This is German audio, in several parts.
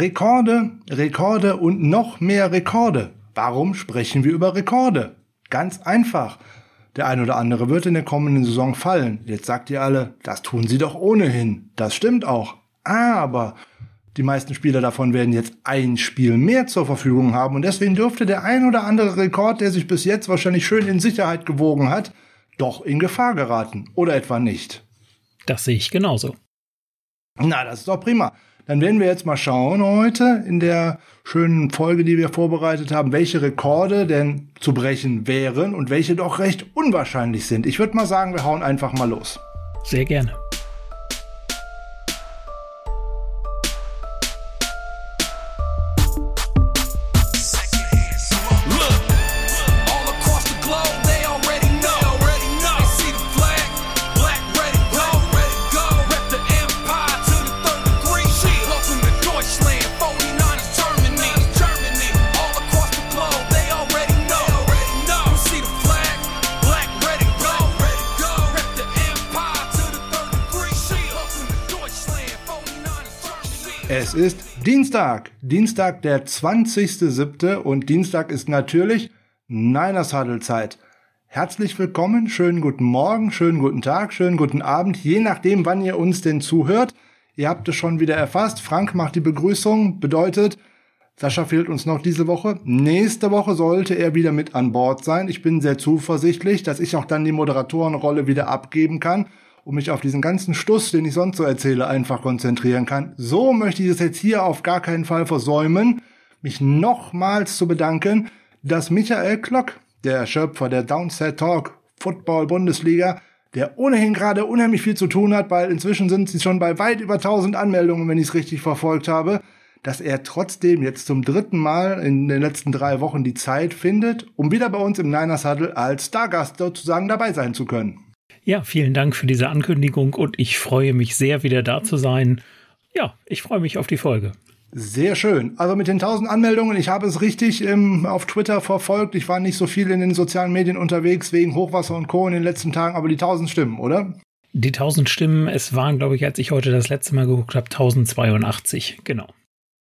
Rekorde, Rekorde und noch mehr Rekorde. Warum sprechen wir über Rekorde? Ganz einfach. Der ein oder andere wird in der kommenden Saison fallen. Jetzt sagt ihr alle, das tun sie doch ohnehin. Das stimmt auch. Aber die meisten Spieler davon werden jetzt ein Spiel mehr zur Verfügung haben und deswegen dürfte der ein oder andere Rekord, der sich bis jetzt wahrscheinlich schön in Sicherheit gewogen hat, doch in Gefahr geraten. Oder etwa nicht. Das sehe ich genauso. Na, das ist doch prima. Dann werden wir jetzt mal schauen heute in der schönen Folge, die wir vorbereitet haben, welche Rekorde denn zu brechen wären und welche doch recht unwahrscheinlich sind. Ich würde mal sagen, wir hauen einfach mal los. Sehr gerne. Es ist Dienstag, Dienstag der 20.07. und Dienstag ist natürlich Niners Huddle Zeit. Herzlich willkommen, schönen guten Morgen, schönen guten Tag, schönen guten Abend, je nachdem, wann ihr uns denn zuhört. Ihr habt es schon wieder erfasst. Frank macht die Begrüßung, bedeutet, Sascha fehlt uns noch diese Woche. Nächste Woche sollte er wieder mit an Bord sein. Ich bin sehr zuversichtlich, dass ich auch dann die Moderatorenrolle wieder abgeben kann und mich auf diesen ganzen Stuss, den ich sonst so erzähle, einfach konzentrieren kann. So möchte ich es jetzt hier auf gar keinen Fall versäumen, mich nochmals zu bedanken, dass Michael Klock, der Schöpfer der Downset Talk Football Bundesliga, der ohnehin gerade unheimlich viel zu tun hat, weil inzwischen sind sie schon bei weit über 1000 Anmeldungen, wenn ich es richtig verfolgt habe, dass er trotzdem jetzt zum dritten Mal in den letzten drei Wochen die Zeit findet, um wieder bei uns im Niners Huddle als Stargast sozusagen dabei sein zu können. Ja, vielen Dank für diese Ankündigung und ich freue mich sehr, wieder da zu sein. Ja, ich freue mich auf die Folge. Sehr schön. Also mit den 1000 Anmeldungen, ich habe es richtig ähm, auf Twitter verfolgt. Ich war nicht so viel in den sozialen Medien unterwegs wegen Hochwasser und Co. in den letzten Tagen, aber die 1000 Stimmen, oder? Die 1000 Stimmen, es waren, glaube ich, als ich heute das letzte Mal geguckt habe, 1082, genau.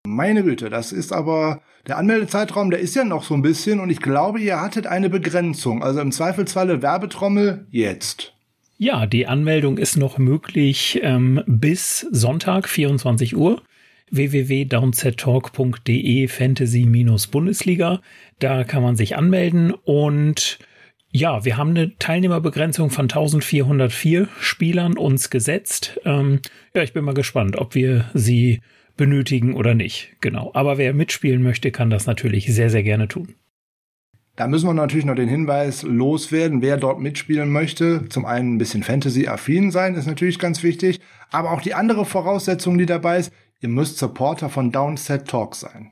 Meine Güte, das ist aber der Anmeldezeitraum, der ist ja noch so ein bisschen und ich glaube, ihr hattet eine Begrenzung. Also im Zweifelsfalle Werbetrommel jetzt. Ja, die Anmeldung ist noch möglich ähm, bis Sonntag, 24 Uhr www.downsettalk.de Fantasy-Bundesliga. Da kann man sich anmelden und ja, wir haben eine Teilnehmerbegrenzung von 1404 Spielern uns gesetzt. Ähm, ja, ich bin mal gespannt, ob wir sie benötigen oder nicht. Genau. Aber wer mitspielen möchte, kann das natürlich sehr, sehr gerne tun. Da müssen wir natürlich noch den Hinweis loswerden, wer dort mitspielen möchte. Zum einen ein bisschen Fantasy-affin sein, ist natürlich ganz wichtig. Aber auch die andere Voraussetzung, die dabei ist, ihr müsst Supporter von Downset Talk sein.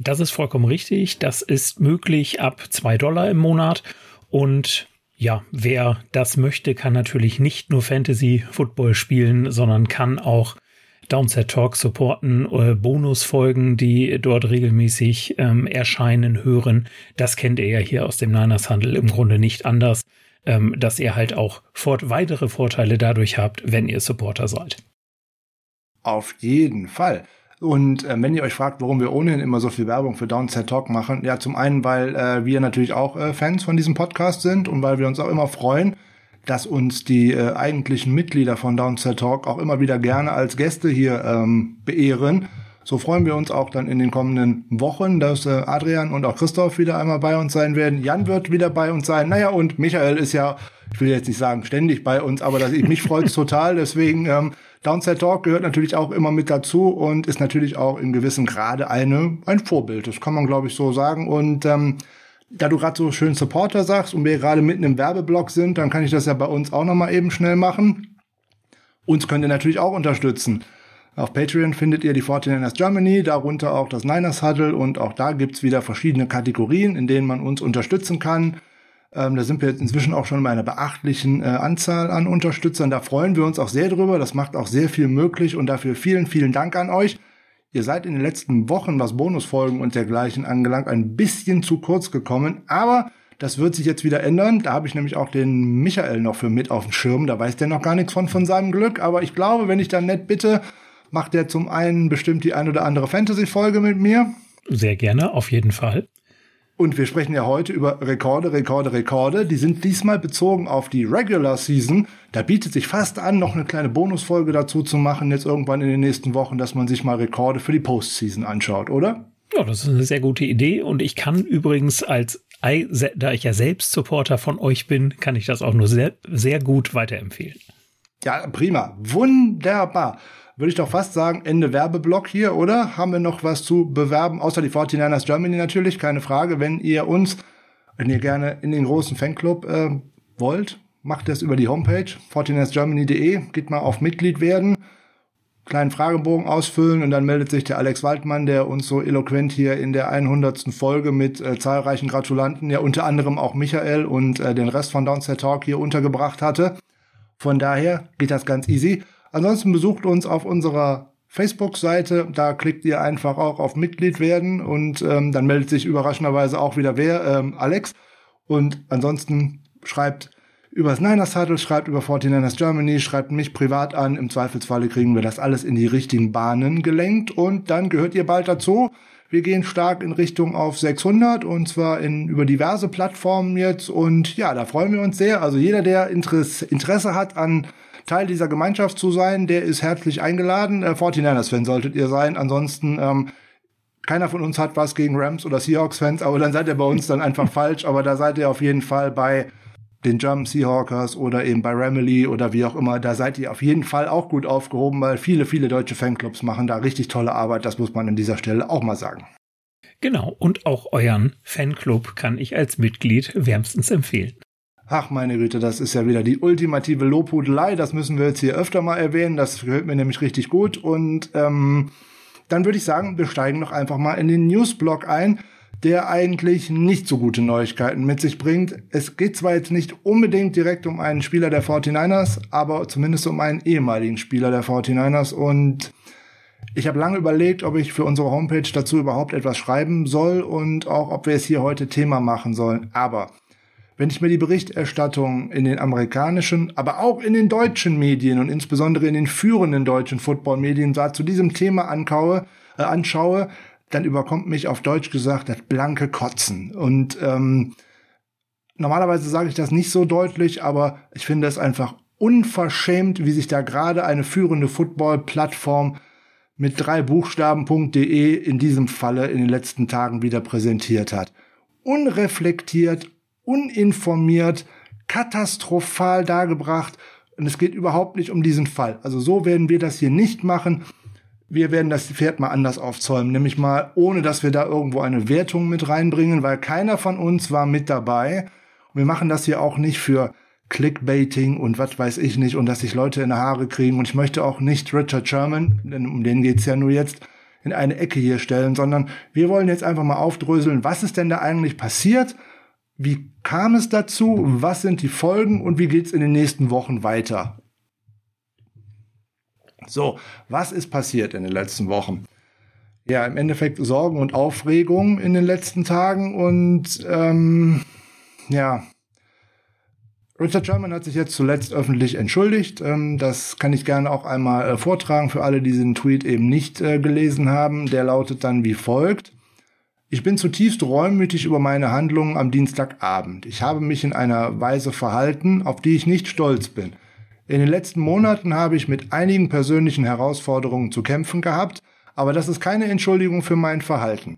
Das ist vollkommen richtig. Das ist möglich ab zwei Dollar im Monat. Und ja, wer das möchte, kann natürlich nicht nur Fantasy Football spielen, sondern kann auch Downset Talk supporten, äh, Bonusfolgen, die dort regelmäßig ähm, erscheinen, hören. Das kennt ihr ja hier aus dem Niners Handel im Grunde nicht anders, ähm, dass ihr halt auch fort weitere Vorteile dadurch habt, wenn ihr Supporter seid. Auf jeden Fall. Und äh, wenn ihr euch fragt, warum wir ohnehin immer so viel Werbung für Downset Talk machen, ja, zum einen, weil äh, wir natürlich auch äh, Fans von diesem Podcast sind und weil wir uns auch immer freuen, dass uns die äh, eigentlichen Mitglieder von Downset Talk auch immer wieder gerne als Gäste hier ähm, beehren. So freuen wir uns auch dann in den kommenden Wochen, dass äh, Adrian und auch Christoph wieder einmal bei uns sein werden. Jan wird wieder bei uns sein. Naja, und Michael ist ja, ich will jetzt nicht sagen ständig bei uns, aber das, mich freut es total. Deswegen, ähm, Downside Talk gehört natürlich auch immer mit dazu und ist natürlich auch in gewissem Grade eine, ein Vorbild. Das kann man, glaube ich, so sagen. Und ähm, da du gerade so schön Supporter sagst und wir gerade mitten im Werbeblock sind, dann kann ich das ja bei uns auch nochmal eben schnell machen. Uns könnt ihr natürlich auch unterstützen. Auf Patreon findet ihr die 49ers Germany, darunter auch das Niners Huddle und auch da gibt's wieder verschiedene Kategorien, in denen man uns unterstützen kann. Ähm, da sind wir jetzt inzwischen auch schon bei einer beachtlichen äh, Anzahl an Unterstützern. Da freuen wir uns auch sehr drüber. Das macht auch sehr viel möglich und dafür vielen, vielen Dank an euch. Ihr seid in den letzten Wochen, was Bonusfolgen und dergleichen angelangt, ein bisschen zu kurz gekommen, aber das wird sich jetzt wieder ändern. Da habe ich nämlich auch den Michael noch für mit auf dem Schirm. Da weiß der noch gar nichts von, von seinem Glück. Aber ich glaube, wenn ich dann nett bitte, macht er zum einen bestimmt die ein oder andere Fantasy-Folge mit mir. Sehr gerne, auf jeden Fall. Und wir sprechen ja heute über Rekorde, Rekorde, Rekorde. Die sind diesmal bezogen auf die Regular Season. Da bietet sich fast an, noch eine kleine Bonusfolge dazu zu machen, jetzt irgendwann in den nächsten Wochen, dass man sich mal Rekorde für die Postseason anschaut, oder? Ja, das ist eine sehr gute Idee. Und ich kann übrigens als, da ich ja selbst Supporter von euch bin, kann ich das auch nur sehr, sehr gut weiterempfehlen. Ja, prima. Wunderbar würde ich doch fast sagen, Ende Werbeblock hier, oder? Haben wir noch was zu bewerben? Außer die 49ers Germany natürlich, keine Frage. Wenn ihr uns, wenn ihr gerne in den großen Fanclub äh, wollt, macht das über die Homepage 49ersgermany.de, geht mal auf Mitglied werden, kleinen Fragebogen ausfüllen und dann meldet sich der Alex Waldmann, der uns so eloquent hier in der 100. Folge mit äh, zahlreichen Gratulanten, ja unter anderem auch Michael und äh, den Rest von Downset Talk hier untergebracht hatte. Von daher geht das ganz easy. Ansonsten besucht uns auf unserer Facebook-Seite. Da klickt ihr einfach auch auf Mitglied werden und ähm, dann meldet sich überraschenderweise auch wieder wer, ähm, Alex. Und ansonsten schreibt über das Niners Huddle, schreibt über 49ers Germany, schreibt mich privat an. Im Zweifelsfalle kriegen wir das alles in die richtigen Bahnen gelenkt und dann gehört ihr bald dazu. Wir gehen stark in Richtung auf 600 und zwar in, über diverse Plattformen jetzt und ja, da freuen wir uns sehr. Also jeder, der Interesse, Interesse hat an Teil dieser Gemeinschaft zu sein, der ist herzlich eingeladen. Äh, 49ers-Fan solltet ihr sein. Ansonsten, ähm, keiner von uns hat was gegen Rams oder Seahawks-Fans, aber dann seid ihr bei uns dann einfach falsch. Aber da seid ihr auf jeden Fall bei den Jump Seahawkers oder eben bei Ramily oder wie auch immer. Da seid ihr auf jeden Fall auch gut aufgehoben, weil viele, viele deutsche Fanclubs machen da richtig tolle Arbeit. Das muss man an dieser Stelle auch mal sagen. Genau, und auch euren Fanclub kann ich als Mitglied wärmstens empfehlen. Ach meine Güte, das ist ja wieder die ultimative Lobhudelei. Das müssen wir jetzt hier öfter mal erwähnen. Das gehört mir nämlich richtig gut. Und ähm, dann würde ich sagen, wir steigen doch einfach mal in den Newsblock ein, der eigentlich nicht so gute Neuigkeiten mit sich bringt. Es geht zwar jetzt nicht unbedingt direkt um einen Spieler der 49ers, aber zumindest um einen ehemaligen Spieler der 49ers. Und ich habe lange überlegt, ob ich für unsere Homepage dazu überhaupt etwas schreiben soll und auch, ob wir es hier heute Thema machen sollen. Aber wenn ich mir die Berichterstattung in den amerikanischen, aber auch in den deutschen Medien und insbesondere in den führenden deutschen Football-Medien zu diesem Thema ankaue, äh, anschaue, dann überkommt mich auf Deutsch gesagt das blanke Kotzen. Und ähm, normalerweise sage ich das nicht so deutlich, aber ich finde es einfach unverschämt, wie sich da gerade eine führende Football-Plattform mit drei Buchstaben.de in diesem Falle in den letzten Tagen wieder präsentiert hat. Unreflektiert, uninformiert, katastrophal dargebracht. Und es geht überhaupt nicht um diesen Fall. Also so werden wir das hier nicht machen. Wir werden das Pferd mal anders aufzäumen, nämlich mal ohne, dass wir da irgendwo eine Wertung mit reinbringen, weil keiner von uns war mit dabei. Und wir machen das hier auch nicht für Clickbaiting und was weiß ich nicht und dass sich Leute in die Haare kriegen. Und ich möchte auch nicht Richard Sherman, denn um den geht's ja nur jetzt, in eine Ecke hier stellen, sondern wir wollen jetzt einfach mal aufdröseln, was ist denn da eigentlich passiert wie kam es dazu? Was sind die Folgen und wie geht's in den nächsten Wochen weiter? So, was ist passiert in den letzten Wochen? Ja, im Endeffekt Sorgen und Aufregung in den letzten Tagen und ähm, ja, Richard Sherman hat sich jetzt zuletzt öffentlich entschuldigt. Ähm, das kann ich gerne auch einmal äh, vortragen für alle, die diesen Tweet eben nicht äh, gelesen haben. Der lautet dann wie folgt. Ich bin zutiefst reumütig über meine Handlungen am Dienstagabend. Ich habe mich in einer Weise verhalten, auf die ich nicht stolz bin. In den letzten Monaten habe ich mit einigen persönlichen Herausforderungen zu kämpfen gehabt, aber das ist keine Entschuldigung für mein Verhalten.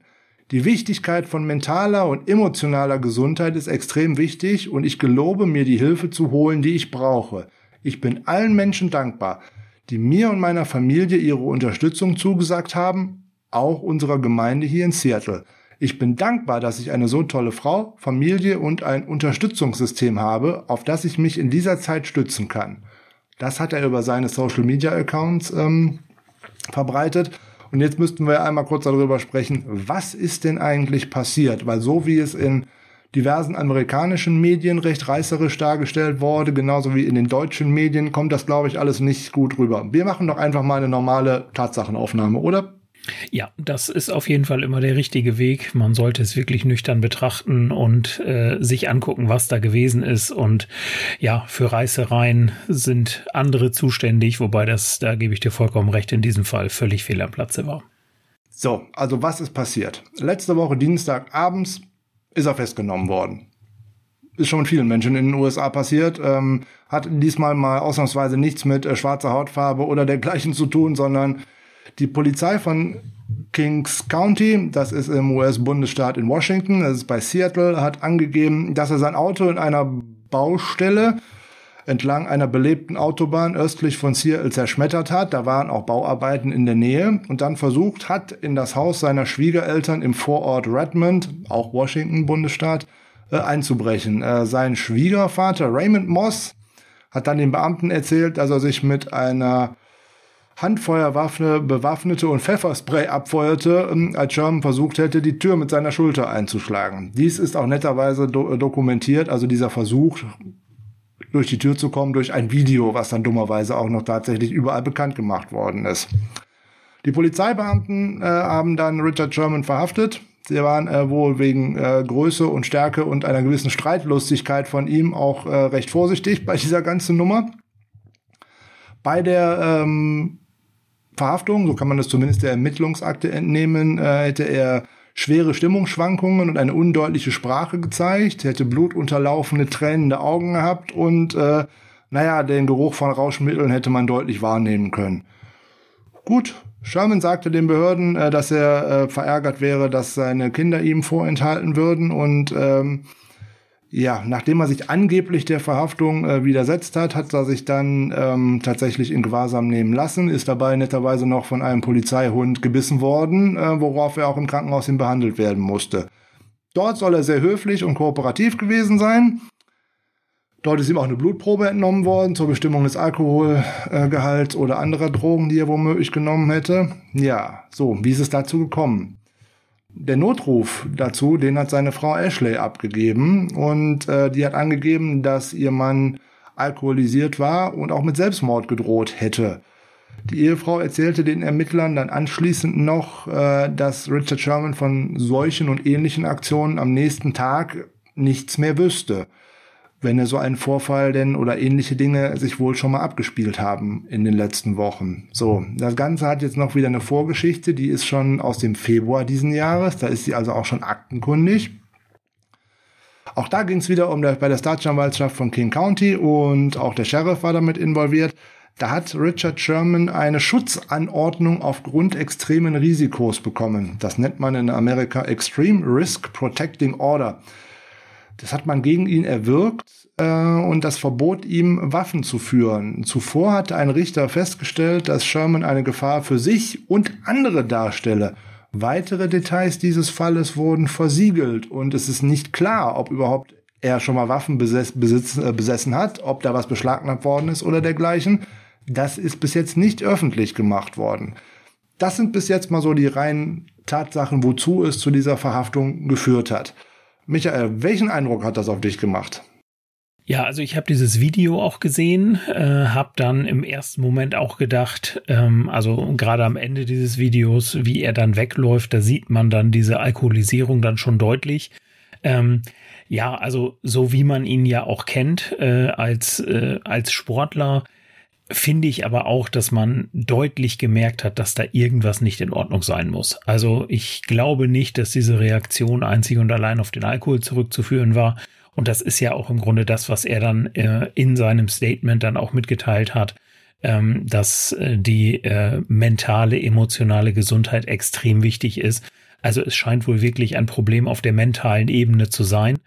Die Wichtigkeit von mentaler und emotionaler Gesundheit ist extrem wichtig und ich gelobe mir die Hilfe zu holen, die ich brauche. Ich bin allen Menschen dankbar, die mir und meiner Familie ihre Unterstützung zugesagt haben, auch unserer Gemeinde hier in Seattle. Ich bin dankbar, dass ich eine so tolle Frau, Familie und ein Unterstützungssystem habe, auf das ich mich in dieser Zeit stützen kann. Das hat er über seine Social Media Accounts ähm, verbreitet. Und jetzt müssten wir einmal kurz darüber sprechen, was ist denn eigentlich passiert? Weil so wie es in diversen amerikanischen Medien recht reißerisch dargestellt wurde, genauso wie in den deutschen Medien, kommt das, glaube ich, alles nicht gut rüber. Wir machen doch einfach mal eine normale Tatsachenaufnahme, oder? Ja, das ist auf jeden Fall immer der richtige Weg. Man sollte es wirklich nüchtern betrachten und äh, sich angucken, was da gewesen ist. Und ja, für Reißereien sind andere zuständig, wobei das, da gebe ich dir vollkommen recht, in diesem Fall völlig fehl am Platze war. So, also was ist passiert? Letzte Woche Dienstag abends ist er festgenommen worden. Ist schon vielen Menschen in den USA passiert. Ähm, hat diesmal mal ausnahmsweise nichts mit äh, schwarzer Hautfarbe oder dergleichen zu tun, sondern die Polizei von Kings County, das ist im US-Bundesstaat in Washington, das ist bei Seattle, hat angegeben, dass er sein Auto in einer Baustelle entlang einer belebten Autobahn östlich von Seattle zerschmettert hat. Da waren auch Bauarbeiten in der Nähe und dann versucht hat, in das Haus seiner Schwiegereltern im Vorort Redmond, auch Washington Bundesstaat, äh, einzubrechen. Äh, sein Schwiegervater Raymond Moss hat dann den Beamten erzählt, dass er sich mit einer Handfeuerwaffe bewaffnete und Pfefferspray abfeuerte, ähm, als Sherman versucht hätte, die Tür mit seiner Schulter einzuschlagen. Dies ist auch netterweise do dokumentiert, also dieser Versuch, durch die Tür zu kommen, durch ein Video, was dann dummerweise auch noch tatsächlich überall bekannt gemacht worden ist. Die Polizeibeamten äh, haben dann Richard Sherman verhaftet. Sie waren äh, wohl wegen äh, Größe und Stärke und einer gewissen Streitlustigkeit von ihm auch äh, recht vorsichtig bei dieser ganzen Nummer. Bei der ähm, Verhaftung, so kann man das zumindest der Ermittlungsakte entnehmen, äh, hätte er schwere Stimmungsschwankungen und eine undeutliche Sprache gezeigt, hätte blutunterlaufene, tränende Augen gehabt und äh, naja, den Geruch von Rauschmitteln hätte man deutlich wahrnehmen können. Gut, Sherman sagte den Behörden, äh, dass er äh, verärgert wäre, dass seine Kinder ihm vorenthalten würden und ähm, ja, nachdem er sich angeblich der Verhaftung äh, widersetzt hat, hat er sich dann ähm, tatsächlich in Gewahrsam nehmen lassen, ist dabei netterweise noch von einem Polizeihund gebissen worden, äh, worauf er auch im Krankenhaus hin behandelt werden musste. Dort soll er sehr höflich und kooperativ gewesen sein. Dort ist ihm auch eine Blutprobe entnommen worden zur Bestimmung des Alkoholgehalts äh, oder anderer Drogen, die er womöglich genommen hätte. Ja, so, wie ist es dazu gekommen? Der Notruf dazu, den hat seine Frau Ashley abgegeben und äh, die hat angegeben, dass ihr Mann alkoholisiert war und auch mit Selbstmord gedroht hätte. Die Ehefrau erzählte den Ermittlern dann anschließend noch, äh, dass Richard Sherman von solchen und ähnlichen Aktionen am nächsten Tag nichts mehr wüsste wenn er so einen Vorfall denn oder ähnliche Dinge sich wohl schon mal abgespielt haben in den letzten Wochen. So, das Ganze hat jetzt noch wieder eine Vorgeschichte, die ist schon aus dem Februar diesen Jahres, da ist sie also auch schon aktenkundig. Auch da ging es wieder um der, bei der Staatsanwaltschaft von King County und auch der Sheriff war damit involviert. Da hat Richard Sherman eine Schutzanordnung aufgrund extremen Risikos bekommen. Das nennt man in Amerika Extreme Risk Protecting Order. Das hat man gegen ihn erwirkt äh, und das verbot ihm, Waffen zu führen. Zuvor hatte ein Richter festgestellt, dass Sherman eine Gefahr für sich und andere darstelle. Weitere Details dieses Falles wurden versiegelt und es ist nicht klar, ob überhaupt er schon mal Waffen besess, besitz, äh, besessen hat, ob da was beschlagnahmt worden ist oder dergleichen. Das ist bis jetzt nicht öffentlich gemacht worden. Das sind bis jetzt mal so die reinen Tatsachen, wozu es zu dieser Verhaftung geführt hat. Michael, welchen Eindruck hat das auf dich gemacht? Ja, also ich habe dieses Video auch gesehen, äh, habe dann im ersten Moment auch gedacht, ähm, also gerade am Ende dieses Videos, wie er dann wegläuft, da sieht man dann diese Alkoholisierung dann schon deutlich. Ähm, ja, also so wie man ihn ja auch kennt äh, als äh, als Sportler, finde ich aber auch, dass man deutlich gemerkt hat, dass da irgendwas nicht in Ordnung sein muss. Also ich glaube nicht, dass diese Reaktion einzig und allein auf den Alkohol zurückzuführen war. Und das ist ja auch im Grunde das, was er dann äh, in seinem Statement dann auch mitgeteilt hat, ähm, dass äh, die äh, mentale, emotionale Gesundheit extrem wichtig ist. Also es scheint wohl wirklich ein Problem auf der mentalen Ebene zu sein.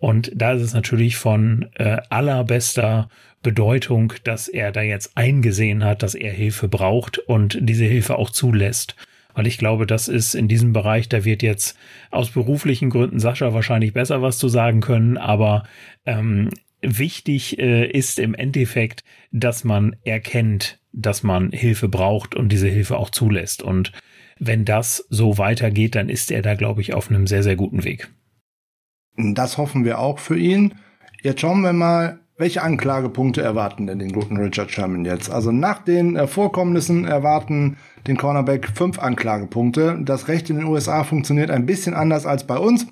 Und da ist es natürlich von äh, allerbester Bedeutung, dass er da jetzt eingesehen hat, dass er Hilfe braucht und diese Hilfe auch zulässt. Weil ich glaube, das ist in diesem Bereich, da wird jetzt aus beruflichen Gründen Sascha wahrscheinlich besser was zu sagen können, aber ähm, wichtig äh, ist im Endeffekt, dass man erkennt, dass man Hilfe braucht und diese Hilfe auch zulässt. Und wenn das so weitergeht, dann ist er da, glaube ich, auf einem sehr, sehr guten Weg. Das hoffen wir auch für ihn. Jetzt schauen wir mal, welche Anklagepunkte erwarten denn den guten Richard Sherman jetzt? Also nach den äh, Vorkommnissen erwarten den Cornerback fünf Anklagepunkte. Das Recht in den USA funktioniert ein bisschen anders als bei uns.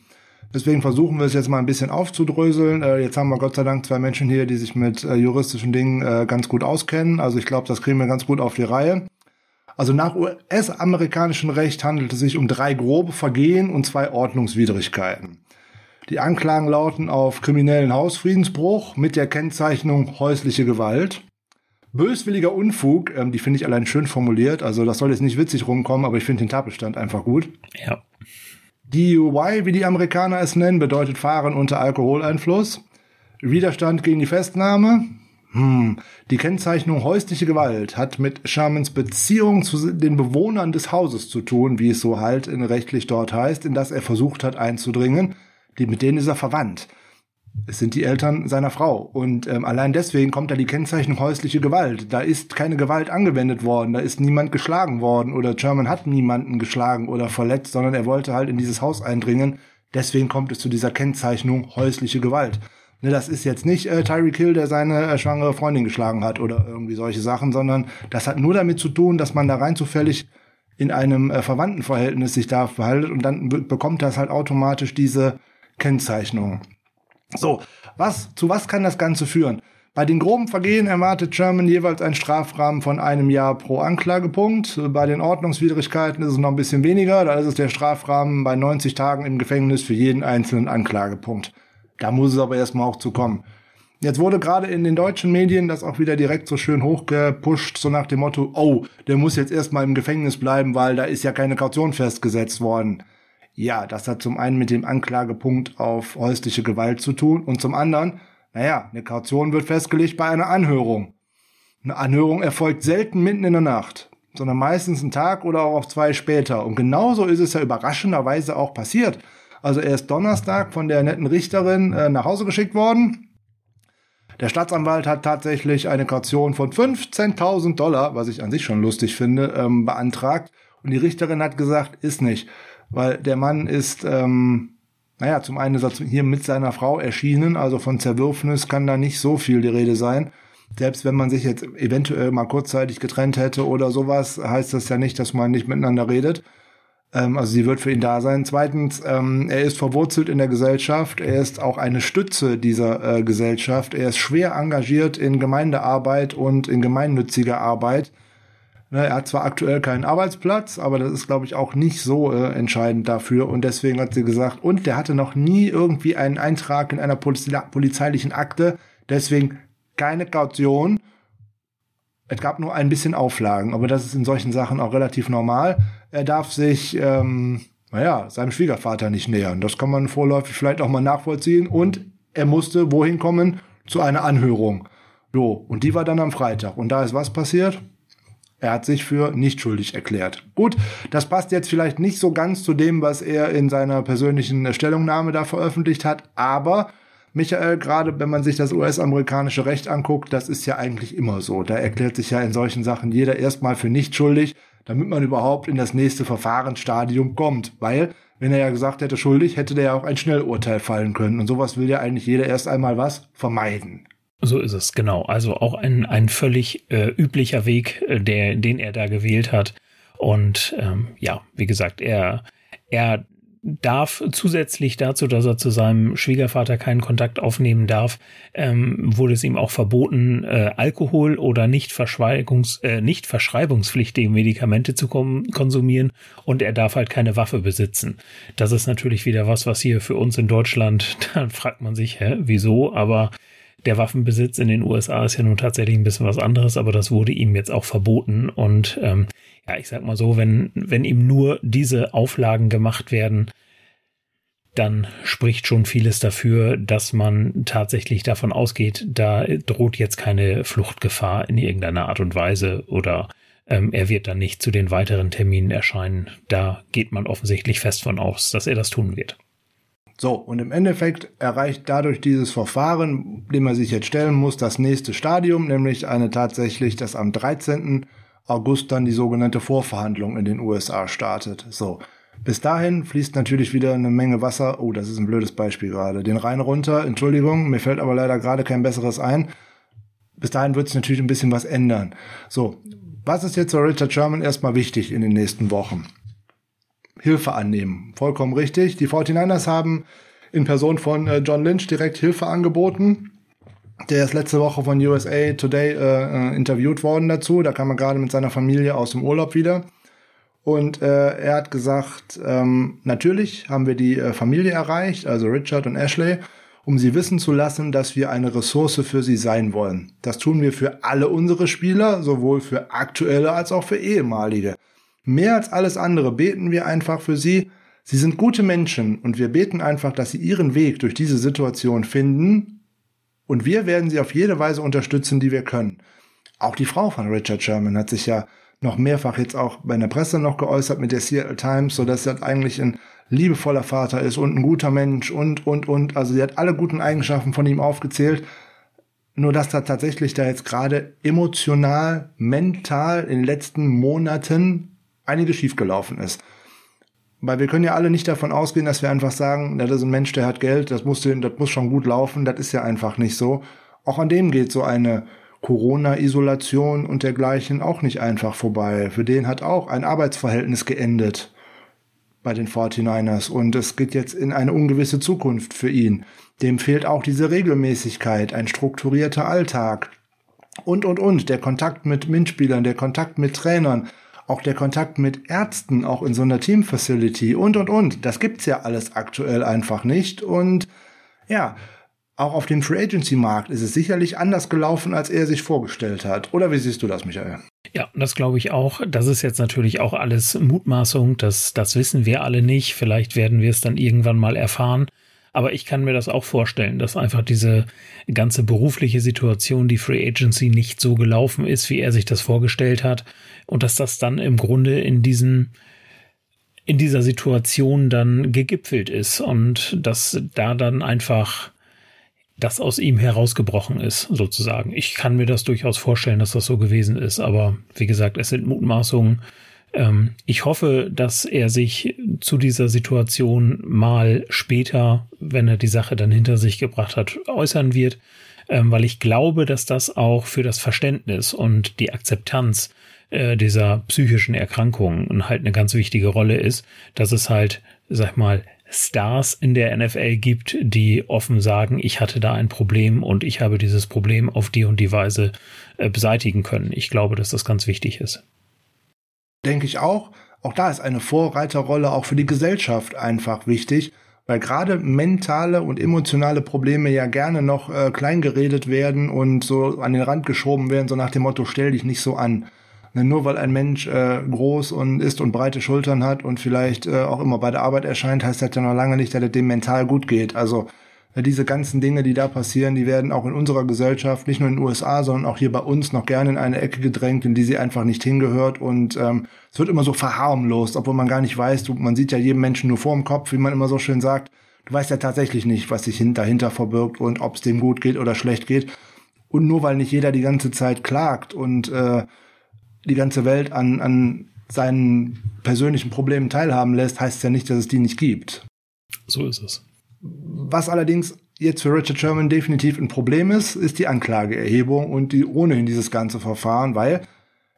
Deswegen versuchen wir es jetzt mal ein bisschen aufzudröseln. Äh, jetzt haben wir Gott sei Dank zwei Menschen hier, die sich mit äh, juristischen Dingen ganz gut auskennen. Also ich glaube, das kriegen wir ganz gut auf die Reihe. Also nach US-amerikanischem Recht handelt es sich um drei grobe Vergehen und zwei Ordnungswidrigkeiten. Die Anklagen lauten auf kriminellen Hausfriedensbruch mit der Kennzeichnung häusliche Gewalt. Böswilliger Unfug, ähm, die finde ich allein schön formuliert, also das soll jetzt nicht witzig rumkommen, aber ich finde den Tatbestand einfach gut. Ja. DUI, wie die Amerikaner es nennen, bedeutet Fahren unter Alkoholeinfluss. Widerstand gegen die Festnahme. Hm. Die Kennzeichnung häusliche Gewalt hat mit Shermans Beziehung zu den Bewohnern des Hauses zu tun, wie es so halt in rechtlich dort heißt, in das er versucht hat einzudringen. Die, mit denen ist er verwandt. Es sind die Eltern seiner Frau. Und ähm, allein deswegen kommt da die Kennzeichnung häusliche Gewalt. Da ist keine Gewalt angewendet worden, da ist niemand geschlagen worden oder Sherman hat niemanden geschlagen oder verletzt, sondern er wollte halt in dieses Haus eindringen. Deswegen kommt es zu dieser Kennzeichnung häusliche Gewalt. Ne, das ist jetzt nicht äh, Tyreek Hill, der seine äh, schwangere Freundin geschlagen hat oder irgendwie solche Sachen, sondern das hat nur damit zu tun, dass man da rein zufällig in einem äh, Verwandtenverhältnis sich da verhaltet und dann bekommt das halt automatisch diese Kennzeichnung. So, was, zu was kann das Ganze führen? Bei den groben Vergehen erwartet Sherman jeweils einen Strafrahmen von einem Jahr pro Anklagepunkt. Bei den Ordnungswidrigkeiten ist es noch ein bisschen weniger. Da ist es der Strafrahmen bei 90 Tagen im Gefängnis für jeden einzelnen Anklagepunkt. Da muss es aber erstmal auch zu kommen. Jetzt wurde gerade in den deutschen Medien das auch wieder direkt so schön hochgepusht, so nach dem Motto, oh, der muss jetzt erstmal im Gefängnis bleiben, weil da ist ja keine Kaution festgesetzt worden. Ja, das hat zum einen mit dem Anklagepunkt auf häusliche Gewalt zu tun und zum anderen, naja, eine Kaution wird festgelegt bei einer Anhörung. Eine Anhörung erfolgt selten mitten in der Nacht, sondern meistens einen Tag oder auch auf zwei später. Und genauso ist es ja überraschenderweise auch passiert. Also er ist Donnerstag von der netten Richterin äh, nach Hause geschickt worden. Der Staatsanwalt hat tatsächlich eine Kaution von 15.000 Dollar, was ich an sich schon lustig finde, ähm, beantragt. Und die Richterin hat gesagt, ist nicht weil der Mann ist, ähm, naja, zum einen ist er hier mit seiner Frau erschienen, also von Zerwürfnis kann da nicht so viel die Rede sein. Selbst wenn man sich jetzt eventuell mal kurzzeitig getrennt hätte oder sowas, heißt das ja nicht, dass man nicht miteinander redet. Ähm, also sie wird für ihn da sein. Zweitens, ähm, er ist verwurzelt in der Gesellschaft. Er ist auch eine Stütze dieser äh, Gesellschaft. Er ist schwer engagiert in Gemeindearbeit und in gemeinnütziger Arbeit. Ne, er hat zwar aktuell keinen Arbeitsplatz, aber das ist, glaube ich, auch nicht so äh, entscheidend dafür. Und deswegen hat sie gesagt, und der hatte noch nie irgendwie einen Eintrag in einer Poliz polizeilichen Akte. Deswegen keine Kaution. Es gab nur ein bisschen Auflagen, aber das ist in solchen Sachen auch relativ normal. Er darf sich, ähm, naja, seinem Schwiegervater nicht nähern. Das kann man vorläufig vielleicht auch mal nachvollziehen. Und er musste wohin kommen? Zu einer Anhörung. So, und die war dann am Freitag. Und da ist was passiert? Er hat sich für nicht schuldig erklärt. Gut, das passt jetzt vielleicht nicht so ganz zu dem, was er in seiner persönlichen Stellungnahme da veröffentlicht hat, aber Michael, gerade wenn man sich das US-amerikanische Recht anguckt, das ist ja eigentlich immer so. Da erklärt sich ja in solchen Sachen jeder erstmal für nicht schuldig, damit man überhaupt in das nächste Verfahrensstadium kommt. Weil, wenn er ja gesagt hätte schuldig, hätte der ja auch ein Schnellurteil fallen können. Und sowas will ja eigentlich jeder erst einmal was vermeiden. So ist es, genau. Also auch ein, ein völlig äh, üblicher Weg, äh, der, den er da gewählt hat. Und ähm, ja, wie gesagt, er, er darf zusätzlich dazu, dass er zu seinem Schwiegervater keinen Kontakt aufnehmen darf, ähm, wurde es ihm auch verboten, äh, Alkohol oder nicht, Verschweigungs, äh, nicht verschreibungspflichtige Medikamente zu konsumieren und er darf halt keine Waffe besitzen. Das ist natürlich wieder was, was hier für uns in Deutschland, dann fragt man sich, hä, wieso, aber der Waffenbesitz in den USA ist ja nun tatsächlich ein bisschen was anderes, aber das wurde ihm jetzt auch verboten. Und ähm, ja, ich sag mal so, wenn, wenn ihm nur diese Auflagen gemacht werden, dann spricht schon vieles dafür, dass man tatsächlich davon ausgeht, da droht jetzt keine Fluchtgefahr in irgendeiner Art und Weise oder ähm, er wird dann nicht zu den weiteren Terminen erscheinen. Da geht man offensichtlich fest von aus, dass er das tun wird. So, und im Endeffekt erreicht dadurch dieses Verfahren, dem man sich jetzt stellen muss, das nächste Stadium, nämlich eine tatsächlich, dass am 13. August dann die sogenannte Vorverhandlung in den USA startet. So. Bis dahin fließt natürlich wieder eine Menge Wasser. Oh, das ist ein blödes Beispiel gerade. Den Rhein runter, Entschuldigung, mir fällt aber leider gerade kein besseres ein. Bis dahin wird es natürlich ein bisschen was ändern. So, was ist jetzt für Richard Sherman erstmal wichtig in den nächsten Wochen? Hilfe annehmen. Vollkommen richtig. Die 49ers haben in Person von äh, John Lynch direkt Hilfe angeboten. Der ist letzte Woche von USA Today äh, äh, interviewt worden dazu. Da kam er gerade mit seiner Familie aus dem Urlaub wieder. Und äh, er hat gesagt, ähm, natürlich haben wir die äh, Familie erreicht, also Richard und Ashley, um sie wissen zu lassen, dass wir eine Ressource für sie sein wollen. Das tun wir für alle unsere Spieler, sowohl für aktuelle als auch für ehemalige. Mehr als alles andere beten wir einfach für sie. Sie sind gute Menschen und wir beten einfach, dass sie ihren Weg durch diese Situation finden und wir werden sie auf jede Weise unterstützen, die wir können. Auch die Frau von Richard Sherman hat sich ja noch mehrfach jetzt auch bei der Presse noch geäußert mit der Seattle Times, so dass er eigentlich ein liebevoller Vater ist und ein guter Mensch und, und, und. Also sie hat alle guten Eigenschaften von ihm aufgezählt. Nur dass da tatsächlich da jetzt gerade emotional, mental in den letzten Monaten einiges schiefgelaufen ist. Weil wir können ja alle nicht davon ausgehen, dass wir einfach sagen, das ist ein Mensch, der hat Geld, das muss, das muss schon gut laufen. Das ist ja einfach nicht so. Auch an dem geht so eine Corona-Isolation und dergleichen auch nicht einfach vorbei. Für den hat auch ein Arbeitsverhältnis geendet bei den 49ers und es geht jetzt in eine ungewisse Zukunft für ihn. Dem fehlt auch diese Regelmäßigkeit, ein strukturierter Alltag und, und, und. Der Kontakt mit Mitspielern, der Kontakt mit Trainern, auch der Kontakt mit Ärzten, auch in so einer Teamfacility und, und, und. Das gibt's ja alles aktuell einfach nicht und ja, auch auf dem Free Agency Markt ist es sicherlich anders gelaufen, als er sich vorgestellt hat. Oder wie siehst du das, Michael? Ja, das glaube ich auch. Das ist jetzt natürlich auch alles Mutmaßung. Das, das wissen wir alle nicht. Vielleicht werden wir es dann irgendwann mal erfahren. Aber ich kann mir das auch vorstellen, dass einfach diese ganze berufliche Situation, die Free Agency nicht so gelaufen ist, wie er sich das vorgestellt hat. Und dass das dann im Grunde in diesen, in dieser Situation dann gegipfelt ist und dass da dann einfach das aus ihm herausgebrochen ist, sozusagen. Ich kann mir das durchaus vorstellen, dass das so gewesen ist, aber wie gesagt, es sind Mutmaßungen. Ähm, ich hoffe, dass er sich zu dieser Situation mal später, wenn er die Sache dann hinter sich gebracht hat, äußern wird, ähm, weil ich glaube, dass das auch für das Verständnis und die Akzeptanz äh, dieser psychischen Erkrankungen halt eine ganz wichtige Rolle ist, dass es halt, sag mal, Stars in der NFL gibt, die offen sagen, ich hatte da ein Problem und ich habe dieses Problem auf die und die Weise äh, beseitigen können. Ich glaube, dass das ganz wichtig ist. Denke ich auch. Auch da ist eine Vorreiterrolle auch für die Gesellschaft einfach wichtig, weil gerade mentale und emotionale Probleme ja gerne noch äh, kleingeredet werden und so an den Rand geschoben werden, so nach dem Motto, stell dich nicht so an. Ne, nur weil ein Mensch äh, groß und ist und breite Schultern hat und vielleicht äh, auch immer bei der Arbeit erscheint, heißt das ja noch lange nicht, dass es dem mental gut geht. Also äh, diese ganzen Dinge, die da passieren, die werden auch in unserer Gesellschaft, nicht nur in den USA, sondern auch hier bei uns noch gerne in eine Ecke gedrängt, in die sie einfach nicht hingehört. Und ähm, es wird immer so verharmlost, obwohl man gar nicht weiß, du, man sieht ja jedem Menschen nur vor dem Kopf, wie man immer so schön sagt. Du weißt ja tatsächlich nicht, was sich dahinter verbirgt und ob es dem gut geht oder schlecht geht. Und nur weil nicht jeder die ganze Zeit klagt und äh, die ganze Welt an, an seinen persönlichen Problemen teilhaben lässt, heißt es ja nicht, dass es die nicht gibt. So ist es. Was allerdings jetzt für Richard Sherman definitiv ein Problem ist, ist die Anklageerhebung und die ohnehin dieses ganze Verfahren, weil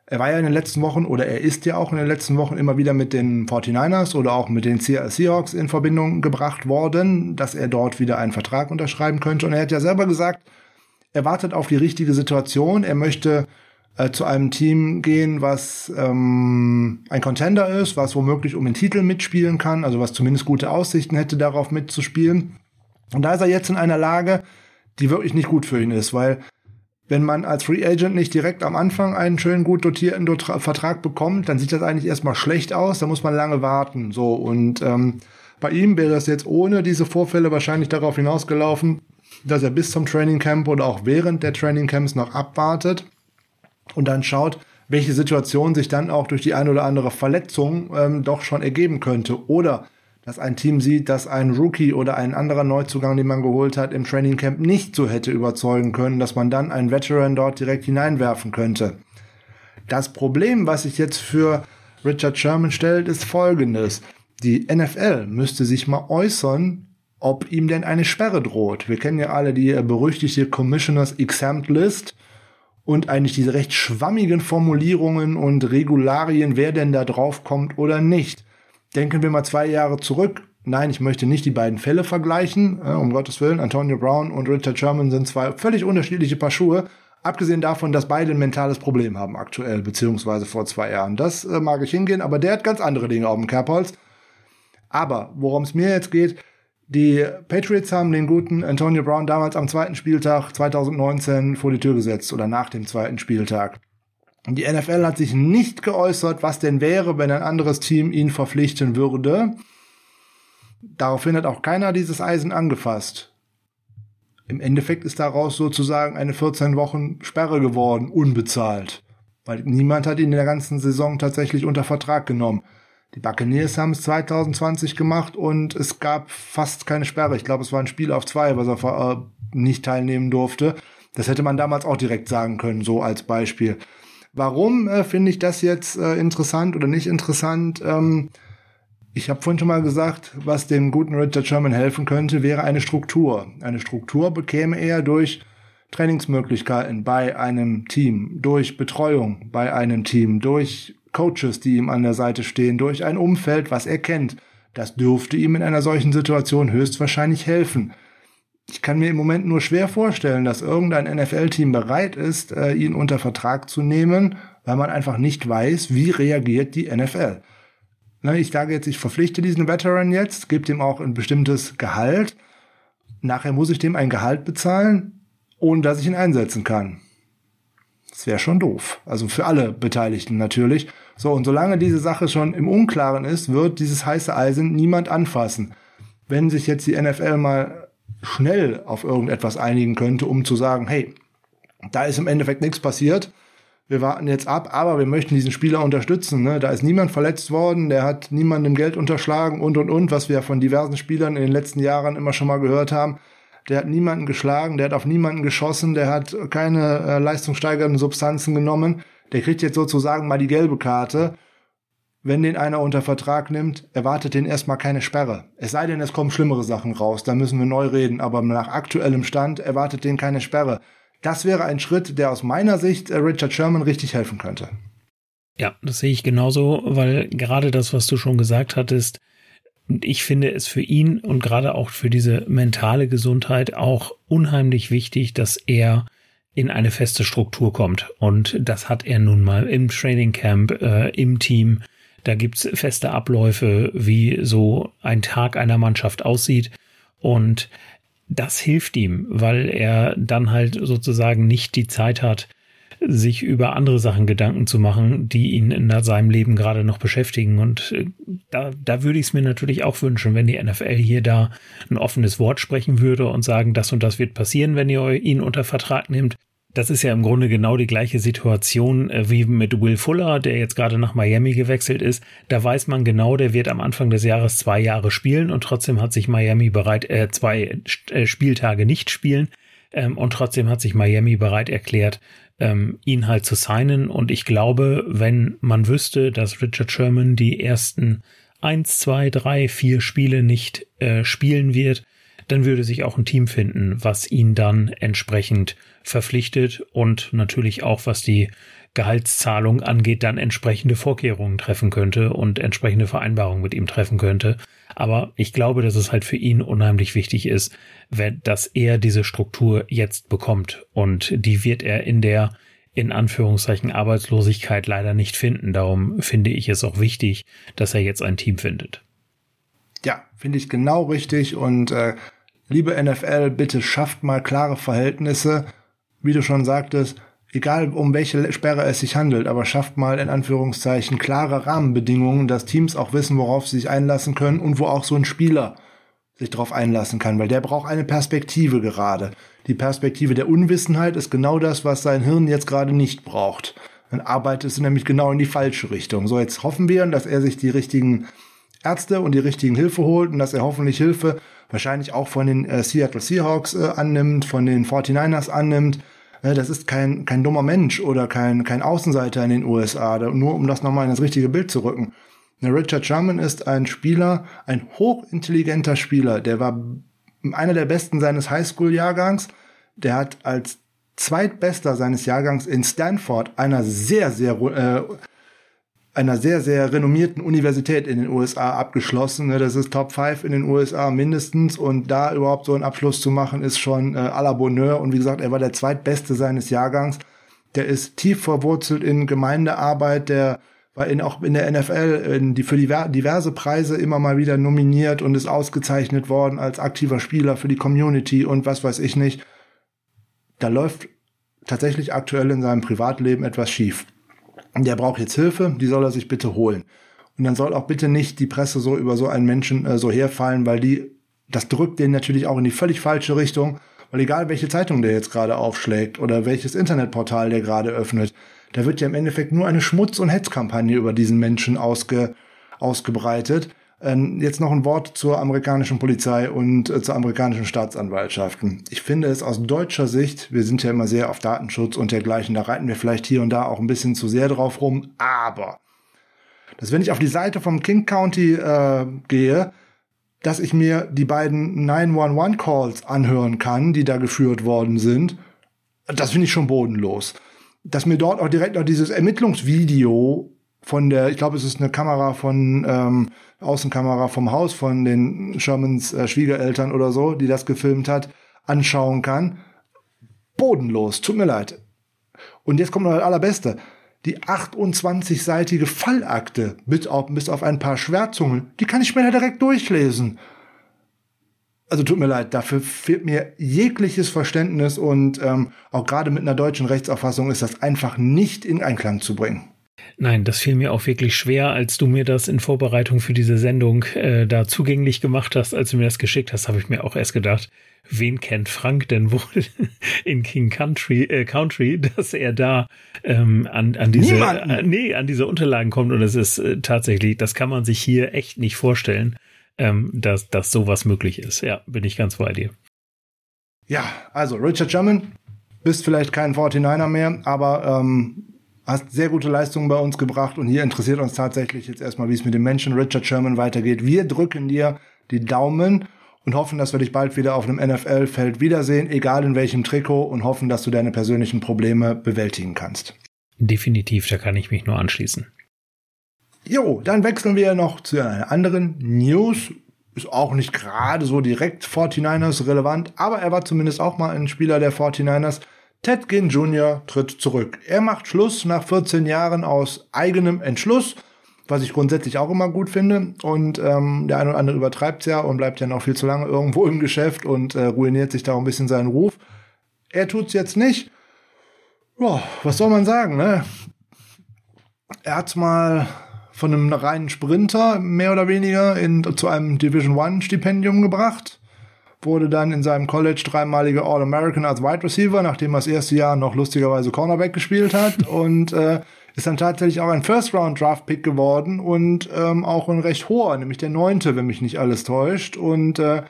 er war ja in den letzten Wochen oder er ist ja auch in den letzten Wochen immer wieder mit den 49ers oder auch mit den Seahawks in Verbindung gebracht worden, dass er dort wieder einen Vertrag unterschreiben könnte. Und er hat ja selber gesagt, er wartet auf die richtige Situation. Er möchte äh, zu einem Team gehen, was ähm, ein Contender ist, was womöglich um den Titel mitspielen kann, also was zumindest gute Aussichten hätte, darauf mitzuspielen. Und da ist er jetzt in einer Lage, die wirklich nicht gut für ihn ist, weil wenn man als Free Agent nicht direkt am Anfang einen schön gut dotierten Vertrag bekommt, dann sieht das eigentlich erstmal schlecht aus, da muss man lange warten. So und ähm, bei ihm wäre es jetzt ohne diese Vorfälle wahrscheinlich darauf hinausgelaufen, dass er bis zum Training Camp oder auch während der Training Camps noch abwartet und dann schaut, welche Situation sich dann auch durch die eine oder andere Verletzung ähm, doch schon ergeben könnte. Oder dass ein Team sieht, dass ein Rookie oder ein anderer Neuzugang, den man geholt hat, im Training Camp nicht so hätte überzeugen können, dass man dann einen Veteran dort direkt hineinwerfen könnte. Das Problem, was sich jetzt für Richard Sherman stellt, ist folgendes. Die NFL müsste sich mal äußern, ob ihm denn eine Sperre droht. Wir kennen ja alle die berüchtigte Commissioners Exempt List und eigentlich diese recht schwammigen Formulierungen und Regularien, wer denn da drauf kommt oder nicht. Denken wir mal zwei Jahre zurück. Nein, ich möchte nicht die beiden Fälle vergleichen, um Gottes Willen. Antonio Brown und Richard Sherman sind zwei völlig unterschiedliche Paar Schuhe. Abgesehen davon, dass beide ein mentales Problem haben aktuell, beziehungsweise vor zwei Jahren. Das äh, mag ich hingehen, aber der hat ganz andere Dinge auf dem Kerbholz. Aber worum es mir jetzt geht, die Patriots haben den guten Antonio Brown damals am zweiten Spieltag 2019 vor die Tür gesetzt oder nach dem zweiten Spieltag. Die NFL hat sich nicht geäußert, was denn wäre, wenn ein anderes Team ihn verpflichten würde. Daraufhin hat auch keiner dieses Eisen angefasst. Im Endeffekt ist daraus sozusagen eine 14 Wochen Sperre geworden, unbezahlt. Weil niemand hat ihn in der ganzen Saison tatsächlich unter Vertrag genommen. Die Buccaneers haben es 2020 gemacht und es gab fast keine Sperre. Ich glaube, es war ein Spiel auf zwei, was er äh, nicht teilnehmen durfte. Das hätte man damals auch direkt sagen können, so als Beispiel. Warum äh, finde ich das jetzt äh, interessant oder nicht interessant? Ähm, ich habe vorhin schon mal gesagt, was dem guten Richard Sherman helfen könnte, wäre eine Struktur. Eine Struktur bekäme er durch Trainingsmöglichkeiten bei einem Team, durch Betreuung bei einem Team, durch Coaches, die ihm an der Seite stehen, durch ein Umfeld, was er kennt. Das dürfte ihm in einer solchen Situation höchstwahrscheinlich helfen. Ich kann mir im Moment nur schwer vorstellen, dass irgendein NFL-Team bereit ist, äh, ihn unter Vertrag zu nehmen, weil man einfach nicht weiß, wie reagiert die NFL. Na, ich sage jetzt, ich verpflichte diesen Veteran jetzt, gebe ihm auch ein bestimmtes Gehalt. Nachher muss ich dem ein Gehalt bezahlen, ohne dass ich ihn einsetzen kann. Das wäre schon doof. Also für alle Beteiligten natürlich. So, und solange diese Sache schon im Unklaren ist, wird dieses heiße Eisen niemand anfassen. Wenn sich jetzt die NFL mal schnell auf irgendetwas einigen könnte, um zu sagen, hey, da ist im Endeffekt nichts passiert, wir warten jetzt ab, aber wir möchten diesen Spieler unterstützen. Ne? Da ist niemand verletzt worden, der hat niemandem Geld unterschlagen und und und, was wir von diversen Spielern in den letzten Jahren immer schon mal gehört haben der hat niemanden geschlagen, der hat auf niemanden geschossen, der hat keine äh, leistungssteigernden Substanzen genommen. Der kriegt jetzt sozusagen mal die gelbe Karte. Wenn den einer unter Vertrag nimmt, erwartet den erstmal keine Sperre. Es sei denn, es kommen schlimmere Sachen raus, da müssen wir neu reden, aber nach aktuellem Stand erwartet den keine Sperre. Das wäre ein Schritt, der aus meiner Sicht äh, Richard Sherman richtig helfen könnte. Ja, das sehe ich genauso, weil gerade das, was du schon gesagt hattest, und ich finde es für ihn und gerade auch für diese mentale Gesundheit auch unheimlich wichtig, dass er in eine feste Struktur kommt. Und das hat er nun mal im Training Camp, äh, im Team. Da gibt's feste Abläufe, wie so ein Tag einer Mannschaft aussieht. Und das hilft ihm, weil er dann halt sozusagen nicht die Zeit hat, sich über andere Sachen Gedanken zu machen, die ihn in seinem Leben gerade noch beschäftigen. Und äh, da, da würde ich es mir natürlich auch wünschen, wenn die NFL hier da ein offenes Wort sprechen würde und sagen, das und das wird passieren, wenn ihr ihn unter Vertrag nehmt. Das ist ja im Grunde genau die gleiche Situation äh, wie mit Will Fuller, der jetzt gerade nach Miami gewechselt ist. Da weiß man genau, der wird am Anfang des Jahres zwei Jahre spielen und trotzdem hat sich Miami bereit, äh, zwei äh, Spieltage nicht spielen. Ähm, und trotzdem hat sich Miami bereit erklärt, ähm, ihn halt zu signen. Und ich glaube, wenn man wüsste, dass Richard Sherman die ersten eins, zwei, drei, vier Spiele nicht äh, spielen wird, dann würde sich auch ein Team finden, was ihn dann entsprechend verpflichtet und natürlich auch, was die Gehaltszahlung angeht, dann entsprechende Vorkehrungen treffen könnte und entsprechende Vereinbarungen mit ihm treffen könnte. Aber ich glaube, dass es halt für ihn unheimlich wichtig ist, wenn, dass er diese Struktur jetzt bekommt. Und die wird er in der in Anführungszeichen Arbeitslosigkeit leider nicht finden. Darum finde ich es auch wichtig, dass er jetzt ein Team findet. Ja, finde ich genau richtig. Und äh, liebe NFL, bitte schafft mal klare Verhältnisse. Wie du schon sagtest, egal um welche Sperre es sich handelt, aber schafft mal in Anführungszeichen klare Rahmenbedingungen, dass Teams auch wissen, worauf sie sich einlassen können und wo auch so ein Spieler sich darauf einlassen kann, weil der braucht eine Perspektive gerade. Die Perspektive der Unwissenheit ist genau das, was sein Hirn jetzt gerade nicht braucht. Dann arbeitet es nämlich genau in die falsche Richtung. So, jetzt hoffen wir, dass er sich die richtigen Ärzte und die richtigen Hilfe holt und dass er hoffentlich Hilfe wahrscheinlich auch von den äh, Seattle Seahawks äh, annimmt, von den 49ers annimmt, das ist kein, kein dummer Mensch oder kein, kein Außenseiter in den USA, nur um das nochmal in das richtige Bild zu rücken. Richard Sherman ist ein Spieler, ein hochintelligenter Spieler. Der war einer der besten seines Highschool-Jahrgangs. Der hat als zweitbester seines Jahrgangs in Stanford, einer sehr, sehr, äh, einer sehr, sehr renommierten Universität in den USA abgeschlossen. Ne? Das ist Top 5 in den USA mindestens. Und da überhaupt so einen Abschluss zu machen, ist schon äh, à la Bonheur. Und wie gesagt, er war der zweitbeste seines Jahrgangs. Der ist tief verwurzelt in Gemeindearbeit, der war in, auch in der NFL in die, für diverse Preise immer mal wieder nominiert und ist ausgezeichnet worden als aktiver Spieler für die Community und was weiß ich nicht. Da läuft tatsächlich aktuell in seinem Privatleben etwas schief. Der braucht jetzt Hilfe, die soll er sich bitte holen. Und dann soll auch bitte nicht die Presse so über so einen Menschen äh, so herfallen, weil die, das drückt den natürlich auch in die völlig falsche Richtung. Weil egal welche Zeitung der jetzt gerade aufschlägt oder welches Internetportal der gerade öffnet, da wird ja im Endeffekt nur eine Schmutz- und Hetzkampagne über diesen Menschen ausge, ausgebreitet. Ähm, jetzt noch ein Wort zur amerikanischen Polizei und äh, zur amerikanischen Staatsanwaltschaften. Ich finde es aus deutscher Sicht, wir sind ja immer sehr auf Datenschutz und dergleichen, da reiten wir vielleicht hier und da auch ein bisschen zu sehr drauf rum, aber dass wenn ich auf die Seite vom King County äh, gehe, dass ich mir die beiden 911-Calls anhören kann, die da geführt worden sind. Das finde ich schon bodenlos. Dass mir dort auch direkt noch dieses Ermittlungsvideo von der, ich glaube, es ist eine Kamera von, ähm, Außenkamera vom Haus von den Shermans äh, Schwiegereltern oder so, die das gefilmt hat, anschauen kann. Bodenlos, tut mir leid. Und jetzt kommt noch das Allerbeste die 28-seitige Fallakte bis auf, bis auf ein paar Schwärzungen, die kann ich mir da direkt durchlesen. Also tut mir leid, dafür fehlt mir jegliches Verständnis und ähm, auch gerade mit einer deutschen Rechtsauffassung ist das einfach nicht in Einklang zu bringen. Nein, das fiel mir auch wirklich schwer, als du mir das in Vorbereitung für diese Sendung äh, da zugänglich gemacht hast, als du mir das geschickt hast, habe ich mir auch erst gedacht, wen kennt Frank denn wohl in King Country, äh, Country dass er da ähm, an, an diese äh, nee, an diese Unterlagen kommt und es ist äh, tatsächlich, das kann man sich hier echt nicht vorstellen, ähm, dass, dass sowas möglich ist. Ja, bin ich ganz bei dir. Ja, also Richard Sherman, bist vielleicht kein 49er mehr, aber ähm, hast sehr gute Leistungen bei uns gebracht und hier interessiert uns tatsächlich jetzt erstmal, wie es mit dem Menschen Richard Sherman weitergeht. Wir drücken dir die Daumen und hoffen, dass wir dich bald wieder auf einem NFL-Feld wiedersehen, egal in welchem Trikot und hoffen, dass du deine persönlichen Probleme bewältigen kannst. Definitiv, da kann ich mich nur anschließen. Jo, dann wechseln wir noch zu einer anderen News. Ist auch nicht gerade so direkt 49ers relevant, aber er war zumindest auch mal ein Spieler der 49ers. Ted Ginn Jr. tritt zurück. Er macht Schluss nach 14 Jahren aus eigenem Entschluss was ich grundsätzlich auch immer gut finde. Und ähm, der eine oder andere übertreibt es ja und bleibt ja noch viel zu lange irgendwo im Geschäft und äh, ruiniert sich da auch ein bisschen seinen Ruf. Er tut's jetzt nicht. Boah, was soll man sagen, ne? Er hat's mal von einem reinen Sprinter mehr oder weniger in, zu einem Division One Stipendium gebracht. Wurde dann in seinem College dreimalige All-American als Wide Receiver, nachdem er das erste Jahr noch lustigerweise Cornerback gespielt hat. Und äh, ist dann tatsächlich auch ein First-Round-Draft-Pick geworden und ähm, auch ein recht hoher, nämlich der neunte, wenn mich nicht alles täuscht. Und äh,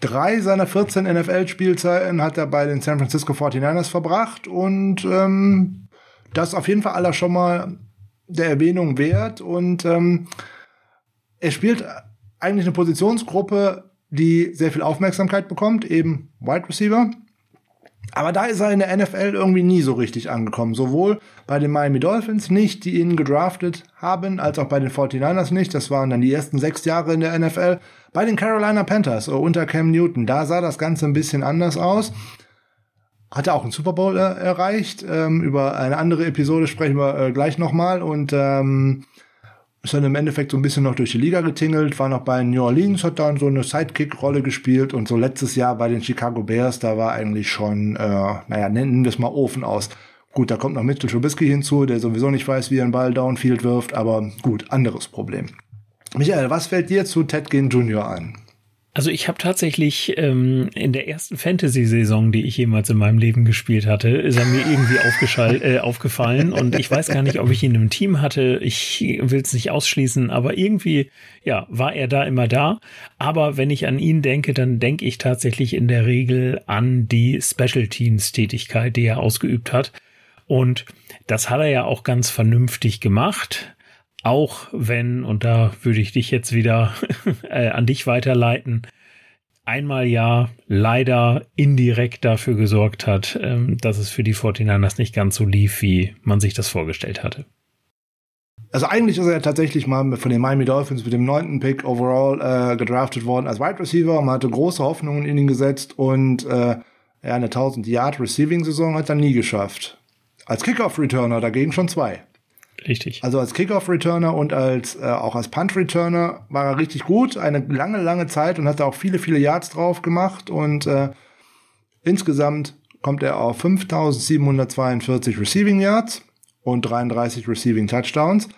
drei seiner 14 NFL-Spielzeiten hat er bei den San Francisco 49ers verbracht und ähm, das auf jeden Fall aller schon mal der Erwähnung wert. Und ähm, er spielt eigentlich eine Positionsgruppe, die sehr viel Aufmerksamkeit bekommt, eben Wide Receiver. Aber da ist er in der NFL irgendwie nie so richtig angekommen. Sowohl bei den Miami Dolphins nicht, die ihn gedraftet haben, als auch bei den 49ers nicht. Das waren dann die ersten sechs Jahre in der NFL. Bei den Carolina Panthers unter Cam Newton, da sah das Ganze ein bisschen anders aus. Hat er auch einen Super Bowl äh, erreicht. Ähm, über eine andere Episode sprechen wir äh, gleich nochmal. Und ähm, ist dann im Endeffekt so ein bisschen noch durch die Liga getingelt, war noch bei New Orleans, hat dann so eine Sidekick-Rolle gespielt und so letztes Jahr bei den Chicago Bears, da war eigentlich schon, äh, naja, nennen wir es mal Ofen aus. Gut, da kommt noch Mitchell Trubisky hinzu, der sowieso nicht weiß, wie er einen Ball downfield wirft, aber gut, anderes Problem. Michael, was fällt dir zu Ted Ginn Jr. ein? Also ich habe tatsächlich ähm, in der ersten Fantasy-Saison, die ich jemals in meinem Leben gespielt hatte, ist er mir irgendwie äh, aufgefallen und ich weiß gar nicht, ob ich ihn im Team hatte. Ich will es nicht ausschließen, aber irgendwie, ja, war er da immer da. Aber wenn ich an ihn denke, dann denke ich tatsächlich in der Regel an die Special Teams-Tätigkeit, die er ausgeübt hat. Und das hat er ja auch ganz vernünftig gemacht. Auch wenn, und da würde ich dich jetzt wieder äh, an dich weiterleiten, einmal ja leider indirekt dafür gesorgt hat, ähm, dass es für die 49ers nicht ganz so lief, wie man sich das vorgestellt hatte. Also eigentlich ist er ja tatsächlich mal von den Miami Dolphins mit dem neunten Pick overall äh, gedraftet worden als Wide Receiver. Man hatte große Hoffnungen in ihn gesetzt und äh, eine 1000 Yard Receiving Saison hat er nie geschafft. Als Kickoff Returner dagegen schon zwei. Richtig. Also als Kickoff Returner und als äh, auch als Punt Returner war er richtig gut, eine lange lange Zeit und hat da auch viele viele Yards drauf gemacht und äh, insgesamt kommt er auf 5742 Receiving Yards und 33 Receiving Touchdowns.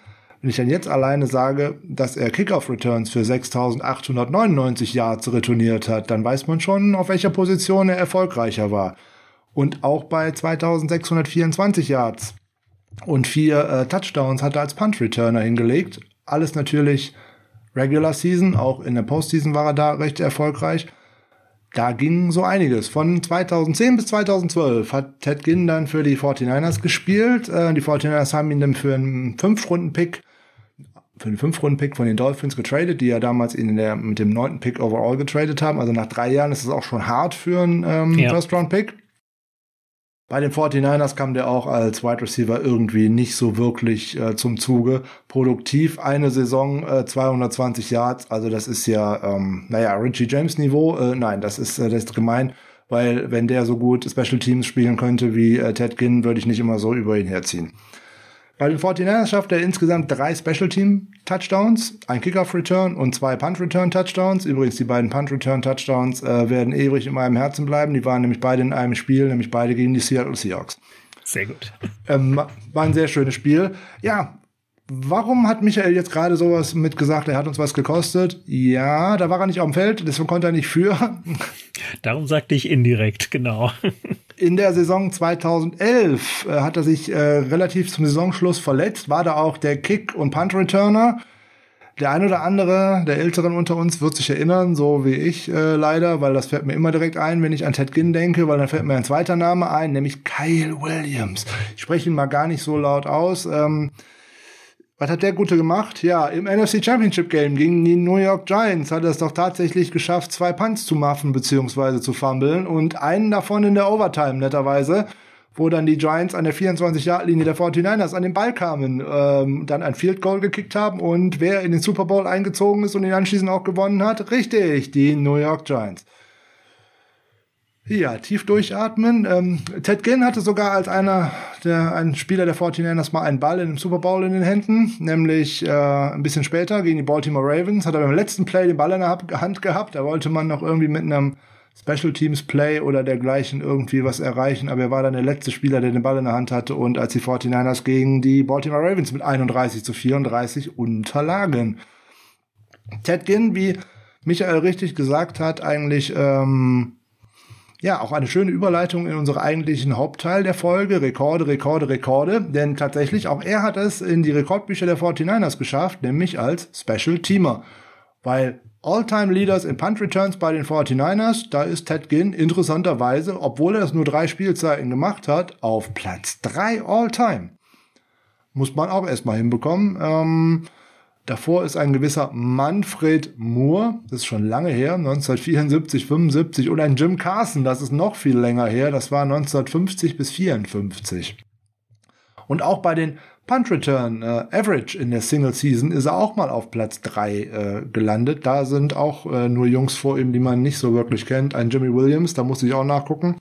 Wenn ich dann jetzt alleine sage, dass er Kickoff Returns für 6899 Yards retourniert hat, dann weiß man schon, auf welcher Position er erfolgreicher war. Und auch bei 2624 Yards und vier äh, Touchdowns hat er als Punt Returner hingelegt. Alles natürlich Regular Season, auch in der Postseason war er da recht erfolgreich. Da ging so einiges. Von 2010 bis 2012 hat Ted Ginn dann für die 49ers gespielt. Äh, die 49ers haben ihn dann für einen Fünf-Runden-Pick für den Fünf-Runden-Pick von den Dolphins getradet, die ja damals in der, mit dem neunten Pick overall getradet haben. Also nach drei Jahren ist es auch schon hart für einen ähm, ja. First-Round-Pick. Bei den 49ers kam der auch als Wide Receiver irgendwie nicht so wirklich äh, zum Zuge. Produktiv eine Saison äh, 220 Yards, also das ist ja, ähm, naja, Richie James Niveau. Äh, nein, das ist, äh, das ist gemein, weil wenn der so gut Special Teams spielen könnte wie äh, Ted Ginn, würde ich nicht immer so über ihn herziehen. Bei den 49ers schafft er insgesamt drei Special Team Touchdowns, ein Kickoff Return und zwei Punt Return Touchdowns. Übrigens, die beiden Punt Return Touchdowns äh, werden ewig in meinem Herzen bleiben. Die waren nämlich beide in einem Spiel, nämlich beide gegen die Seattle Seahawks. Sehr gut. Ähm, war ein sehr schönes Spiel. Ja, Warum hat Michael jetzt gerade sowas mit gesagt, er hat uns was gekostet? Ja, da war er nicht auf dem Feld, deswegen konnte er nicht für. Darum sagte ich indirekt, genau. In der Saison 2011 äh, hat er sich äh, relativ zum Saisonschluss verletzt, war da auch der Kick- und Punt-Returner. Der ein oder andere der Älteren unter uns wird sich erinnern, so wie ich äh, leider, weil das fällt mir immer direkt ein, wenn ich an Ted Ginn denke, weil dann fällt mir ein zweiter Name ein, nämlich Kyle Williams. Ich spreche ihn mal gar nicht so laut aus. Ähm, was hat der Gute gemacht? Ja, im NFC Championship Game gegen die New York Giants hat er es doch tatsächlich geschafft, zwei Punts zu muffen bzw. zu fummeln und einen davon in der Overtime netterweise, wo dann die Giants an der 24-Yard-Linie der 49ers an den Ball kamen, ähm, dann ein Field Goal gekickt haben und wer in den Super Bowl eingezogen ist und ihn anschließend auch gewonnen hat? Richtig, die New York Giants. Ja, tief durchatmen. Ähm, Ted Ginn hatte sogar als einer der ein Spieler der 49ers mal einen Ball in dem Super Bowl in den Händen, nämlich äh, ein bisschen später gegen die Baltimore Ravens hat er beim letzten Play den Ball in der Hand gehabt. Da wollte man noch irgendwie mit einem Special Teams Play oder dergleichen irgendwie was erreichen, aber er war dann der letzte Spieler, der den Ball in der Hand hatte und als die 49ers gegen die Baltimore Ravens mit 31 zu 34 unterlagen. Ted Ginn, wie Michael richtig gesagt hat, eigentlich ähm, ja, auch eine schöne Überleitung in unsere eigentlichen Hauptteil der Folge. Rekorde, Rekorde, Rekorde. Denn tatsächlich, auch er hat es in die Rekordbücher der 49ers geschafft, nämlich als Special Teamer. Weil All-Time Leaders in Punt Returns bei den 49ers, da ist Ted Ginn interessanterweise, obwohl er es nur drei Spielzeiten gemacht hat, auf Platz drei All-Time. Muss man auch erstmal hinbekommen. Ähm, Davor ist ein gewisser Manfred Moore, das ist schon lange her, 1974, 75, und ein Jim Carson, das ist noch viel länger her, das war 1950 bis 54. Und auch bei den Punt Return äh, Average in der Single Season ist er auch mal auf Platz 3 äh, gelandet. Da sind auch äh, nur Jungs vor ihm, die man nicht so wirklich kennt. Ein Jimmy Williams, da musste ich auch nachgucken.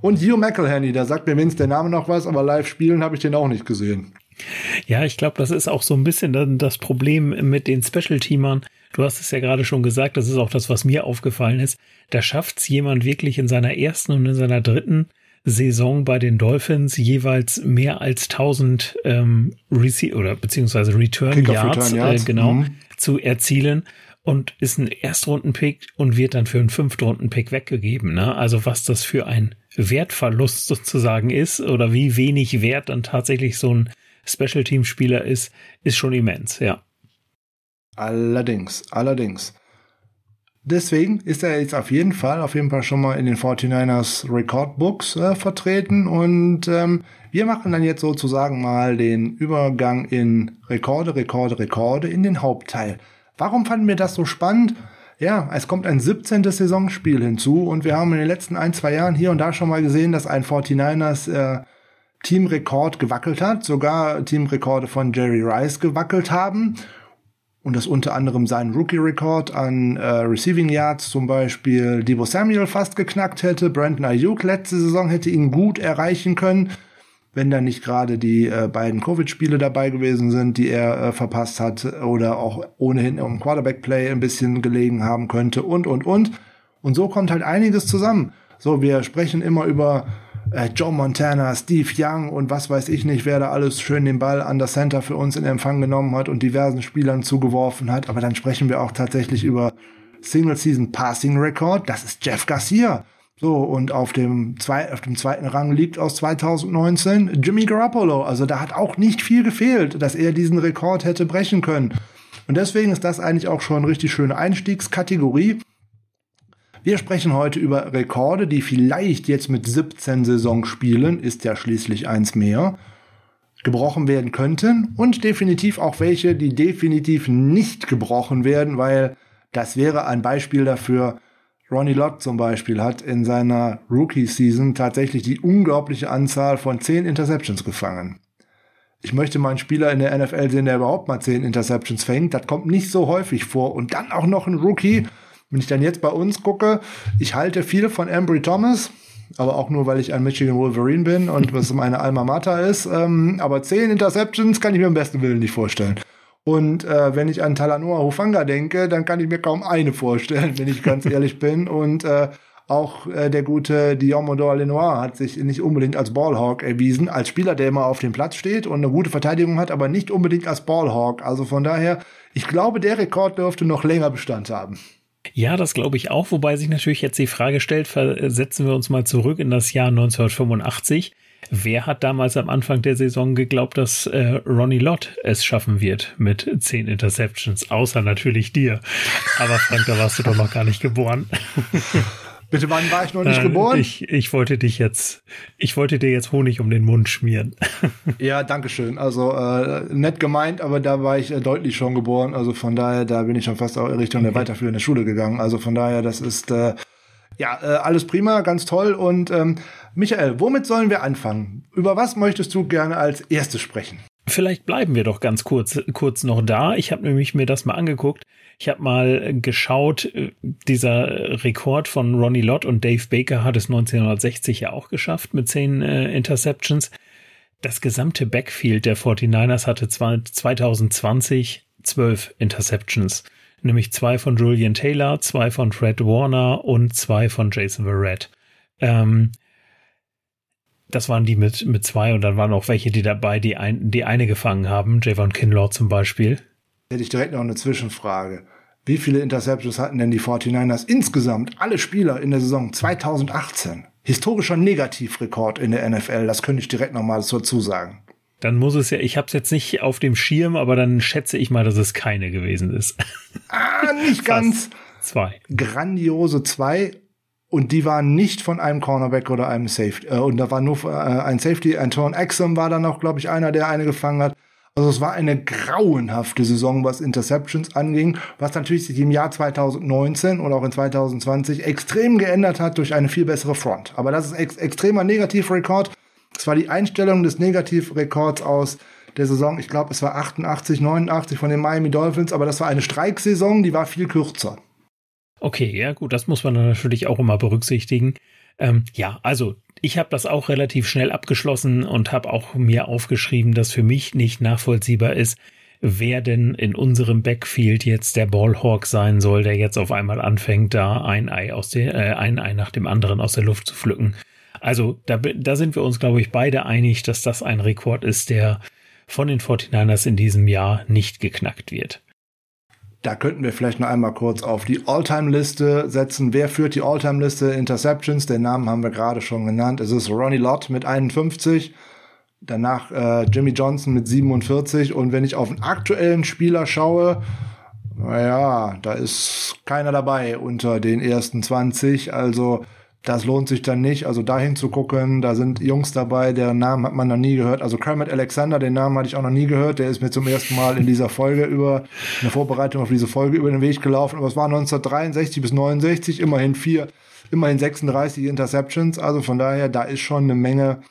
Und Hugh McElhenney, da sagt mir wenigstens der Name noch was, aber live spielen habe ich den auch nicht gesehen. Ja, ich glaube, das ist auch so ein bisschen dann das Problem mit den Special-Teamern. Du hast es ja gerade schon gesagt, das ist auch das, was mir aufgefallen ist. Da schafft es jemand wirklich in seiner ersten und in seiner dritten Saison bei den Dolphins jeweils mehr als 1000 ähm, Rece oder beziehungsweise Return Yards, Return Yards. Äh, genau mhm. zu erzielen und ist ein Erstrunden-Pick und wird dann für einen Fünftrunden-Pick weggegeben. Ne? Also was das für ein Wertverlust sozusagen ist oder wie wenig wert dann tatsächlich so ein Special Team Spieler ist, ist schon immens, ja. Allerdings, allerdings. Deswegen ist er jetzt auf jeden Fall, auf jeden Fall schon mal in den 49ers Recordbooks äh, vertreten und ähm, wir machen dann jetzt sozusagen mal den Übergang in Rekorde, Rekorde, Rekorde in den Hauptteil. Warum fanden wir das so spannend? Ja, es kommt ein 17. Saisonspiel hinzu und wir haben in den letzten ein, zwei Jahren hier und da schon mal gesehen, dass ein 49ers äh, Teamrekord gewackelt hat, sogar Teamrekorde von Jerry Rice gewackelt haben und das unter anderem seinen Rookie-Rekord an äh, Receiving Yards zum Beispiel Debo Samuel fast geknackt hätte. Brandon Ayuk letzte Saison hätte ihn gut erreichen können, wenn da nicht gerade die äh, beiden Covid-Spiele dabei gewesen sind, die er äh, verpasst hat oder auch ohnehin im Quarterback-Play ein bisschen gelegen haben könnte und, und, und. Und so kommt halt einiges zusammen. So, wir sprechen immer über äh, Joe Montana, Steve Young und was weiß ich nicht, wer da alles schön den Ball an das Center für uns in Empfang genommen hat und diversen Spielern zugeworfen hat. Aber dann sprechen wir auch tatsächlich über Single Season Passing Record. Das ist Jeff Garcia. So, und auf dem, zwei, auf dem zweiten Rang liegt aus 2019 Jimmy Garoppolo. Also da hat auch nicht viel gefehlt, dass er diesen Rekord hätte brechen können. Und deswegen ist das eigentlich auch schon eine richtig schöne Einstiegskategorie. Wir sprechen heute über Rekorde, die vielleicht jetzt mit 17 Saisonspielen, ist ja schließlich eins mehr, gebrochen werden könnten und definitiv auch welche, die definitiv nicht gebrochen werden, weil das wäre ein Beispiel dafür, Ronnie Lott zum Beispiel hat in seiner Rookie-Season tatsächlich die unglaubliche Anzahl von 10 Interceptions gefangen. Ich möchte mal einen Spieler in der NFL sehen, der überhaupt mal 10 Interceptions fängt. Das kommt nicht so häufig vor. Und dann auch noch ein Rookie, wenn ich dann jetzt bei uns gucke, ich halte viel von Embry Thomas, aber auch nur, weil ich ein Michigan Wolverine bin und was meine Alma Mater ist. Ähm, aber zehn Interceptions kann ich mir im besten Willen nicht vorstellen. Und äh, wenn ich an Talanoa Hufanga denke, dann kann ich mir kaum eine vorstellen, wenn ich ganz ehrlich bin. Und äh, auch äh, der gute Diomodor Lenoir hat sich nicht unbedingt als Ballhawk erwiesen, als Spieler, der immer auf dem Platz steht und eine gute Verteidigung hat, aber nicht unbedingt als Ballhawk. Also von daher, ich glaube, der Rekord dürfte noch länger Bestand haben. Ja, das glaube ich auch, wobei sich natürlich jetzt die Frage stellt, versetzen wir uns mal zurück in das Jahr 1985. Wer hat damals am Anfang der Saison geglaubt, dass äh, Ronnie Lott es schaffen wird mit zehn Interceptions? Außer natürlich dir. Aber Frank, da warst du doch noch gar nicht geboren. Bitte, wann war ich noch nicht äh, geboren? Ich, ich wollte dich jetzt, ich wollte dir jetzt Honig um den Mund schmieren. ja, danke schön. Also äh, nett gemeint, aber da war ich äh, deutlich schon geboren. Also von daher, da bin ich schon fast auch in Richtung der weiterführenden Schule gegangen. Also von daher, das ist äh, ja äh, alles prima, ganz toll. Und ähm, Michael, womit sollen wir anfangen? Über was möchtest du gerne als erstes sprechen? Vielleicht bleiben wir doch ganz kurz, kurz noch da. Ich habe nämlich mir das mal angeguckt. Ich habe mal geschaut, äh, dieser Rekord von Ronnie Lott und Dave Baker hat es 1960 ja auch geschafft mit zehn äh, Interceptions. Das gesamte Backfield der 49ers hatte 2020 zwölf Interceptions. Nämlich zwei von Julian Taylor, zwei von Fred Warner und zwei von Jason Verrett. Ähm, das waren die mit, mit zwei und dann waren auch welche, die dabei, die, ein, die eine gefangen haben. Javon Kinlaw zum Beispiel. Hätte ich direkt noch eine Zwischenfrage. Wie viele Interceptions hatten denn die 49ers insgesamt, alle Spieler in der Saison 2018? Historischer Negativrekord in der NFL, das könnte ich direkt noch mal dazu sagen. Dann muss es ja, ich habe es jetzt nicht auf dem Schirm, aber dann schätze ich mal, dass es keine gewesen ist. Ah, nicht ganz. Zwei. Grandiose zwei und die waren nicht von einem Cornerback oder einem Safety. Äh, und da war nur äh, ein Safety. Anton Exum war dann noch, glaube ich, einer, der eine gefangen hat. Also es war eine grauenhafte Saison, was Interceptions anging, was natürlich sich im Jahr 2019 und auch in 2020 extrem geändert hat durch eine viel bessere Front. Aber das ist ex extremer Negativrekord. Es war die Einstellung des Negativrekords aus der Saison, ich glaube, es war 88, 89 von den Miami Dolphins, aber das war eine Streiksaison, die war viel kürzer. Okay, ja gut, das muss man natürlich auch immer berücksichtigen. Ähm, ja, also ich habe das auch relativ schnell abgeschlossen und habe auch mir aufgeschrieben, dass für mich nicht nachvollziehbar ist, wer denn in unserem Backfield jetzt der Ballhawk sein soll, der jetzt auf einmal anfängt, da ein Ei aus der, äh, ein Ei nach dem anderen aus der Luft zu pflücken. Also da, da sind wir uns, glaube ich, beide einig, dass das ein Rekord ist, der von den 49ers in diesem Jahr nicht geknackt wird. Da könnten wir vielleicht noch einmal kurz auf die All-Time-Liste setzen. Wer führt die All-Time-Liste Interceptions? Den Namen haben wir gerade schon genannt. Es ist Ronnie Lott mit 51. Danach äh, Jimmy Johnson mit 47. Und wenn ich auf einen aktuellen Spieler schaue, Naja, da ist keiner dabei unter den ersten 20. Also das lohnt sich dann nicht. Also dahin zu gucken, da sind Jungs dabei, deren Namen hat man noch nie gehört. Also Kermit Alexander, den Namen hatte ich auch noch nie gehört. Der ist mir zum ersten Mal in dieser Folge über, in der Vorbereitung auf diese Folge über den Weg gelaufen. Aber es war 1963 bis 69, immerhin vier, immerhin 36 Interceptions. Also von daher, da ist schon eine Menge,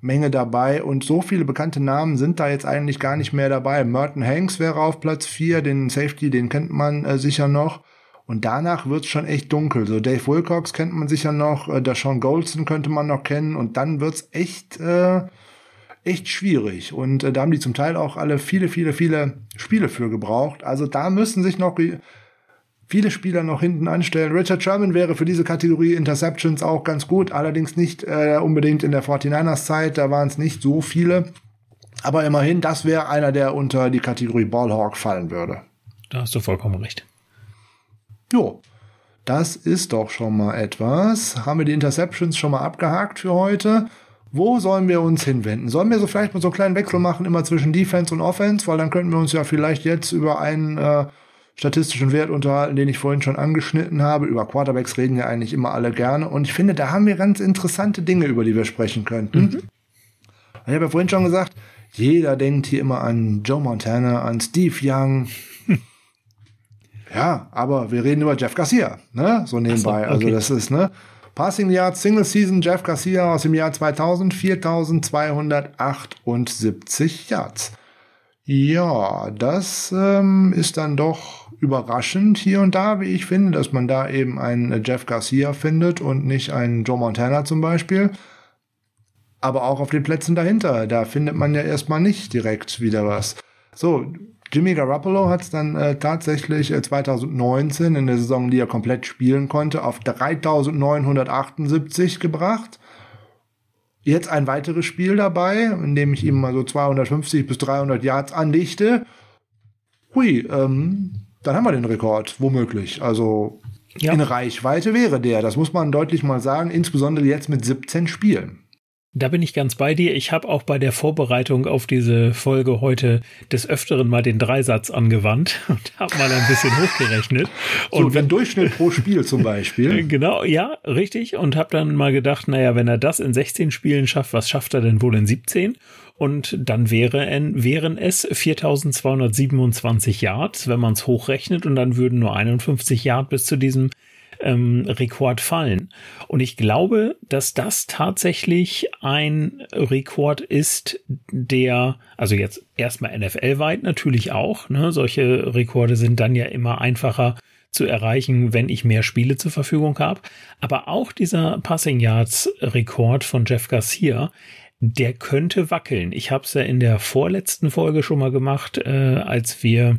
Menge dabei. Und so viele bekannte Namen sind da jetzt eigentlich gar nicht mehr dabei. Merton Hanks wäre auf Platz vier, den Safety, den kennt man äh, sicher noch. Und danach wird's schon echt dunkel. So Dave Wilcox kennt man sicher noch, äh, der Sean Goldston könnte man noch kennen und dann wird's echt, äh, echt schwierig. Und äh, da haben die zum Teil auch alle viele, viele, viele Spiele für gebraucht. Also da müssen sich noch viele Spieler noch hinten anstellen. Richard Sherman wäre für diese Kategorie Interceptions auch ganz gut, allerdings nicht äh, unbedingt in der 49ers Zeit, da waren es nicht so viele. Aber immerhin, das wäre einer, der unter die Kategorie Ballhawk fallen würde. Da hast du vollkommen recht. Jo, das ist doch schon mal etwas. Haben wir die Interceptions schon mal abgehakt für heute? Wo sollen wir uns hinwenden? Sollen wir so vielleicht mal so einen kleinen Wechsel machen, immer zwischen Defense und Offense? Weil dann könnten wir uns ja vielleicht jetzt über einen äh, statistischen Wert unterhalten, den ich vorhin schon angeschnitten habe. Über Quarterbacks reden ja eigentlich immer alle gerne. Und ich finde, da haben wir ganz interessante Dinge, über die wir sprechen könnten. Mhm. Ich habe ja vorhin schon gesagt, jeder denkt hier immer an Joe Montana, an Steve Young, ja, aber wir reden über Jeff Garcia, ne? So nebenbei. So, also okay. Also das ist, ne? Passing Yard Single Season Jeff Garcia aus dem Jahr 2000, 4278 Yards. Ja, das ähm, ist dann doch überraschend hier und da, wie ich finde, dass man da eben einen Jeff Garcia findet und nicht einen Joe Montana zum Beispiel. Aber auch auf den Plätzen dahinter, da findet man ja erstmal nicht direkt wieder was. So, Jimmy Garoppolo hat es dann äh, tatsächlich äh, 2019 in der Saison, die er komplett spielen konnte, auf 3978 gebracht. Jetzt ein weiteres Spiel dabei, in dem ich ihm mal so 250 bis 300 Yards andichte. Hui, ähm, dann haben wir den Rekord, womöglich. Also ja. in Reichweite wäre der, das muss man deutlich mal sagen, insbesondere jetzt mit 17 Spielen. Da bin ich ganz bei dir. Ich habe auch bei der Vorbereitung auf diese Folge heute des Öfteren mal den Dreisatz angewandt und habe mal ein bisschen hochgerechnet. So, und wenn Durchschnitt pro Spiel zum Beispiel. Genau, ja, richtig. Und habe dann mal gedacht, naja, wenn er das in 16 Spielen schafft, was schafft er denn wohl in 17? Und dann wäre, wären es 4227 Yards, wenn man es hochrechnet. Und dann würden nur 51 Yards bis zu diesem ähm, Rekord fallen. Und ich glaube, dass das tatsächlich ein Rekord ist, der, also jetzt erstmal NFL-weit natürlich auch, ne? solche Rekorde sind dann ja immer einfacher zu erreichen, wenn ich mehr Spiele zur Verfügung habe. Aber auch dieser Passing Yards Rekord von Jeff Garcia, der könnte wackeln. Ich habe es ja in der vorletzten Folge schon mal gemacht, äh, als wir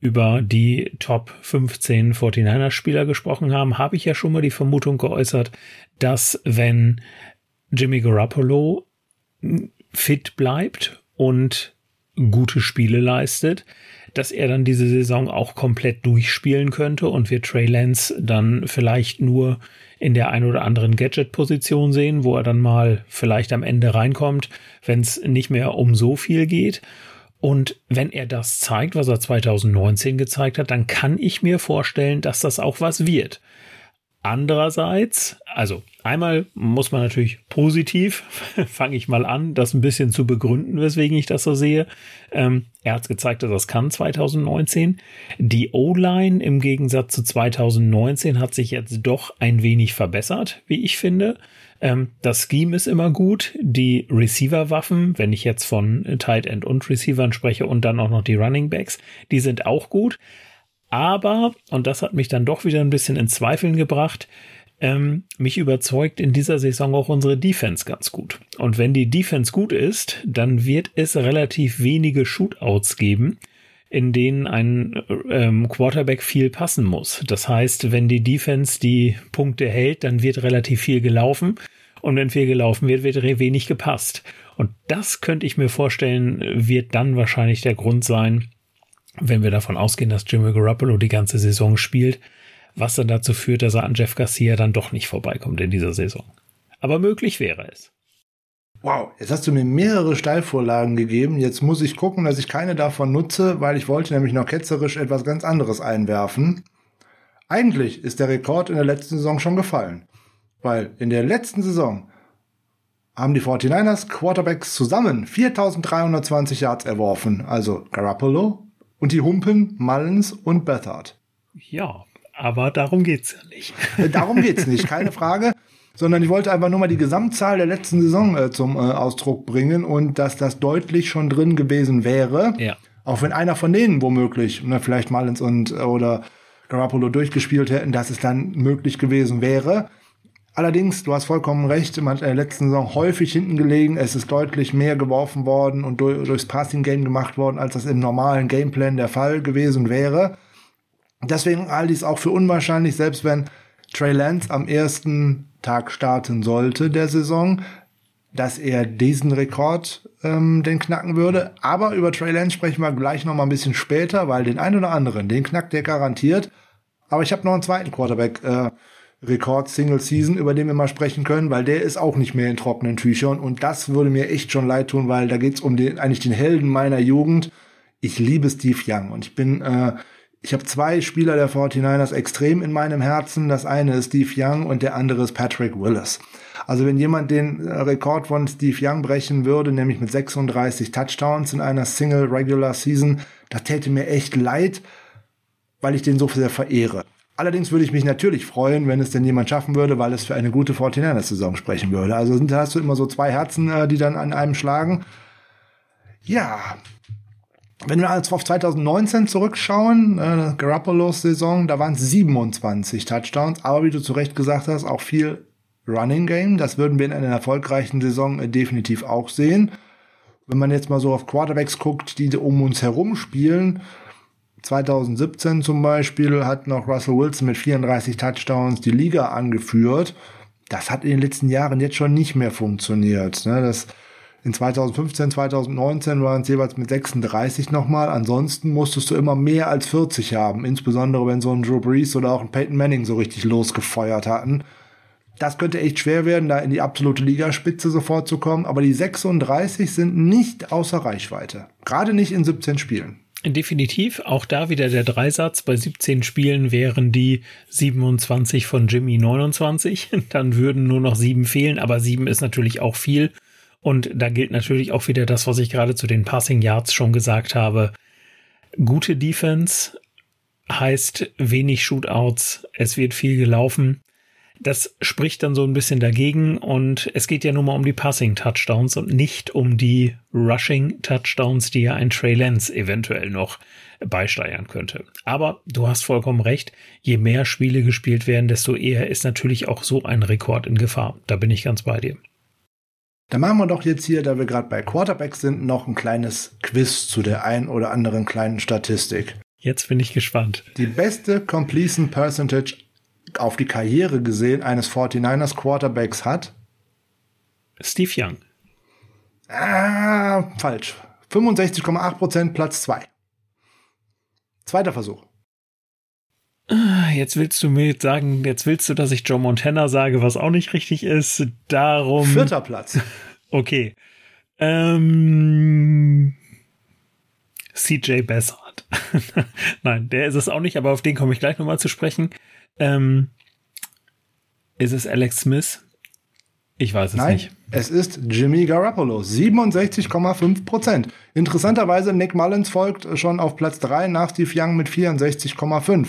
über die Top 15 49er Spieler gesprochen haben, habe ich ja schon mal die Vermutung geäußert, dass wenn Jimmy Garoppolo fit bleibt und gute Spiele leistet, dass er dann diese Saison auch komplett durchspielen könnte und wir Trey Lance dann vielleicht nur in der ein oder anderen Gadget-Position sehen, wo er dann mal vielleicht am Ende reinkommt, wenn es nicht mehr um so viel geht. Und wenn er das zeigt, was er 2019 gezeigt hat, dann kann ich mir vorstellen, dass das auch was wird. Andererseits, also einmal muss man natürlich positiv, fange ich mal an, das ein bisschen zu begründen, weswegen ich das so sehe. Ähm, er hat gezeigt, dass es kann 2019. Die O-Line im Gegensatz zu 2019 hat sich jetzt doch ein wenig verbessert, wie ich finde. Ähm, das Scheme ist immer gut. Die Receiver-Waffen, wenn ich jetzt von Tight End und Receivern spreche und dann auch noch die Running Backs, die sind auch gut. Aber, und das hat mich dann doch wieder ein bisschen in Zweifeln gebracht, ähm, mich überzeugt in dieser Saison auch unsere Defense ganz gut. Und wenn die Defense gut ist, dann wird es relativ wenige Shootouts geben, in denen ein ähm, Quarterback viel passen muss. Das heißt, wenn die Defense die Punkte hält, dann wird relativ viel gelaufen. Und wenn viel gelaufen wird, wird wenig gepasst. Und das könnte ich mir vorstellen, wird dann wahrscheinlich der Grund sein, wenn wir davon ausgehen, dass Jimmy Garoppolo die ganze Saison spielt, was dann dazu führt, dass er an Jeff Garcia dann doch nicht vorbeikommt in dieser Saison. Aber möglich wäre es. Wow, jetzt hast du mir mehrere Steilvorlagen gegeben. Jetzt muss ich gucken, dass ich keine davon nutze, weil ich wollte nämlich noch ketzerisch etwas ganz anderes einwerfen. Eigentlich ist der Rekord in der letzten Saison schon gefallen. Weil in der letzten Saison haben die 49ers Quarterbacks zusammen 4320 Yards erworfen. Also Garoppolo und die Humpen Mullins und Bethard. Ja, aber darum geht's ja nicht. darum geht's nicht, keine Frage sondern ich wollte einfach nur mal die Gesamtzahl der letzten Saison äh, zum äh, Ausdruck bringen und dass das deutlich schon drin gewesen wäre. Ja. Auch wenn einer von denen womöglich, ne, vielleicht Mullins und äh, oder Garoppolo durchgespielt hätten, dass es dann möglich gewesen wäre. Allerdings, du hast vollkommen recht, man hat in der letzten Saison häufig hinten gelegen. Es ist deutlich mehr geworfen worden und durch, durchs Passing-Game gemacht worden, als das im normalen Gameplan der Fall gewesen wäre. Deswegen halte ich es auch für unwahrscheinlich, selbst wenn Trey Lance am ersten Tag starten sollte der Saison, dass er diesen Rekord ähm, den knacken würde. Aber über Trey Lance sprechen wir gleich noch mal ein bisschen später, weil den einen oder anderen, den knackt der garantiert. Aber ich habe noch einen zweiten Quarterback. Äh, Rekord Single Season, über den wir mal sprechen können, weil der ist auch nicht mehr in trockenen Tüchern und das würde mir echt schon leid tun, weil da geht's um den eigentlich den Helden meiner Jugend. Ich liebe Steve Young und ich bin äh, ich habe zwei Spieler der 49ers extrem in meinem Herzen. Das eine ist Steve Young und der andere ist Patrick Willis. Also wenn jemand den äh, Rekord von Steve Young brechen würde, nämlich mit 36 Touchdowns in einer Single Regular Season, das täte mir echt leid, weil ich den so sehr verehre. Allerdings würde ich mich natürlich freuen, wenn es denn jemand schaffen würde, weil es für eine gute 49ers-Saison sprechen würde. Also da hast du immer so zwei Herzen, äh, die dann an einem schlagen. Ja, wenn wir jetzt auf 2019 zurückschauen, äh, Garoppolos Saison, da waren es 27 Touchdowns, aber wie du zu Recht gesagt hast, auch viel Running Game. Das würden wir in einer erfolgreichen Saison äh, definitiv auch sehen. Wenn man jetzt mal so auf Quarterbacks guckt, die um uns herum spielen, 2017 zum Beispiel hat noch Russell Wilson mit 34 Touchdowns die Liga angeführt. Das hat in den letzten Jahren jetzt schon nicht mehr funktioniert. Ne? Das in 2015, 2019 waren es jeweils mit 36 nochmal. Ansonsten musstest du immer mehr als 40 haben. Insbesondere wenn so ein Drew Brees oder auch ein Peyton Manning so richtig losgefeuert hatten. Das könnte echt schwer werden, da in die absolute Ligaspitze sofort zu kommen. Aber die 36 sind nicht außer Reichweite. Gerade nicht in 17 Spielen. Definitiv. Auch da wieder der Dreisatz. Bei 17 Spielen wären die 27 von Jimmy 29. Dann würden nur noch sieben fehlen. Aber sieben ist natürlich auch viel. Und da gilt natürlich auch wieder das, was ich gerade zu den Passing Yards schon gesagt habe. Gute Defense heißt wenig Shootouts, es wird viel gelaufen. Das spricht dann so ein bisschen dagegen und es geht ja nur mal um die Passing Touchdowns und nicht um die Rushing Touchdowns, die ja ein Trey Lance eventuell noch beisteuern könnte. Aber du hast vollkommen recht, je mehr Spiele gespielt werden, desto eher ist natürlich auch so ein Rekord in Gefahr. Da bin ich ganz bei dir. Dann machen wir doch jetzt hier, da wir gerade bei Quarterbacks sind, noch ein kleines Quiz zu der ein oder anderen kleinen Statistik. Jetzt bin ich gespannt. Die beste Completion Percentage auf die Karriere gesehen eines 49ers Quarterbacks hat Steve Young. Ah, falsch. 65,8% Platz 2. Zweiter Versuch. Ah, jetzt willst du mir sagen, jetzt willst du, dass ich Joe Montana sage, was auch nicht richtig ist. Darum. Vierter Platz. Okay. Ähm, CJ Bessard. Nein, der ist es auch nicht, aber auf den komme ich gleich nochmal zu sprechen. Ähm, ist es Alex Smith? Ich weiß es Nein, nicht. Es ist Jimmy Garoppolo, 67,5 Prozent. Interessanterweise, Nick Mullins folgt schon auf Platz 3 nach Steve Young mit 64,5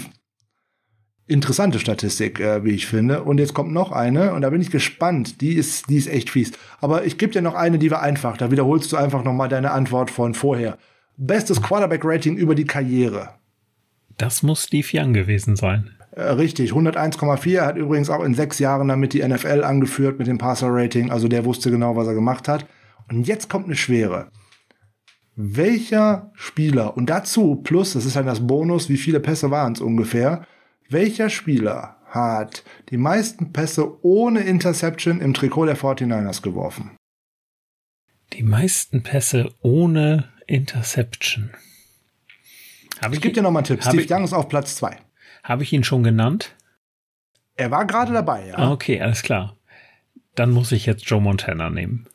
interessante Statistik, äh, wie ich finde. Und jetzt kommt noch eine, und da bin ich gespannt. Die ist, die ist echt fies. Aber ich gebe dir noch eine, die war einfach. Da wiederholst du einfach noch mal deine Antwort von vorher. Bestes Quarterback-Rating über die Karriere. Das muss Steve Young gewesen sein. Äh, richtig, 101,4 hat übrigens auch in sechs Jahren damit die NFL angeführt mit dem Passer-Rating. Also der wusste genau, was er gemacht hat. Und jetzt kommt eine schwere. Welcher Spieler, und dazu plus, das ist halt das Bonus, wie viele Pässe waren es ungefähr, welcher Spieler hat die meisten Pässe ohne Interception im Trikot der 49ers geworfen? Die meisten Pässe ohne Interception. Hab ich, ich gebe dir nochmal einen Tipp. Steve ich, Young ist auf Platz 2. Habe ich ihn schon genannt? Er war gerade dabei, ja. Ah, okay, alles klar. Dann muss ich jetzt Joe Montana nehmen.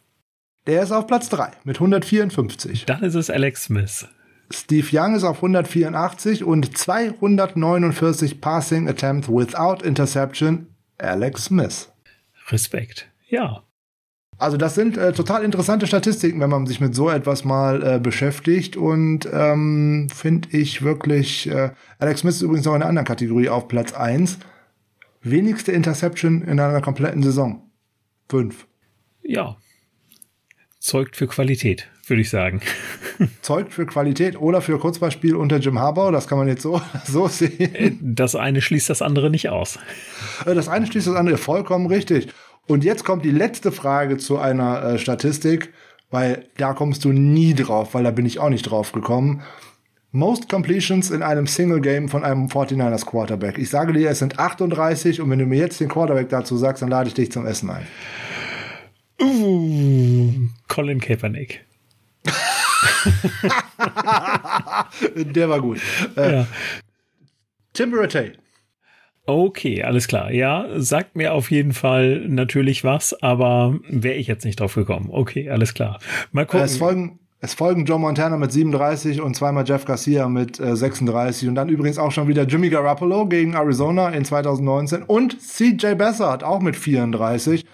Der ist auf Platz 3 mit 154. Dann ist es Alex Smith. Steve Young ist auf 184 und 249 Passing Attempts without Interception. Alex Smith. Respekt. Ja. Also das sind äh, total interessante Statistiken, wenn man sich mit so etwas mal äh, beschäftigt und ähm, finde ich wirklich, äh, Alex Smith ist übrigens noch in einer anderen Kategorie auf Platz 1. Wenigste Interception in einer kompletten Saison. Fünf. Ja. Zeugt für Qualität, würde ich sagen. Zeugt für Qualität oder für Kurzballspiel unter Jim Harbaugh, das kann man jetzt so, so sehen. Äh, das eine schließt das andere nicht aus. Äh, das eine schließt das andere, vollkommen richtig. Und jetzt kommt die letzte Frage zu einer äh, Statistik, weil da kommst du nie drauf, weil da bin ich auch nicht drauf gekommen. Most Completions in einem Single Game von einem 49ers Quarterback. Ich sage dir, es sind 38 und wenn du mir jetzt den Quarterback dazu sagst, dann lade ich dich zum Essen ein. Uh, Colin Kaepernick. Der war gut. Äh, ja. Tim Rattay. Okay, alles klar. Ja, sagt mir auf jeden Fall natürlich was, aber wäre ich jetzt nicht drauf gekommen. Okay, alles klar. Mal gucken. Es folgen, es folgen Joe Montana mit 37 und zweimal Jeff Garcia mit äh, 36 und dann übrigens auch schon wieder Jimmy Garoppolo gegen Arizona in 2019 und CJ Beathard auch mit 34.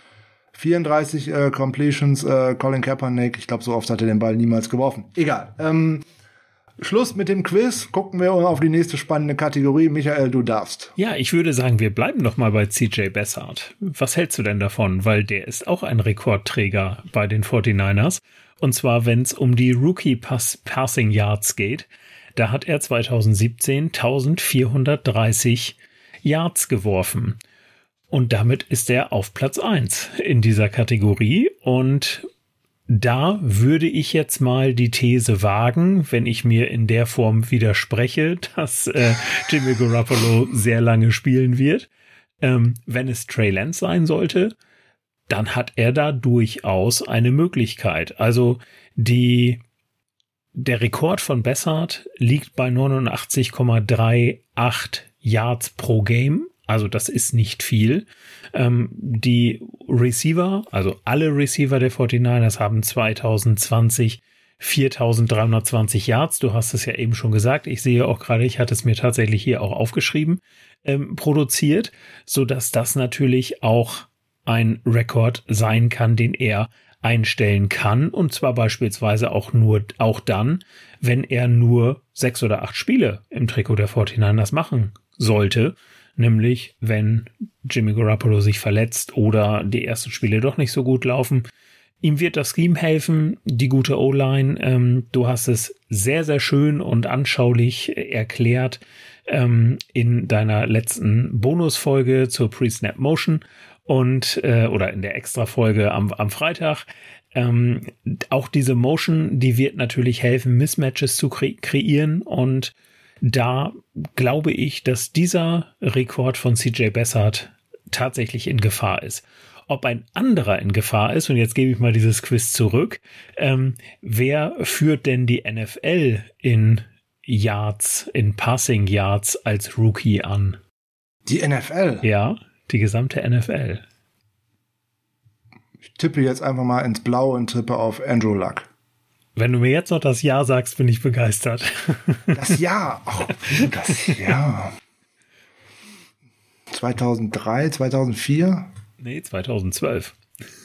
34 äh, Completions, äh, Colin Kaepernick, ich glaube, so oft hat er den Ball niemals geworfen. Egal. Ähm, Schluss mit dem Quiz. Gucken wir auf die nächste spannende Kategorie. Michael, du darfst. Ja, ich würde sagen, wir bleiben noch mal bei CJ Bessart. Was hältst du denn davon? Weil der ist auch ein Rekordträger bei den 49ers. Und zwar, wenn es um die Rookie Pass Passing Yards geht. Da hat er 2017 1430 Yards geworfen. Und damit ist er auf Platz 1 in dieser Kategorie. Und da würde ich jetzt mal die These wagen, wenn ich mir in der Form widerspreche, dass äh, Jimmy Garoppolo sehr lange spielen wird. Ähm, wenn es Trey Lance sein sollte, dann hat er da durchaus eine Möglichkeit. Also die der Rekord von Bessart liegt bei 89,38 Yards pro Game. Also das ist nicht viel. Ähm, die Receiver, also alle Receiver der 49ers haben 2020 4320 Yards. Du hast es ja eben schon gesagt. Ich sehe auch gerade, ich hatte es mir tatsächlich hier auch aufgeschrieben, ähm, produziert, so dass das natürlich auch ein Rekord sein kann, den er einstellen kann. Und zwar beispielsweise auch nur, auch dann, wenn er nur sechs oder acht Spiele im Trikot der 49ers machen sollte nämlich wenn Jimmy Garoppolo sich verletzt oder die ersten Spiele doch nicht so gut laufen. Ihm wird das Scheme helfen, die gute O-Line. Ähm, du hast es sehr, sehr schön und anschaulich erklärt ähm, in deiner letzten Bonusfolge zur Pre-Snap Motion und äh, oder in der Extra-Folge am, am Freitag. Ähm, auch diese Motion, die wird natürlich helfen, Mismatches zu kre kreieren und da glaube ich, dass dieser Rekord von CJ Bessart tatsächlich in Gefahr ist. Ob ein anderer in Gefahr ist, und jetzt gebe ich mal dieses Quiz zurück, ähm, wer führt denn die NFL in Yards, in Passing Yards als Rookie an? Die NFL? Ja, die gesamte NFL. Ich tippe jetzt einfach mal ins Blaue und tippe auf Andrew Luck. Wenn du mir jetzt noch das Ja sagst, bin ich begeistert. Das Ja, oh, das Ja. 2003, 2004? Nee, 2012.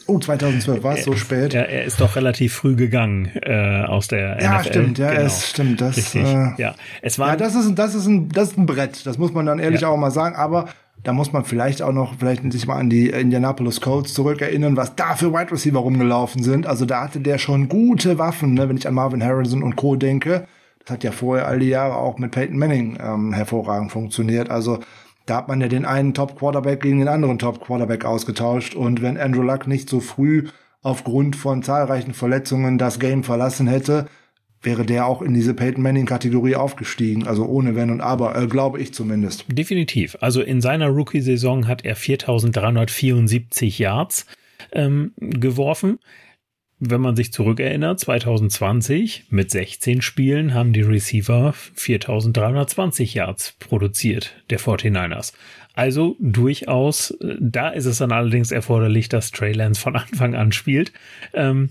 Oh, 2012 war es so spät. Ja, er ist doch relativ früh gegangen äh, aus der ja, NFL. Stimmt, ja, genau. es stimmt, das Äh, ja, es war Ja, das ist das ist ein das ist ein Brett, das muss man dann ehrlich ja. auch mal sagen, aber da muss man vielleicht auch noch vielleicht sich mal an die Indianapolis Colts zurückerinnern, was da für Wide Receiver rumgelaufen sind. Also da hatte der schon gute Waffen, ne? wenn ich an Marvin Harrison und Co. denke. Das hat ja vorher all die Jahre auch mit Peyton Manning ähm, hervorragend funktioniert. Also da hat man ja den einen Top Quarterback gegen den anderen Top Quarterback ausgetauscht. Und wenn Andrew Luck nicht so früh aufgrund von zahlreichen Verletzungen das Game verlassen hätte, wäre der auch in diese Peyton Manning-Kategorie aufgestiegen. Also ohne Wenn und Aber, äh, glaube ich zumindest. Definitiv. Also in seiner Rookie-Saison hat er 4374 Yards ähm, geworfen. Wenn man sich zurückerinnert, 2020 mit 16 Spielen haben die Receiver 4320 Yards produziert, der 49ers. Also durchaus, äh, da ist es dann allerdings erforderlich, dass Trey Lance von Anfang an spielt. Ähm,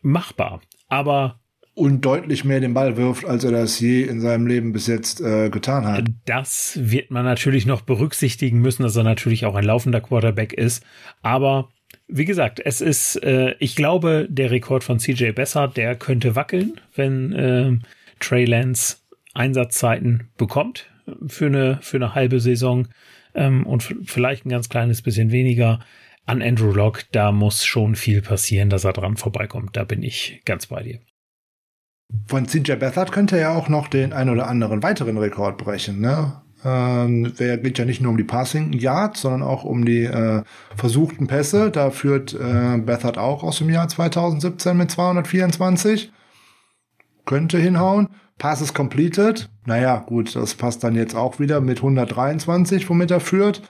machbar. Aber und deutlich mehr den Ball wirft, als er das je in seinem Leben bis jetzt äh, getan hat. Das wird man natürlich noch berücksichtigen müssen, dass er natürlich auch ein laufender Quarterback ist. Aber wie gesagt, es ist, äh, ich glaube, der Rekord von CJ Besser, der könnte wackeln, wenn äh, Trey Lance Einsatzzeiten bekommt für eine, für eine halbe Saison ähm, und vielleicht ein ganz kleines bisschen weniger. An Andrew Locke, da muss schon viel passieren, dass er dran vorbeikommt. Da bin ich ganz bei dir. Von CJ Beathard könnte er ja auch noch den ein oder anderen weiteren Rekord brechen, ne? Ähm, wer geht ja nicht nur um die Passing Yards, sondern auch um die äh, versuchten Pässe. Da führt äh, Bethard auch aus dem Jahr 2017 mit 224. Könnte hinhauen. Passes completed. Naja, gut, das passt dann jetzt auch wieder mit 123, womit er führt.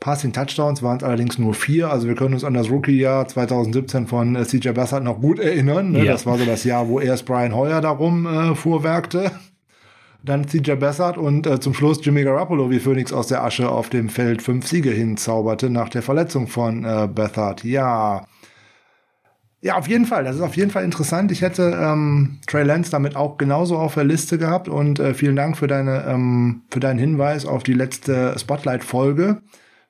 Passing Touchdowns waren es allerdings nur vier. Also wir können uns an das Rookie-Jahr 2017 von äh, CJ Beathard noch gut erinnern. Ne? Ja. Das war so das Jahr, wo erst Brian Hoyer darum äh, fuhrwerkte dann CJ Bessert und äh, zum Schluss Jimmy Garoppolo wie Phoenix aus der Asche auf dem Feld fünf Siege hinzauberte nach der Verletzung von äh, Bethard. Ja. Ja, auf jeden Fall. Das ist auf jeden Fall interessant. Ich hätte ähm, Trey Lance damit auch genauso auf der Liste gehabt und äh, vielen Dank für deine ähm, für deinen Hinweis auf die letzte Spotlight-Folge.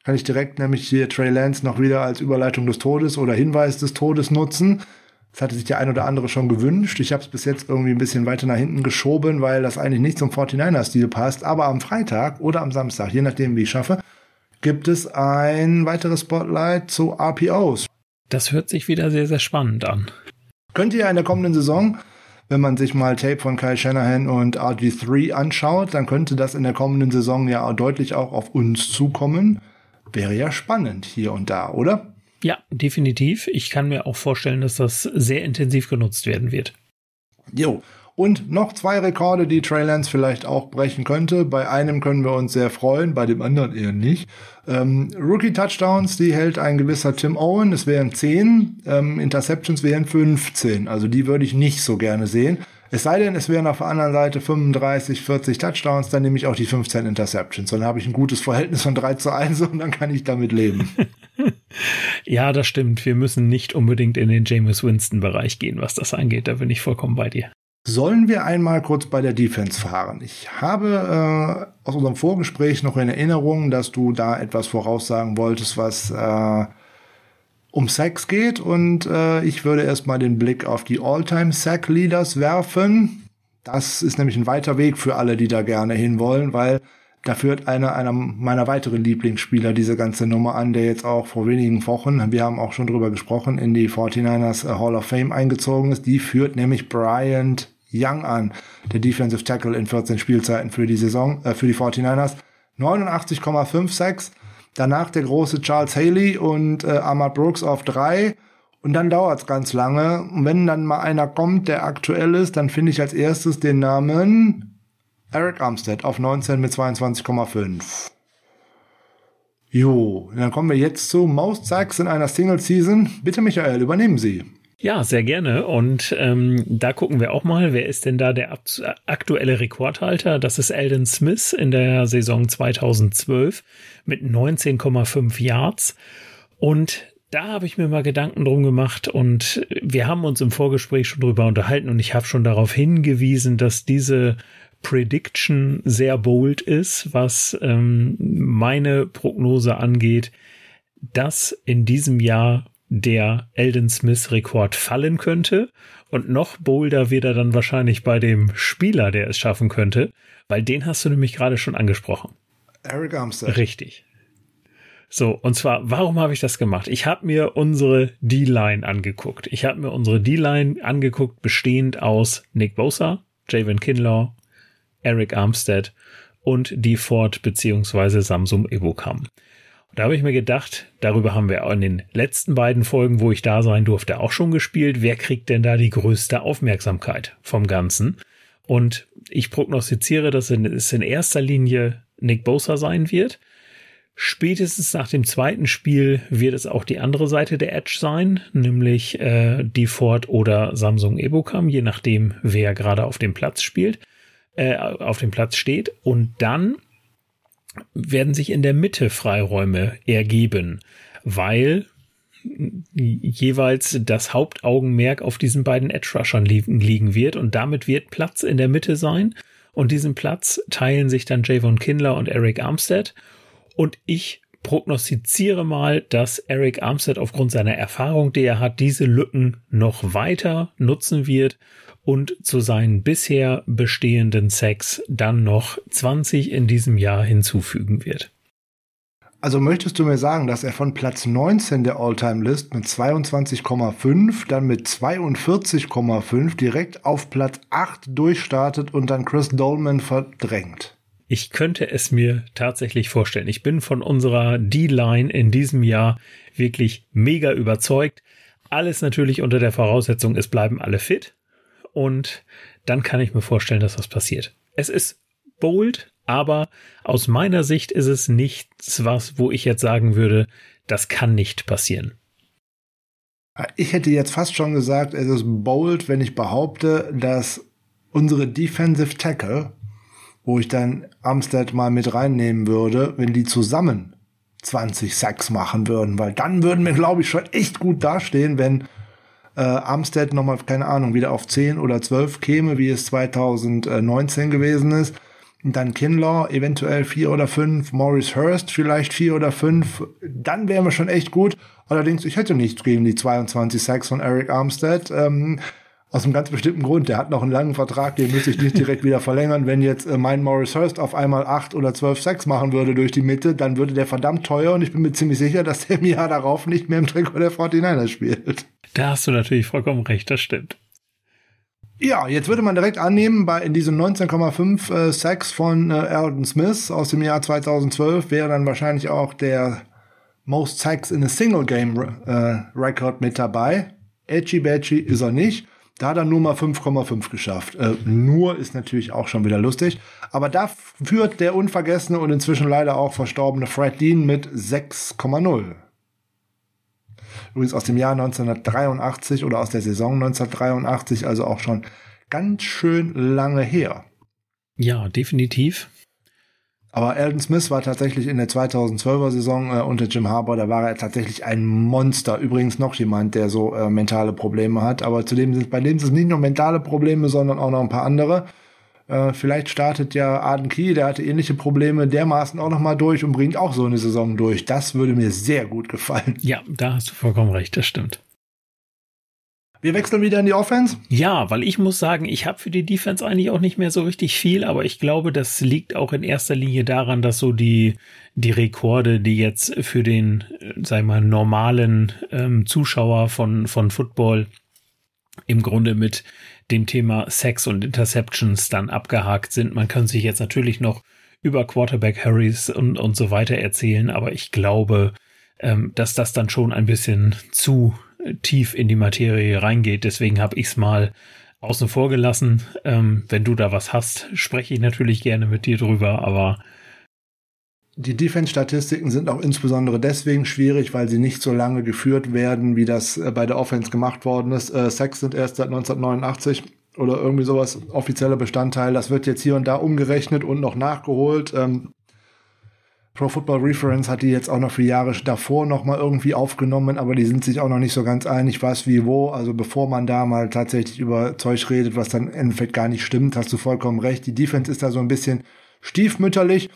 Kann ich direkt nämlich hier Trey Lance noch wieder als Überleitung des Todes oder Hinweis des Todes nutzen. Das hatte sich der ein oder andere schon gewünscht. Ich habe es bis jetzt irgendwie ein bisschen weiter nach hinten geschoben, weil das eigentlich nicht zum 49er-Stil passt. Aber am Freitag oder am Samstag, je nachdem wie ich schaffe, gibt es ein weiteres Spotlight zu RPOs. Das hört sich wieder sehr, sehr spannend an. Könnt ihr in der kommenden Saison, wenn man sich mal Tape von Kyle Shanahan und RG3 anschaut, dann könnte das in der kommenden Saison ja deutlich auch auf uns zukommen. Wäre ja spannend hier und da, oder? Ja, definitiv. Ich kann mir auch vorstellen, dass das sehr intensiv genutzt werden wird. Jo. Und noch zwei Rekorde, die Trey Lance vielleicht auch brechen könnte. Bei einem können wir uns sehr freuen, bei dem anderen eher nicht. Ähm, Rookie-Touchdowns, die hält ein gewisser Tim Owen. Es wären 10, ähm, Interceptions wären 15. Also die würde ich nicht so gerne sehen. Es sei denn, es wären auf der anderen Seite 35, 40 Touchdowns, dann nehme ich auch die 15 Interceptions. Dann habe ich ein gutes Verhältnis von 3 zu 1 und dann kann ich damit leben. ja, das stimmt. Wir müssen nicht unbedingt in den James Winston-Bereich gehen, was das angeht. Da bin ich vollkommen bei dir. Sollen wir einmal kurz bei der Defense fahren? Ich habe äh, aus unserem Vorgespräch noch in Erinnerung, dass du da etwas voraussagen wolltest, was äh, um Sacks geht und äh, ich würde erstmal den Blick auf die All-Time Sack Leaders werfen. Das ist nämlich ein weiter Weg für alle, die da gerne hinwollen, weil da führt einer, einer meiner weiteren Lieblingsspieler diese ganze Nummer an, der jetzt auch vor wenigen Wochen, wir haben auch schon drüber gesprochen, in die 49ers äh, Hall of Fame eingezogen ist. Die führt nämlich Bryant Young an, der Defensive Tackle in 14 Spielzeiten für die Saison, äh, für die 49ers. 89,5 Sacks, Danach der große Charles Haley und äh, Ahmad Brooks auf drei. Und dann dauert's ganz lange. Und wenn dann mal einer kommt, der aktuell ist, dann finde ich als erstes den Namen Eric Armstead auf 19 mit 22,5. Jo, dann kommen wir jetzt zu Most Sacks in einer Single Season. Bitte Michael, übernehmen Sie. Ja, sehr gerne. Und ähm, da gucken wir auch mal, wer ist denn da der aktuelle Rekordhalter? Das ist Eldon Smith in der Saison 2012 mit 19,5 Yards. Und da habe ich mir mal Gedanken drum gemacht und wir haben uns im Vorgespräch schon drüber unterhalten und ich habe schon darauf hingewiesen, dass diese Prediction sehr bold ist, was ähm, meine Prognose angeht, dass in diesem Jahr der Elden Smith Rekord fallen könnte. Und noch bolder wird er dann wahrscheinlich bei dem Spieler, der es schaffen könnte, weil den hast du nämlich gerade schon angesprochen. Eric Armstead. Richtig. So, und zwar, warum habe ich das gemacht? Ich habe mir unsere D-Line angeguckt. Ich habe mir unsere D-Line angeguckt, bestehend aus Nick Bosa, Javon Kinlaw, Eric Armstead und die Ford bzw. Samsung Evocam. Da habe ich mir gedacht, darüber haben wir in den letzten beiden Folgen, wo ich da sein durfte, auch schon gespielt. Wer kriegt denn da die größte Aufmerksamkeit vom Ganzen? Und ich prognostiziere, dass es in erster Linie Nick Bosa sein wird. Spätestens nach dem zweiten Spiel wird es auch die andere Seite der Edge sein, nämlich äh, die Ford oder Samsung Ebocam, je nachdem, wer gerade auf dem Platz spielt, äh, auf dem Platz steht. Und dann werden sich in der Mitte Freiräume ergeben, weil jeweils das Hauptaugenmerk auf diesen beiden Edge-Rushern liegen, liegen wird und damit wird Platz in der Mitte sein. Und diesen Platz teilen sich dann Javon Kindler und Eric Armstead. Und ich prognostiziere mal, dass Eric Armstead aufgrund seiner Erfahrung, die er hat, diese Lücken noch weiter nutzen wird und zu seinen bisher bestehenden Sex dann noch 20 in diesem Jahr hinzufügen wird. Also möchtest du mir sagen, dass er von Platz 19 der All-Time-List mit 22,5, dann mit 42,5 direkt auf Platz 8 durchstartet und dann Chris Dolman verdrängt? Ich könnte es mir tatsächlich vorstellen. Ich bin von unserer D-Line in diesem Jahr wirklich mega überzeugt. Alles natürlich unter der Voraussetzung, es bleiben alle fit. Und dann kann ich mir vorstellen, dass das passiert. Es ist bold, aber aus meiner Sicht ist es nichts, was, wo ich jetzt sagen würde, das kann nicht passieren. Ich hätte jetzt fast schon gesagt, es ist bold, wenn ich behaupte, dass unsere Defensive Tackle, wo ich dann Amstead mal mit reinnehmen würde, wenn die zusammen 20 Sacks machen würden, weil dann würden wir, glaube ich, schon echt gut dastehen, wenn äh, Amstead nochmal, keine Ahnung, wieder auf 10 oder 12 käme, wie es 2019 gewesen ist dann Kinlaw, eventuell vier oder fünf, Maurice Hurst vielleicht vier oder fünf, dann wären wir schon echt gut. Allerdings, ich hätte nichts gegen die 22 Sacks von Eric Armstead. Ähm, aus einem ganz bestimmten Grund. Der hat noch einen langen Vertrag, den müsste ich nicht direkt wieder verlängern. Wenn jetzt äh, mein Maurice Hurst auf einmal acht oder zwölf Sacks machen würde durch die Mitte, dann würde der verdammt teuer und ich bin mir ziemlich sicher, dass der im Jahr darauf nicht mehr im Trikot der 49ers spielt. Da hast du natürlich vollkommen recht, das stimmt. Ja, jetzt würde man direkt annehmen, bei in diesem 19,5 äh, Sacks von äh, Alden Smith aus dem Jahr 2012 wäre dann wahrscheinlich auch der Most Sacks in a Single Game äh, Record mit dabei. Edgy Badgy ist er nicht. Da er nur mal 5,5 geschafft. Äh, nur ist natürlich auch schon wieder lustig. Aber da führt der unvergessene und inzwischen leider auch verstorbene Fred Dean mit 6,0. Übrigens aus dem Jahr 1983 oder aus der Saison 1983, also auch schon ganz schön lange her. Ja, definitiv. Aber Alden Smith war tatsächlich in der 2012er Saison äh, unter Jim Harbour, da war er tatsächlich ein Monster. Übrigens noch jemand, der so äh, mentale Probleme hat. Aber zudem sind bei dem sind es nicht nur mentale Probleme, sondern auch noch ein paar andere. Äh, vielleicht startet ja Arden Key, der hatte ähnliche Probleme, dermaßen auch nochmal durch und bringt auch so eine Saison durch. Das würde mir sehr gut gefallen. Ja, da hast du vollkommen recht, das stimmt. Wir wechseln wieder in die Offense? Ja, weil ich muss sagen, ich habe für die Defense eigentlich auch nicht mehr so richtig viel, aber ich glaube, das liegt auch in erster Linie daran, dass so die, die Rekorde, die jetzt für den, sag mal, normalen ähm, Zuschauer von, von Football im Grunde mit dem Thema Sex und Interceptions dann abgehakt sind. Man kann sich jetzt natürlich noch über Quarterback Harrys und, und so weiter erzählen, aber ich glaube, ähm, dass das dann schon ein bisschen zu tief in die Materie reingeht. Deswegen habe ich es mal außen vor gelassen. Ähm, wenn du da was hast, spreche ich natürlich gerne mit dir drüber, aber die Defense-Statistiken sind auch insbesondere deswegen schwierig, weil sie nicht so lange geführt werden, wie das äh, bei der Offense gemacht worden ist. Äh, Sacks sind erst seit 1989 oder irgendwie sowas offizieller Bestandteil. Das wird jetzt hier und da umgerechnet und noch nachgeholt. Ähm, Pro Football Reference hat die jetzt auch noch für Jahre davor noch mal irgendwie aufgenommen, aber die sind sich auch noch nicht so ganz einig, was wie wo. Also bevor man da mal tatsächlich über Zeug redet, was dann im Endeffekt gar nicht stimmt, hast du vollkommen recht. Die Defense ist da so ein bisschen stiefmütterlich.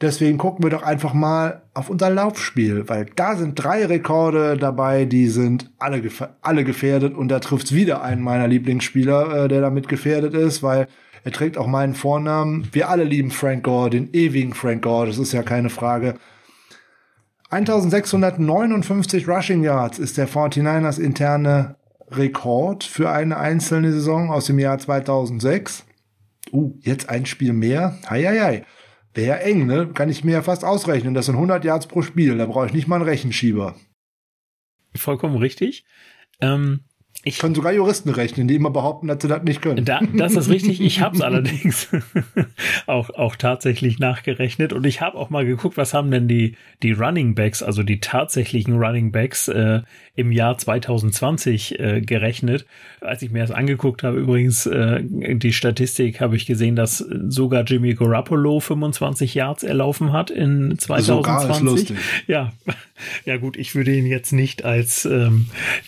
Deswegen gucken wir doch einfach mal auf unser Laufspiel, weil da sind drei Rekorde dabei, die sind alle, alle gefährdet und da trifft's wieder einen meiner Lieblingsspieler, äh, der damit gefährdet ist, weil er trägt auch meinen Vornamen. Wir alle lieben Frank Gore, den ewigen Frank Gore, das ist ja keine Frage. 1659 Rushing Yards ist der 49ers interne Rekord für eine einzelne Saison aus dem Jahr 2006. Uh, jetzt ein Spiel mehr. Hei, hei, hei. Wäre eng, ne? Kann ich mir ja fast ausrechnen. Das sind 100 Yards pro Spiel. Da brauche ich nicht mal einen Rechenschieber. Vollkommen richtig. Ähm, ich kann sogar Juristen rechnen, die immer behaupten, dass sie das nicht können. Da, das ist richtig. Ich habe es allerdings auch, auch tatsächlich nachgerechnet und ich habe auch mal geguckt, was haben denn die, die Running Backs, also die tatsächlichen Running Backs äh, im Jahr 2020 äh, gerechnet. Als ich mir das angeguckt habe, übrigens äh, die Statistik, habe ich gesehen, dass sogar Jimmy Garoppolo 25 Yards erlaufen hat in 2020. Sogar ist lustig. Ja, Ja gut, ich würde ihn jetzt nicht als ähm,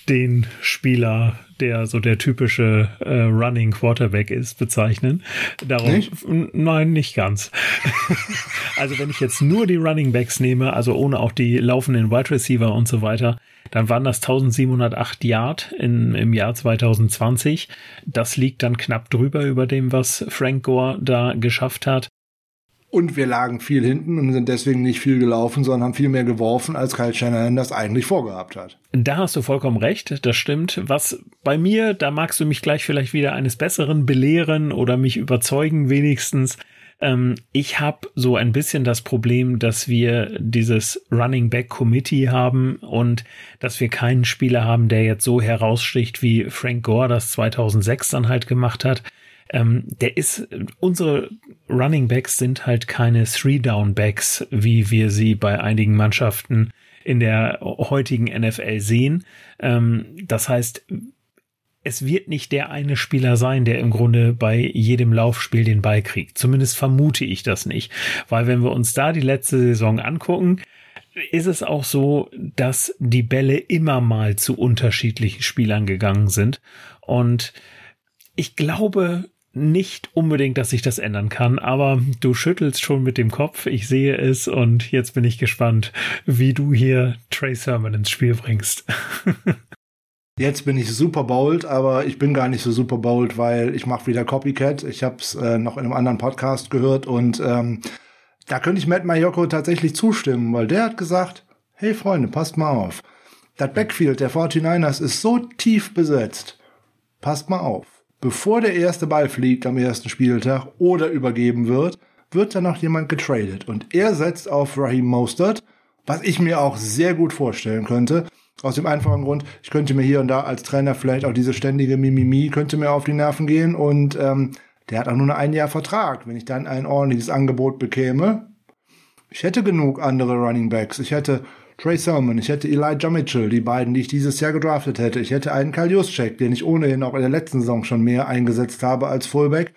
den Spieler, der so der typische äh, Running Quarterback ist, bezeichnen. Darum, nicht? Nein, nicht ganz. also wenn ich jetzt nur die Running Backs nehme, also ohne auch die laufenden Wide Receiver und so weiter, dann waren das 1708 Yard in, im Jahr 2020. Das liegt dann knapp drüber über dem, was Frank Gore da geschafft hat. Und wir lagen viel hinten und sind deswegen nicht viel gelaufen, sondern haben viel mehr geworfen, als Kyle Shanahan das eigentlich vorgehabt hat. Da hast du vollkommen recht, das stimmt. Was bei mir, da magst du mich gleich vielleicht wieder eines Besseren belehren oder mich überzeugen wenigstens. Ähm, ich habe so ein bisschen das Problem, dass wir dieses Running Back Committee haben und dass wir keinen Spieler haben, der jetzt so heraussticht, wie Frank Gore das 2006 dann halt gemacht hat ähm, der ist, unsere Running Backs sind halt keine Three-Down-Backs, wie wir sie bei einigen Mannschaften in der heutigen NFL sehen. Ähm, das heißt, es wird nicht der eine Spieler sein, der im Grunde bei jedem Laufspiel den Ball kriegt. Zumindest vermute ich das nicht. Weil wenn wir uns da die letzte Saison angucken, ist es auch so, dass die Bälle immer mal zu unterschiedlichen Spielern gegangen sind. Und ich glaube, nicht unbedingt, dass sich das ändern kann, aber du schüttelst schon mit dem Kopf. Ich sehe es und jetzt bin ich gespannt, wie du hier Trey Sermon ins Spiel bringst. Jetzt bin ich super bold, aber ich bin gar nicht so super bold, weil ich mache wieder Copycat. Ich habe es äh, noch in einem anderen Podcast gehört und ähm, da könnte ich Matt Mayoko tatsächlich zustimmen, weil der hat gesagt, hey Freunde, passt mal auf. Das Backfield der 49ers ist so tief besetzt. Passt mal auf bevor der erste Ball fliegt am ersten Spieltag oder übergeben wird, wird dann noch jemand getradet. Und er setzt auf Raheem Mostert, was ich mir auch sehr gut vorstellen könnte. Aus dem einfachen Grund, ich könnte mir hier und da als Trainer vielleicht auch diese ständige Mimimi könnte mir auf die Nerven gehen und ähm, der hat auch nur ein Jahr Vertrag. Wenn ich dann ein ordentliches Angebot bekäme, ich hätte genug andere Running Backs. Ich hätte Trey Sermon, ich hätte Elijah Mitchell, die beiden, die ich dieses Jahr gedraftet hätte. Ich hätte einen Kyle Juszczyk, den ich ohnehin auch in der letzten Saison schon mehr eingesetzt habe als Fullback.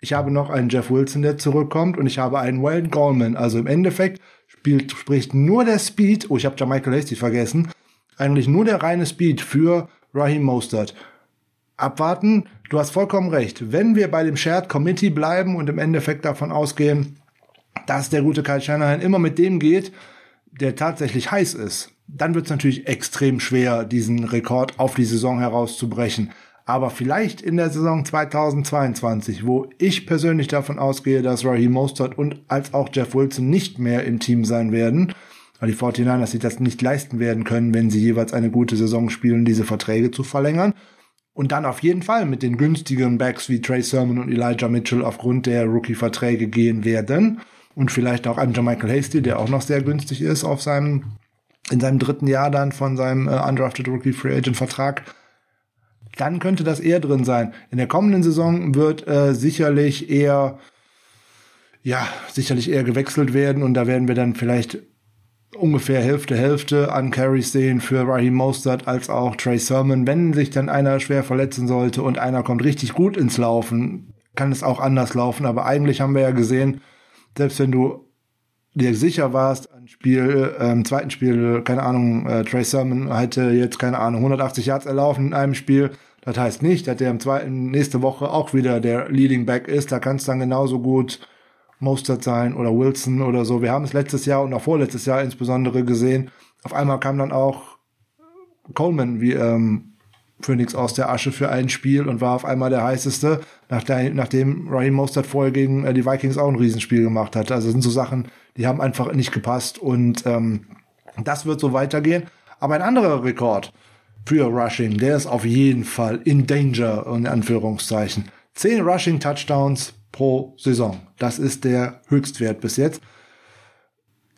Ich habe noch einen Jeff Wilson, der zurückkommt und ich habe einen Wayne Goldman. Also im Endeffekt spielt, spricht nur der Speed, oh, ich habe Michael Hasty vergessen, eigentlich nur der reine Speed für Raheem Mostert. Abwarten, du hast vollkommen recht. Wenn wir bei dem Shared Committee bleiben und im Endeffekt davon ausgehen, dass der gute Kyle Shanahan immer mit dem geht, der tatsächlich heiß ist, dann wird es natürlich extrem schwer, diesen Rekord auf die Saison herauszubrechen. Aber vielleicht in der Saison 2022, wo ich persönlich davon ausgehe, dass Raheem Mostert und als auch Jeff Wilson nicht mehr im Team sein werden, weil die 49ers sich das nicht leisten werden können, wenn sie jeweils eine gute Saison spielen, diese Verträge zu verlängern. Und dann auf jeden Fall mit den günstigen Backs wie Trey Sermon und Elijah Mitchell aufgrund der Rookie-Verträge gehen werden und vielleicht auch einen Michael Hasty, der auch noch sehr günstig ist auf seinem in seinem dritten Jahr dann von seinem äh, undrafted Rookie Free Agent Vertrag, dann könnte das eher drin sein. In der kommenden Saison wird äh, sicherlich eher ja, sicherlich eher gewechselt werden und da werden wir dann vielleicht ungefähr Hälfte Hälfte an Carries sehen für Raheem Mostert als auch Trey Sermon. Wenn sich dann einer schwer verletzen sollte und einer kommt richtig gut ins Laufen, kann es auch anders laufen, aber eigentlich haben wir ja gesehen, selbst wenn du dir sicher warst, ein Spiel, äh, im zweiten Spiel, keine Ahnung, äh, Trey Sermon hätte jetzt, keine Ahnung, 180 Yards erlaufen in einem Spiel. Das heißt nicht, dass der im zweiten, nächste Woche auch wieder der Leading Back ist. Da kann es dann genauso gut Mostert sein oder Wilson oder so. Wir haben es letztes Jahr und auch vorletztes Jahr insbesondere gesehen. Auf einmal kam dann auch Coleman wie ähm, Phoenix aus der Asche für ein Spiel und war auf einmal der heißeste, nachdem, Raheem Mostert vorher gegen äh, die Vikings auch ein Riesenspiel gemacht hat. Also das sind so Sachen, die haben einfach nicht gepasst und ähm, das wird so weitergehen. Aber ein anderer Rekord für Rushing, der ist auf jeden Fall in Danger, in Anführungszeichen. Zehn Rushing Touchdowns pro Saison. Das ist der Höchstwert bis jetzt.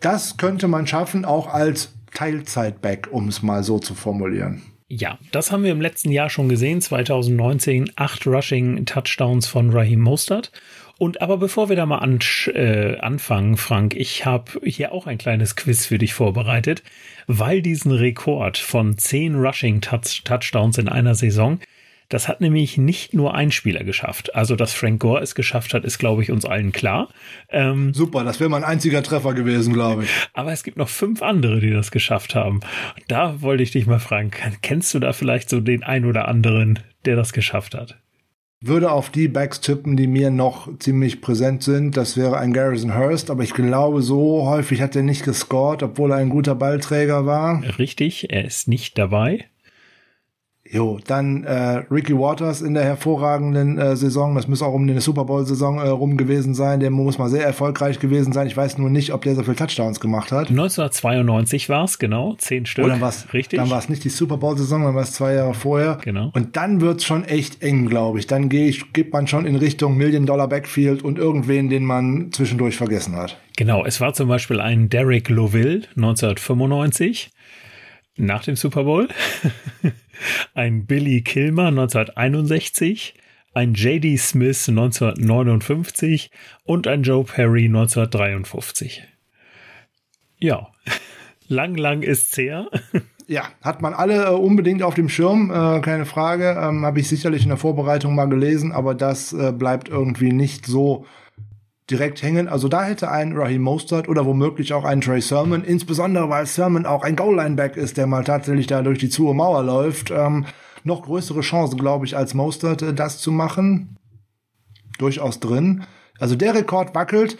Das könnte man schaffen, auch als Teilzeitback, um es mal so zu formulieren. Ja, das haben wir im letzten Jahr schon gesehen, 2019, acht Rushing-Touchdowns von Raheem Mostert. Und aber bevor wir da mal an, äh, anfangen, Frank, ich habe hier auch ein kleines Quiz für dich vorbereitet, weil diesen Rekord von zehn Rushing-Touchdowns in einer Saison, Das hat nämlich nicht nur ein Spieler geschafft. Also, dass Frank Gore es geschafft hat, ist, glaube ich, uns allen klar. Ähm, Super, das wäre mein einziger Treffer gewesen, glaube ich. Aber es gibt noch fünf andere, die das geschafft haben. Da wollte ich dich mal fragen, kennst du da vielleicht so den ein oder anderen, der das geschafft hat? würde auf die Backs tippen, die mir noch ziemlich präsent sind. Das wäre ein Garrison Hurst, aber ich glaube, so häufig hat er nicht gescored, obwohl er ein guter Ballträger war. Richtig, er ist nicht dabei. Jo, dann äh, Ricky Waters in der hervorragenden äh, Saison. Das muss auch um eine Super Bowl-Saison äh, rum gewesen sein. Der muss mal sehr erfolgreich gewesen sein. Ich weiß nur nicht, ob der so viele Touchdowns gemacht hat. 1992 war es, genau. Zehn Stück. Oder was? Richtig. Dann war es nicht die Super Bowl-Saison, dann war es zwei Jahre vorher. Genau. Und dann wird's schon echt eng, glaube ich. Dann gehe ich, geht man schon in Richtung Million-Dollar-Backfield und irgendwen, den man zwischendurch vergessen hat. Genau. Es war zum Beispiel ein Derek Loville 1995 nach dem Super Bowl. ein Billy Kilmer 1961, ein J.D. Smith 1959 und ein Joe Perry 1953. Ja, lang, lang ist's her. Ja, hat man alle äh, unbedingt auf dem Schirm, äh, keine Frage. Ähm, Habe ich sicherlich in der Vorbereitung mal gelesen, aber das äh, bleibt irgendwie nicht so direkt hängen. Also da hätte ein Raheem Mostert oder womöglich auch ein Trey Sermon, insbesondere weil Sermon auch ein Goal-Line-Back ist, der mal tatsächlich da durch die zuhe Mauer läuft, ähm, noch größere Chancen, glaube ich, als Mostert äh, das zu machen. Durchaus drin. Also der Rekord wackelt,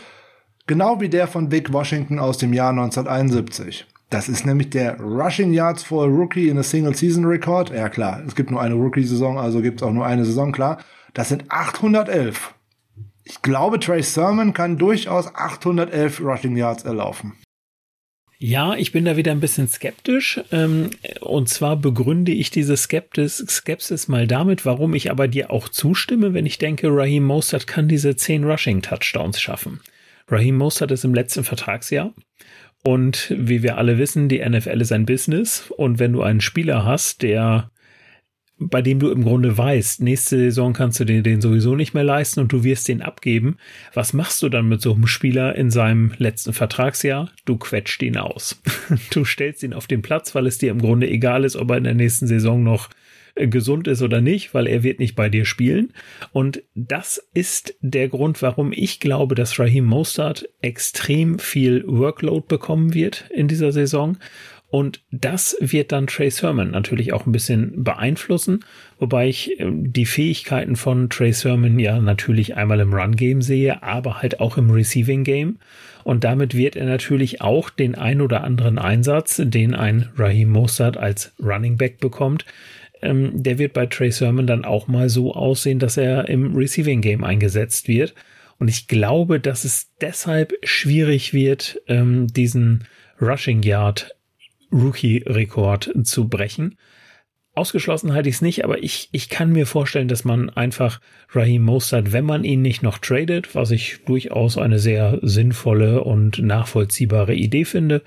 genau wie der von Vic Washington aus dem Jahr 1971. Das ist nämlich der Rushing Yards for a Rookie in a Single Season Record. Ja klar, es gibt nur eine Rookie-Saison, also gibt es auch nur eine Saison, klar. Das sind 811 ich glaube, Trey Sermon kann durchaus 811 Rushing Yards erlaufen. Ja, ich bin da wieder ein bisschen skeptisch. Ähm, und zwar begründe ich diese Skeptis, Skepsis mal damit, warum ich aber dir auch zustimme, wenn ich denke, Raheem Mostert kann diese 10 Rushing Touchdowns schaffen. Raheem Mostert ist im letzten Vertragsjahr. Und wie wir alle wissen, die NFL ist ein Business. Und wenn du einen Spieler hast, der bei dem du im Grunde weißt, nächste Saison kannst du den, den sowieso nicht mehr leisten und du wirst den abgeben. Was machst du dann mit so einem Spieler in seinem letzten Vertragsjahr? Du quetscht ihn aus. Du stellst ihn auf den Platz, weil es dir im Grunde egal ist, ob er in der nächsten Saison noch äh, gesund ist oder nicht, weil er wird nicht bei dir spielen. Und das ist der Grund, warum ich glaube, dass Raheem Mostert extrem viel Workload bekommen wird in dieser Saison und das wird dann Trace Herman natürlich auch ein bisschen beeinflussen, wobei ich ähm, die Fähigkeiten von Trace Herman ja natürlich einmal im Run-Game sehe, aber halt auch im Receiving-Game. Und damit wird er natürlich auch den ein oder anderen Einsatz, den ein Raheem Mostert als Running Back bekommt, ähm, der wird bei Trace Herman dann auch mal so aussehen, dass er im Receiving-Game eingesetzt wird. Und ich glaube, dass es deshalb schwierig wird, ähm, diesen Rushing Yard Rookie-Rekord zu brechen. Ausgeschlossen halte ich es nicht, aber ich, ich kann mir vorstellen, dass man einfach Raheem Mostert, wenn man ihn nicht noch tradet, was ich durchaus eine sehr sinnvolle und nachvollziehbare Idee finde,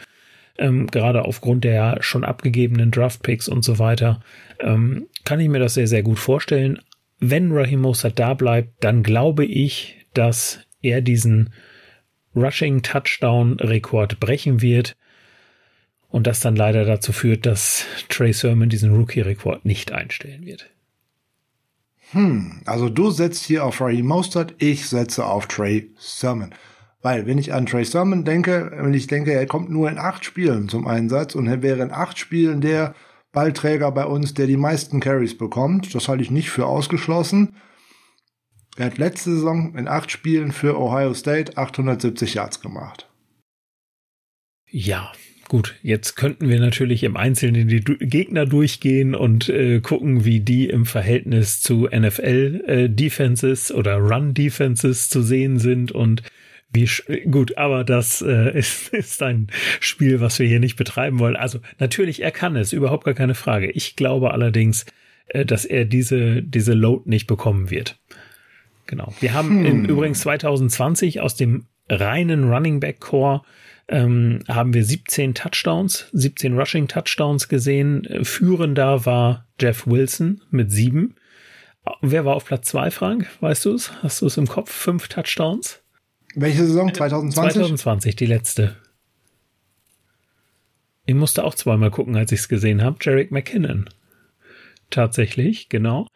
ähm, gerade aufgrund der schon abgegebenen Draftpicks und so weiter, ähm, kann ich mir das sehr, sehr gut vorstellen. Wenn Raheem Mostert da bleibt, dann glaube ich, dass er diesen Rushing Touchdown Rekord brechen wird. Und das dann leider dazu führt, dass Trey Sermon diesen Rookie-Rekord nicht einstellen wird. Hm, also du setzt hier auf Raheem Mostert, ich setze auf Trey Sermon. Weil, wenn ich an Trey Sermon denke, wenn ich denke, er kommt nur in acht Spielen zum Einsatz und er wäre in acht Spielen der Ballträger bei uns, der die meisten Carries bekommt, das halte ich nicht für ausgeschlossen. Er hat letzte Saison in acht Spielen für Ohio State 870 Yards gemacht. Ja, Gut, jetzt könnten wir natürlich im Einzelnen die du Gegner durchgehen und äh, gucken, wie die im Verhältnis zu NFL äh, Defenses oder Run Defenses zu sehen sind und wie gut, aber das äh, ist, ist ein Spiel, was wir hier nicht betreiben wollen. Also natürlich, er kann es, überhaupt gar keine Frage. Ich glaube allerdings, äh, dass er diese diese Load nicht bekommen wird. Genau. Wir haben hm. im übrigens 2020 aus dem reinen Running Back Core ähm, haben wir 17 Touchdowns, 17 Rushing Touchdowns gesehen. Führender war Jeff Wilson mit sieben. Wer war auf Platz zwei, Frank? Weißt du es? Hast du es im Kopf? Fünf Touchdowns? Welche Saison? 2020? 2020, die letzte. Ich musste auch zweimal gucken, als ich es gesehen habe. Jarek McKinnon. Tatsächlich, genau.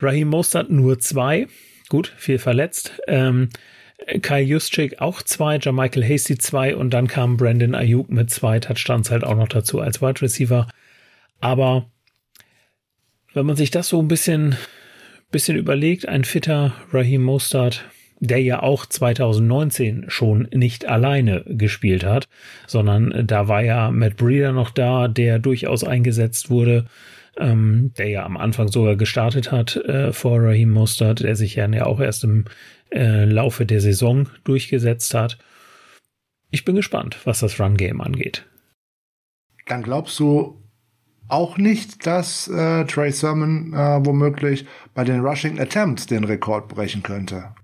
Raheem Mostert nur zwei. Gut, viel verletzt. Ähm, Kai Juszczyk auch zwei, Jermichael Hasty zwei und dann kam Brandon Ayuk mit zwei Touchdowns halt auch noch dazu als Wide Receiver. Aber wenn man sich das so ein bisschen, bisschen überlegt, ein fitter Raheem Mostert, der ja auch 2019 schon nicht alleine gespielt hat, sondern da war ja Matt Breeder noch da, der durchaus eingesetzt wurde, ähm, der ja am Anfang sogar gestartet hat äh, vor Raheem Mostert, der sich ja auch erst im äh, Laufe der Saison durchgesetzt hat. Ich bin gespannt, was das Run-Game angeht. Dann glaubst du auch nicht, dass äh, Trey Sermon äh, womöglich bei den Rushing Attempts den Rekord brechen könnte.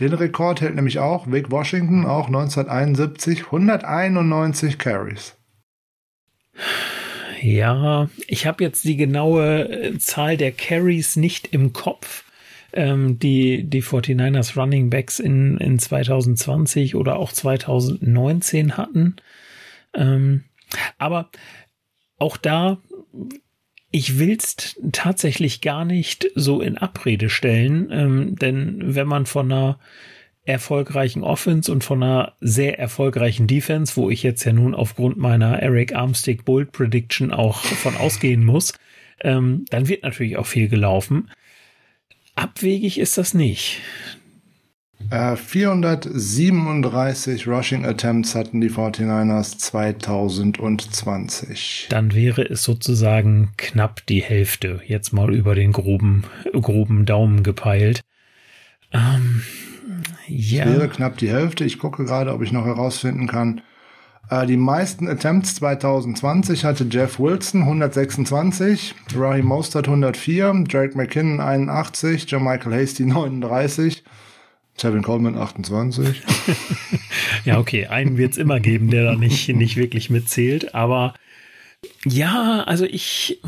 Den Rekord hält nämlich auch Vic Washington, auch 1971, 191 Carries. Ja, ich habe jetzt die genaue äh, Zahl der Carries nicht im Kopf ähm, die die 49ers Running Backs in, in 2020 oder auch 2019 hatten. Ähm, aber auch da, ich will's tatsächlich gar nicht so in Abrede stellen, ähm, denn wenn man von einer erfolgreichen Offense und von einer sehr erfolgreichen Defense, wo ich jetzt ja nun aufgrund meiner Eric Armstick Bold Prediction auch von ausgehen muss, ähm, dann wird natürlich auch viel gelaufen. Abwegig ist das nicht. Äh, 437 Rushing Attempts hatten die 49ers 2020. Dann wäre es sozusagen knapp die Hälfte, jetzt mal über den groben, groben Daumen gepeilt. Ähm, ja. Es wäre knapp die Hälfte. Ich gucke gerade, ob ich noch herausfinden kann, äh, die meisten Attempts 2020 hatte Jeff Wilson 126, Raheem Mostert 104, Drake McKinnon 81, Michael Hasty 39, Tevin Coleman 28. ja, okay, einen wird es immer geben, der da nicht, nicht wirklich mitzählt, aber ja, also ich.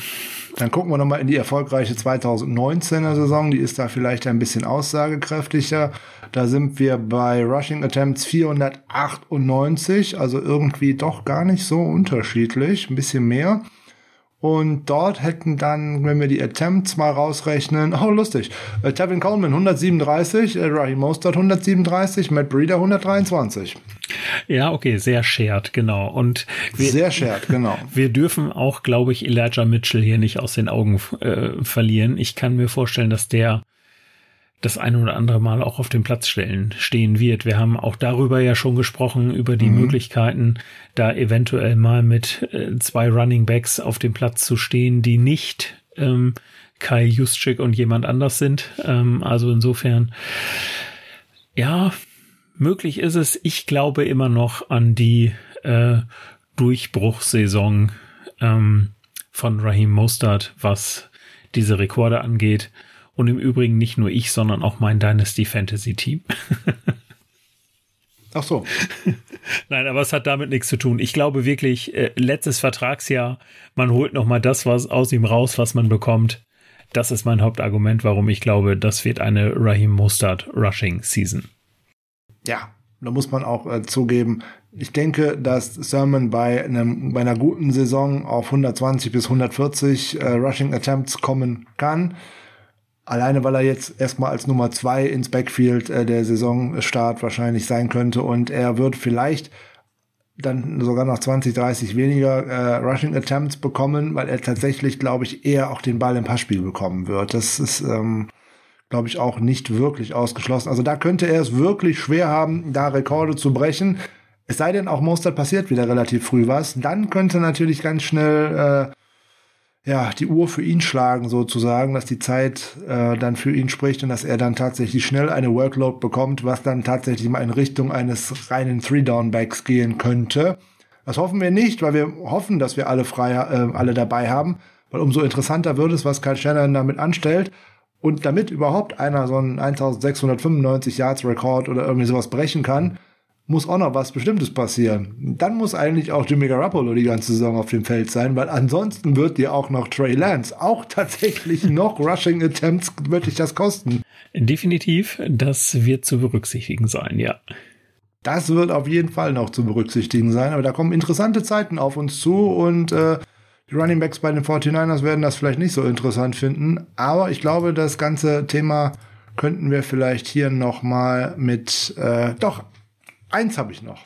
Dann gucken wir nochmal in die erfolgreiche 2019er Saison. Die ist da vielleicht ein bisschen aussagekräftiger. Da sind wir bei Rushing Attempts 498, also irgendwie doch gar nicht so unterschiedlich, ein bisschen mehr. Und dort hätten dann, wenn wir die Attempts mal rausrechnen, oh lustig, äh, Tevin Coleman 137, äh, Raheem Mostert 137, Matt Breeder 123. Ja, okay, sehr shared, genau. Und wir, sehr shared, genau. Wir dürfen auch, glaube ich, Elijah Mitchell hier nicht aus den Augen äh, verlieren. Ich kann mir vorstellen, dass der das eine oder andere Mal auch auf dem Platz stellen, stehen wird. Wir haben auch darüber ja schon gesprochen, über die mhm. Möglichkeiten, da eventuell mal mit äh, zwei Running Backs auf dem Platz zu stehen, die nicht ähm, Kai Juszczyk und jemand anders sind. Ähm, also insofern, ja, möglich ist es. Ich glaube immer noch an die äh, Durchbruchssaison ähm, von Raheem Mostert, was diese Rekorde angeht. Und im Übrigen nicht nur ich, sondern auch mein Dynasty Fantasy Team. Ach so. Nein, aber es hat damit nichts zu tun. Ich glaube wirklich, äh, letztes Vertragsjahr, man holt noch mal das was aus ihm raus, was man bekommt. Das ist mein Hauptargument, warum ich glaube, das wird eine Raheem Mostert Rushing Season. Ja, da muss man auch äh, zugeben, ich denke, dass Sermon bei, einem, bei einer guten Saison auf 120 bis 140 äh, Rushing Attempts kommen kann. Alleine, weil er jetzt erstmal als Nummer zwei ins Backfield äh, der Saisonstart wahrscheinlich sein könnte und er wird vielleicht dann sogar noch 20, 30 weniger äh, Rushing Attempts bekommen, weil er tatsächlich, glaube ich, eher auch den Ball im Passspiel bekommen wird. Das ist, ähm, glaube ich, auch nicht wirklich ausgeschlossen. Also da könnte er es wirklich schwer haben, da Rekorde zu brechen. Es sei denn, auch Mostert passiert wieder relativ früh was. Dann könnte natürlich ganz schnell äh, ja, die Uhr für ihn schlagen sozusagen, dass die Zeit äh, dann für ihn spricht und dass er dann tatsächlich schnell eine Workload bekommt, was dann tatsächlich mal in Richtung eines reinen Three-Down-Backs gehen könnte. Das hoffen wir nicht, weil wir hoffen, dass wir alle frei, äh, alle dabei haben, weil umso interessanter wird es, was Kyle Shannon damit anstellt. Und damit überhaupt einer so einen 1695 Yards Rekord oder irgendwie sowas brechen kann, muss auch noch was Bestimmtes passieren. Dann muss eigentlich auch Jimmy Garoppolo die ganze Saison auf dem Feld sein, weil ansonsten wird dir auch noch Trey Lance auch tatsächlich noch Rushing Attempts wirklich das kosten. Definitiv, das wird zu berücksichtigen sein, ja. Das wird auf jeden Fall noch zu berücksichtigen sein, aber da kommen interessante Zeiten auf uns zu und äh, Die Running Backs bei den 49ers werden das vielleicht nicht so interessant finden, aber ich glaube, das ganze Thema könnten wir vielleicht hier noch mal mit äh, doch eins habe ich noch.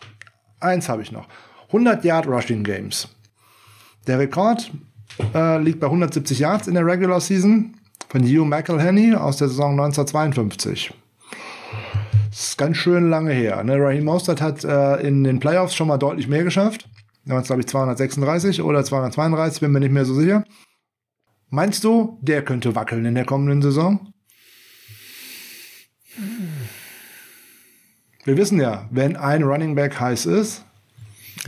Eins habe ich noch. 100 Yard Rushing Games. Der Rekord äh, liegt bei 170 Yards in der Regular Season von Hugh McElhenney aus der Saison 1952. Das ist ganz schön lange her. Ne? Raheem Mostert hat äh, in den Playoffs schon mal deutlich mehr geschafft. Da waren es, glaube ich, 236 oder 232, bin mir nicht mehr so sicher. Meinst du, der könnte wackeln in der kommenden Saison? Wir wissen ja, wenn ein Running Back heiß ist,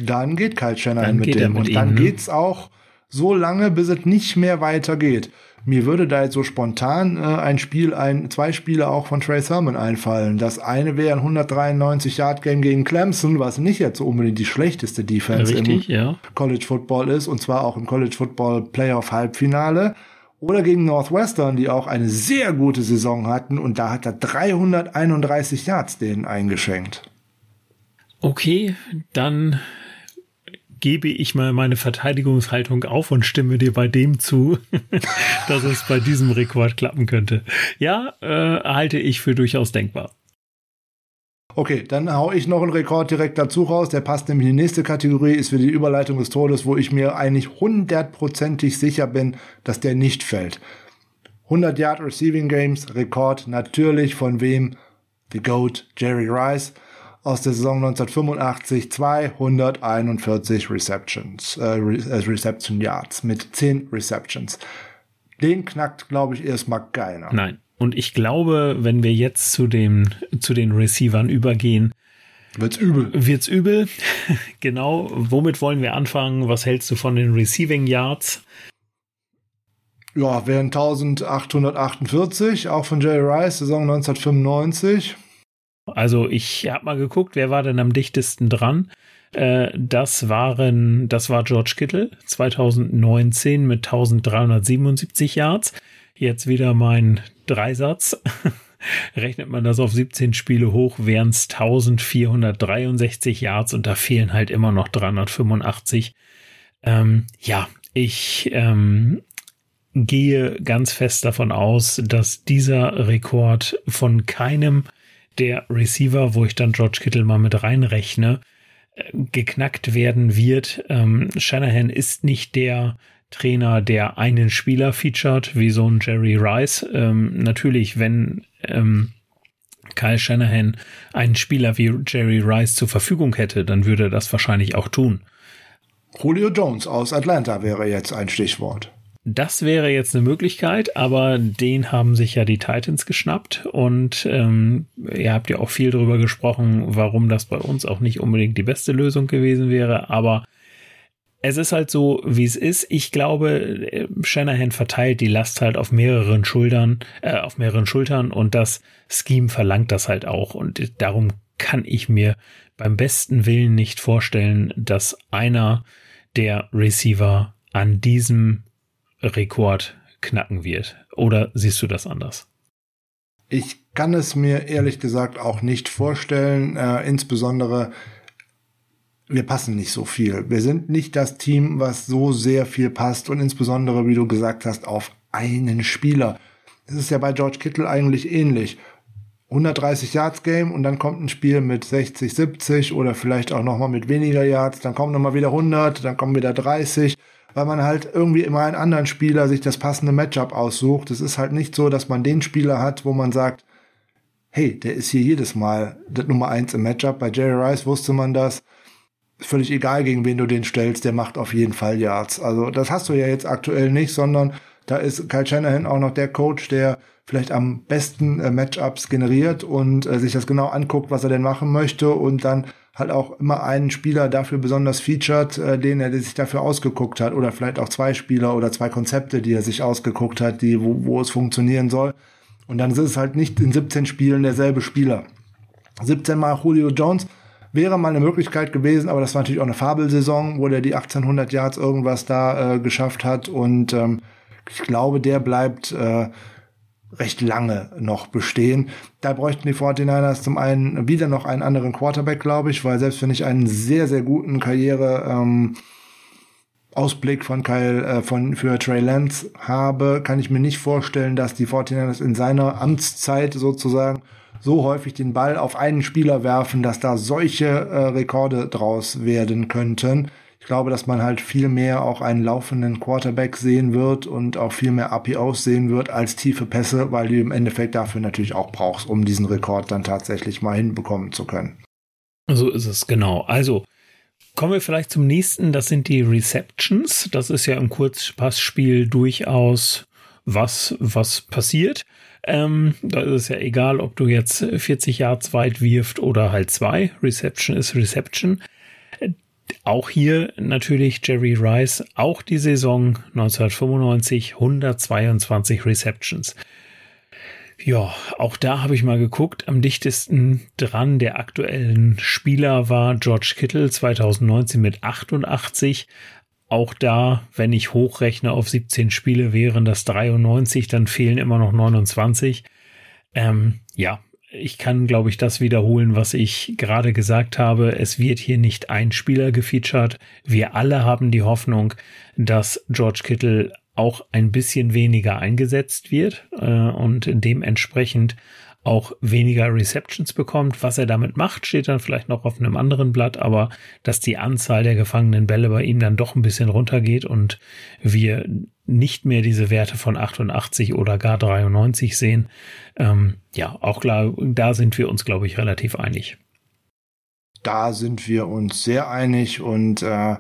dann geht Kyle Shanahan mit dem. Mit und dann ihm, ne? geht's auch so lange, bis es nicht mehr weitergeht. Mir würde da jetzt so spontan äh, ein Spiel, ein, zwei Spiele auch von Trey Sermon einfallen. Das eine wäre ein 193 Yard Game gegen Clemson, was nicht jetzt so unbedingt die schlechteste Defense Richtig, im ja. College Football ist, und zwar auch im College Football Playoff Halbfinale. Oder gegen Northwestern, die auch eine sehr gute Saison hatten, und da hat er 331 Yards denen eingeschenkt. Okay, dann gebe ich mal meine Verteidigungshaltung auf und stimme dir bei dem zu, dass es bei diesem Rekord klappen könnte. Ja, äh, halte ich für durchaus denkbar. Okay, dann hau ich noch einen Rekord direkt dazu raus. Der passt nämlich in die nächste Kategorie, ist für die Überleitung des Todes, wo ich mir eigentlich hundertprozentig sicher bin, dass der nicht fällt. 100 Yard Receiving Games, Rekord natürlich von wem? The GOAT, Jerry Rice aus der Saison 1985 241 Receptions, äh, äh, Reception Yards mit 10 Receptions. Den knackt, glaube ich, erstmal keiner. Nein. Und ich glaube, wenn wir jetzt zu dem, zu den Receivern übergehen, wird's übel. Wird's übel. genau. Womit wollen wir anfangen? Was hältst du von den Receiving Yards? Ja, wären 1848, auch von Jerry Rice, Saison 1995. Also ich habe mal geguckt, wer war denn am dichtesten dran? Äh, das waren, das war George Kittle 2019 mit 1377 Yards. Jetzt wieder mein Dreisatz. Rechnet man das auf 17 Spiele hoch, wären es 1463 Yards und da fehlen halt immer noch 385. Ähm, ja, ich ähm, gehe ganz fest davon aus, dass dieser Rekord von keinem der Receiver, wo ich dann George Kittle mal mit reinrechne, äh, geknackt werden wird. Ähm, Shanahan ist nicht der Trainer, der einen Spieler featured, wie so ein Jerry Rice. Ähm, natürlich, wenn ähm, Kyle Shanahan einen Spieler wie Jerry Rice zur Verfügung hätte, dann würde er das wahrscheinlich auch tun. Julio Jones aus Atlanta wäre jetzt ein Stichwort. Das wäre jetzt eine Möglichkeit, aber den haben sich ja die Titans geschnappt und ähm, ihr habt ja auch viel darüber gesprochen, warum das bei uns auch nicht unbedingt die beste Lösung gewesen wäre, aber es ist halt so, wie es ist. Ich glaube, Shanahan verteilt die Last halt auf mehreren Schultern, äh, auf mehreren Schultern und das Scheme verlangt das halt auch und darum kann ich mir beim besten Willen nicht vorstellen, dass einer der Receiver an diesem Rekord knacken wird. Oder siehst du das anders? Ich kann es mir ehrlich gesagt auch nicht vorstellen, äh, insbesondere wir passen nicht so viel. Wir sind nicht das Team, was so sehr viel passt und insbesondere, wie du gesagt hast, auf einen Spieler. Das ist ja bei George Kittle eigentlich ähnlich. 130 Yards Game und dann kommt ein Spiel mit 60, 70 oder vielleicht auch nochmal mit weniger Yards, dann kommen nochmal wieder 100, dann kommen wieder 30 weil man halt irgendwie immer einen anderen Spieler sich das passende Matchup aussucht. Es ist halt nicht so, dass man den Spieler hat, wo man sagt, hey, der ist hier jedes Mal das Nummer eins im Matchup. Bei Jerry Rice wusste man das. Völlig egal, gegen wen du den stellst, der macht auf jeden Fall Yards. Also das hast du ja jetzt aktuell nicht, sondern da ist Kyle Shanahan auch noch der Coach, der vielleicht am besten äh, Matchups generiert und äh, sich das genau anguckt, was er denn machen möchte und dann halt auch immer einen Spieler dafür besonders featured, äh, den er sich dafür ausgeguckt hat oder vielleicht auch zwei Spieler oder zwei Konzepte, die er sich ausgeguckt hat, die wo, wo es funktionieren soll. Und dann ist es halt nicht in 17 Spielen derselbe Spieler. 17 mal Julio Jones wäre mal eine Möglichkeit gewesen, aber das war natürlich auch eine Fabelsaison, wo der die 1800 Yards irgendwas da äh, geschafft hat und ähm, ich glaube, der bleibt äh, recht lange noch bestehen. Da bräuchten die 49ers zum einen wieder noch einen anderen Quarterback, glaube ich, weil selbst wenn ich einen sehr, sehr guten Karriere ähm, Ausblick von Kyle, äh, von, für Trey Lance habe, kann ich mir nicht vorstellen, dass die 49ers in seiner Amtszeit sozusagen so häufig den Ball auf einen Spieler werfen, dass da solche äh, Rekorde draus werden könnten. Ich glaube, dass man halt viel mehr auch einen laufenden Quarterback sehen wird und auch viel mehr APOs sehen wird als tiefe Pässe, weil du im Endeffekt dafür natürlich auch brauchst, um diesen Rekord dann tatsächlich mal hinbekommen zu können. So ist es, genau. Also, Kommen wir vielleicht zum nächsten, das sind die Receptions. Das ist ja im Kurzpassspiel durchaus was, was passiert. Ähm, da ist es ja egal, ob du jetzt 40 Yards weit wirft oder halt zwei. Reception ist Reception. Auch hier natürlich Jerry Rice, auch die Saison 1995 122 Receptions. Ja, auch da habe ich mal geguckt. Am dichtesten dran der aktuellen Spieler war George Kittle 2019 mit 88. Auch da, wenn ich hochrechne auf 17 Spiele, wären das 93, dann fehlen immer noch 29. Ähm, ja, ich kann, glaube ich, das wiederholen, was ich gerade gesagt habe. Es wird hier nicht ein Spieler gefeatured. Wir alle haben die Hoffnung, dass George Kittle auch ein bisschen weniger eingesetzt wird äh, und dementsprechend auch weniger Receptions bekommt. Was er damit macht, steht dann vielleicht noch auf einem anderen Blatt, aber dass die Anzahl der gefangenen Bälle bei ihm dann doch ein bisschen runtergeht und wir nicht mehr diese Werte von 88 oder gar 93 sehen. Ähm, ja, auch klar, da sind wir uns, glaube ich, relativ einig. Da sind wir uns sehr einig und äh,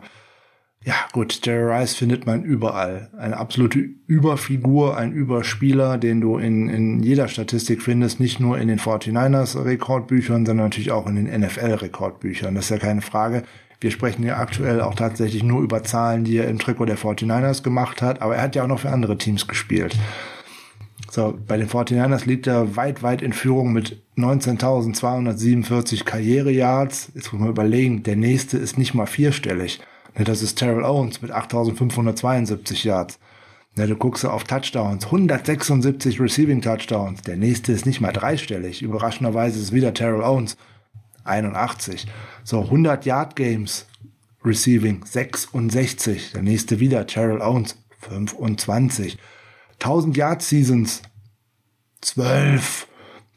ja, gut, Jerry Rice findet man überall. Eine absolute Überfigur, ein Überspieler, den du in, in jeder Statistik findest, nicht nur in den 49ers Rekordbüchern, sondern natürlich auch in den NFL Rekordbüchern. Das ist ja keine Frage. Wir sprechen ja aktuell auch tatsächlich nur über Zahlen, die er im Trikot der 49ers gemacht hat, aber er hat ja auch noch für andere Teams gespielt. So, bei den 49ers liegt er weit, weit in Führung mit 19.247 Karriereyards. Jetzt muss man überlegen, der nächste ist nicht mal vierstellig. Ne, das ist Terrell Owens mit 8572 Yards. Ne, du guckst auf Touchdowns, 176 Receiving Touchdowns. Der nächste ist nicht mal dreistellig. Überraschenderweise ist es wieder Terrell Owens, 81. So, 100 Yard Games Receiving, 66. Der nächste wieder Terrell Owens, 25. 1000 Yard Seasons, 12.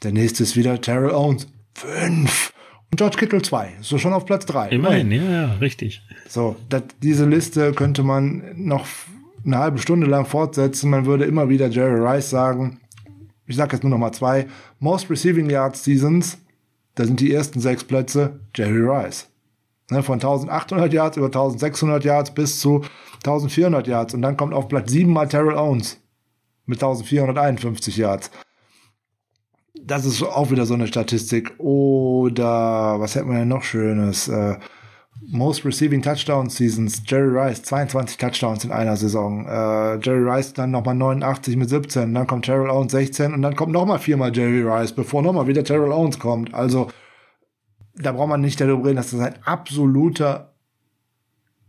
Der nächste ist wieder Terrell Owens, 5. Und George Kittle 2, so schon auf Platz 3. Immerhin, ja, ja, richtig. So, dat, diese Liste könnte man noch eine halbe Stunde lang fortsetzen. Man würde immer wieder Jerry Rice sagen. Ich sage jetzt nur noch mal zwei. Most Receiving Yards Seasons, da sind die ersten sechs Plätze Jerry Rice. Ne, von 1800 Yards über 1600 Yards bis zu 1400 Yards. Und dann kommt auf Platz 7 mal Terrell Owens mit 1451 Yards das ist auch wieder so eine Statistik. Oder was hätten wir denn noch Schönes? Äh, Most Receiving Touchdown Seasons. Jerry Rice, 22 Touchdowns in einer Saison. Äh, Jerry Rice dann nochmal 89 mit 17. Dann kommt Terrell Owens 16 und dann kommt nochmal viermal Jerry Rice, bevor nochmal wieder Terrell Owens kommt. Also, da braucht man nicht darüber reden, dass das ein absoluter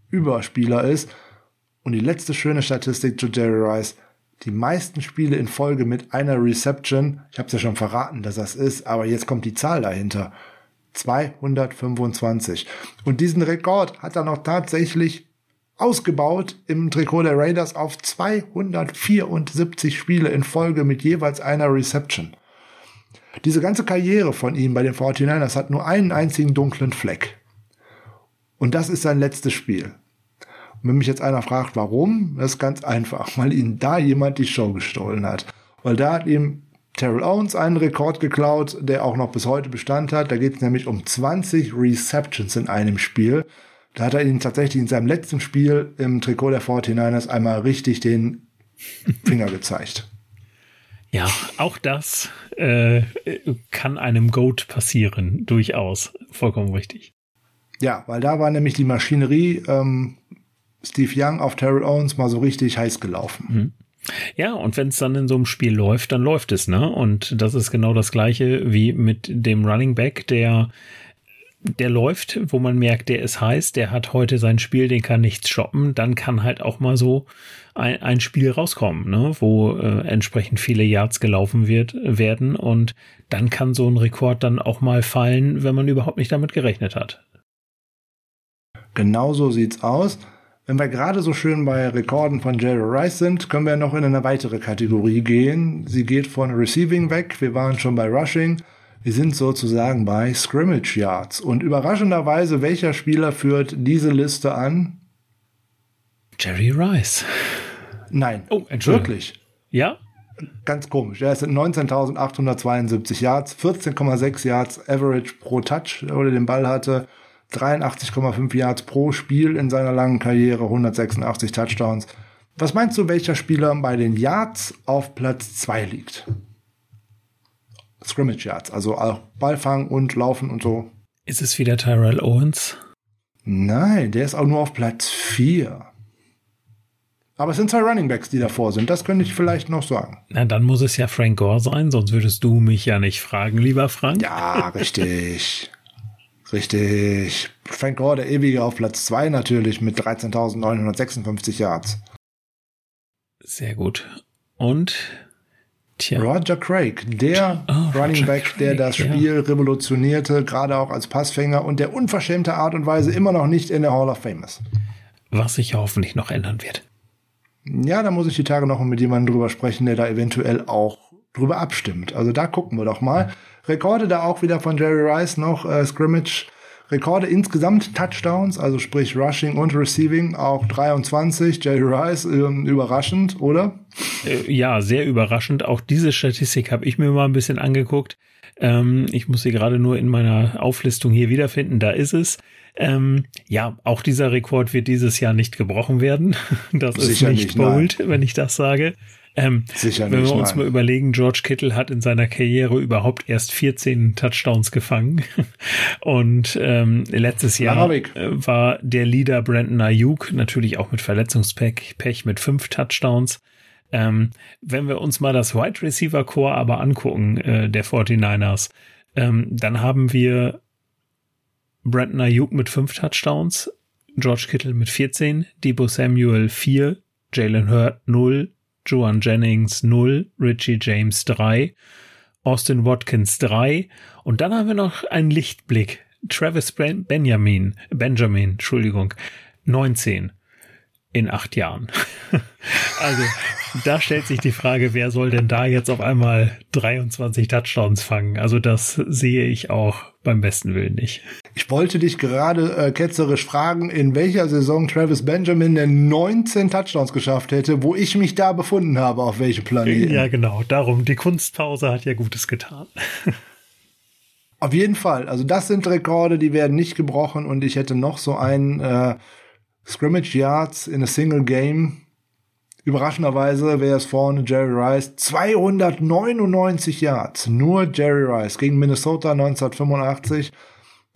Überspieler ist. Und die letzte schöne Statistik zu Jerry Rice die meisten Spiele in Folge mit einer Reception. Ich habe es ja schon verraten, dass das ist, aber jetzt kommt die Zahl dahinter. 225. Und diesen Rekord hat er noch tatsächlich ausgebaut im Trikot der Raiders auf 274 Spiele in Folge mit jeweils einer Reception. Diese ganze Karriere von ihm bei den 49ers hat nur einen einzigen dunklen Fleck. Und das ist sein letztes Spiel. Und wenn mich jetzt einer fragt, warum, das ist ganz einfach, weil ihnen da jemand die Show gestohlen hat. Weil da hat ihm Terrell Owens einen Rekord geklaut, der auch noch bis heute Bestand hat. Da geht es nämlich um 20 Receptions in einem Spiel. Da hat er ihnen tatsächlich in seinem letzten Spiel im Trikot der 49ers einmal richtig den Finger gezeigt. Ja, auch das äh, kann einem Goat passieren, durchaus. Vollkommen richtig. Ja, weil da war nämlich die Maschinerie ähm, Steve Young auf Terrell Owens mal so richtig heiß gelaufen. Mhm. Ja, und wenn es dann in so einem Spiel läuft, dann läuft es, ne? Und das ist genau das gleiche wie mit dem Running Back, der der läuft, wo man merkt, der ist heiß, der hat heute sein Spiel, den kann nichts shoppen, dann kann halt auch mal so ein, ein Spiel rauskommen, ne, wo äh, entsprechend viele Yards gelaufen wird, werden und dann kann so ein Rekord dann auch mal fallen, wenn man überhaupt nicht damit gerechnet hat. Genau so sieht's aus Wenn wir gerade so schön bei Rekorden von Jerry Rice sind, können wir noch in eine weitere Kategorie gehen. Sie geht von Receiving weg. Wir waren schon bei Rushing. Wir sind sozusagen bei Scrimmage Yards. Und überraschenderweise, welcher Spieler führt diese Liste an? Jerry Rice. Nein. Oh, wirklich. Ja? Ganz komisch. Ja, es sind 19.872 Yards, 14,6 Yards Average pro Touch, oder den Ball hatte. 83,5 Yards pro Spiel in seiner langen Karriere, 186 Touchdowns. Was meinst du, welcher Spieler bei den Yards auf Platz 2 liegt? Scrimmage Yards, also auch Ballfang und Laufen und so. Ist es wieder Tyrell Owens? Nein, der ist auch nur auf Platz 4. Aber es sind zwei Running Backs, die davor sind. Das könnte ich vielleicht noch sagen. Na, dann muss es ja Frank Gore sein, sonst würdest du mich ja nicht fragen, lieber Frank. Ja, richtig. Richtig. Frank Gore, der ewige auf Platz 2 natürlich mit 13.956 Yards. Sehr gut. Und Tja. Roger Craig, der oh, Running Back, Craig, der das Spiel ja. revolutionierte, gerade auch als Passfänger und der unverschämte Art und Weise immer noch nicht in der Hall of Fame ist. Was sich hoffentlich noch ändern wird. Ja, da muss ich die Tage noch mit jemandem drüber sprechen, der da eventuell auch drüber abstimmt. Also da gucken wir doch mal. Rekorde da auch wieder von Jerry Rice noch, äh, Scrimmage. Rekorde insgesamt Touchdowns, also sprich Rushing und Receiving, auch 23. Jerry Rice, äh, überraschend, oder? Äh, ja, sehr überraschend. Auch diese Statistik habe ich mir mal ein bisschen angeguckt. Ähm, ich muss sie gerade nur in meiner Auflistung hier wiederfinden. Da ist es. Ähm, ja, auch dieser Rekord wird dieses Jahr nicht gebrochen werden. Das Sicher ist nicht, nicht bold, nein. wenn ich das sage. Ähm, Sicher wenn wir uns nein. mal überlegen, George Kittle hat in seiner Karriere überhaupt erst 14 Touchdowns gefangen. Und ähm, letztes Jahr äh, war der Leader Brandon Ayuk, natürlich auch mit Verletzungspech, Pech mit fünf Touchdowns. Ähm, wenn wir uns mal das Wide Receiver Core aber angucken, äh, der 49ers, ähm, dann haben wir Brandon Ayuk mit fünf Touchdowns, George Kittle mit 14, Debo Samuel 4, Jalen Hurt 0, Joan Jennings 0, Richie James 3, Austin Watkins 3 und dann haben wir noch einen Lichtblick. Travis Benjamin, Benjamin, Entschuldigung, 19 in acht Jahren. also da stellt sich die Frage, wer soll denn da jetzt auf einmal 23 Touchdowns fangen? Also das sehe ich auch beim besten Willen nicht. Ich wollte dich gerade äh, ketzerisch fragen, in welcher Saison Travis Benjamin denn 19 Touchdowns geschafft hätte, wo ich mich da befunden habe, auf welchem Planeten. Ja, genau. Darum, die Kunstpause hat ja Gutes getan. auf jeden Fall. Also das sind Rekorde, die werden nicht gebrochen und ich hätte noch so einen äh, Scrimmage Yards in a Single Game. Überraschenderweise wäre es vorne Jerry Rice. 299 Yards. Nur Jerry Rice gegen Minnesota 1985.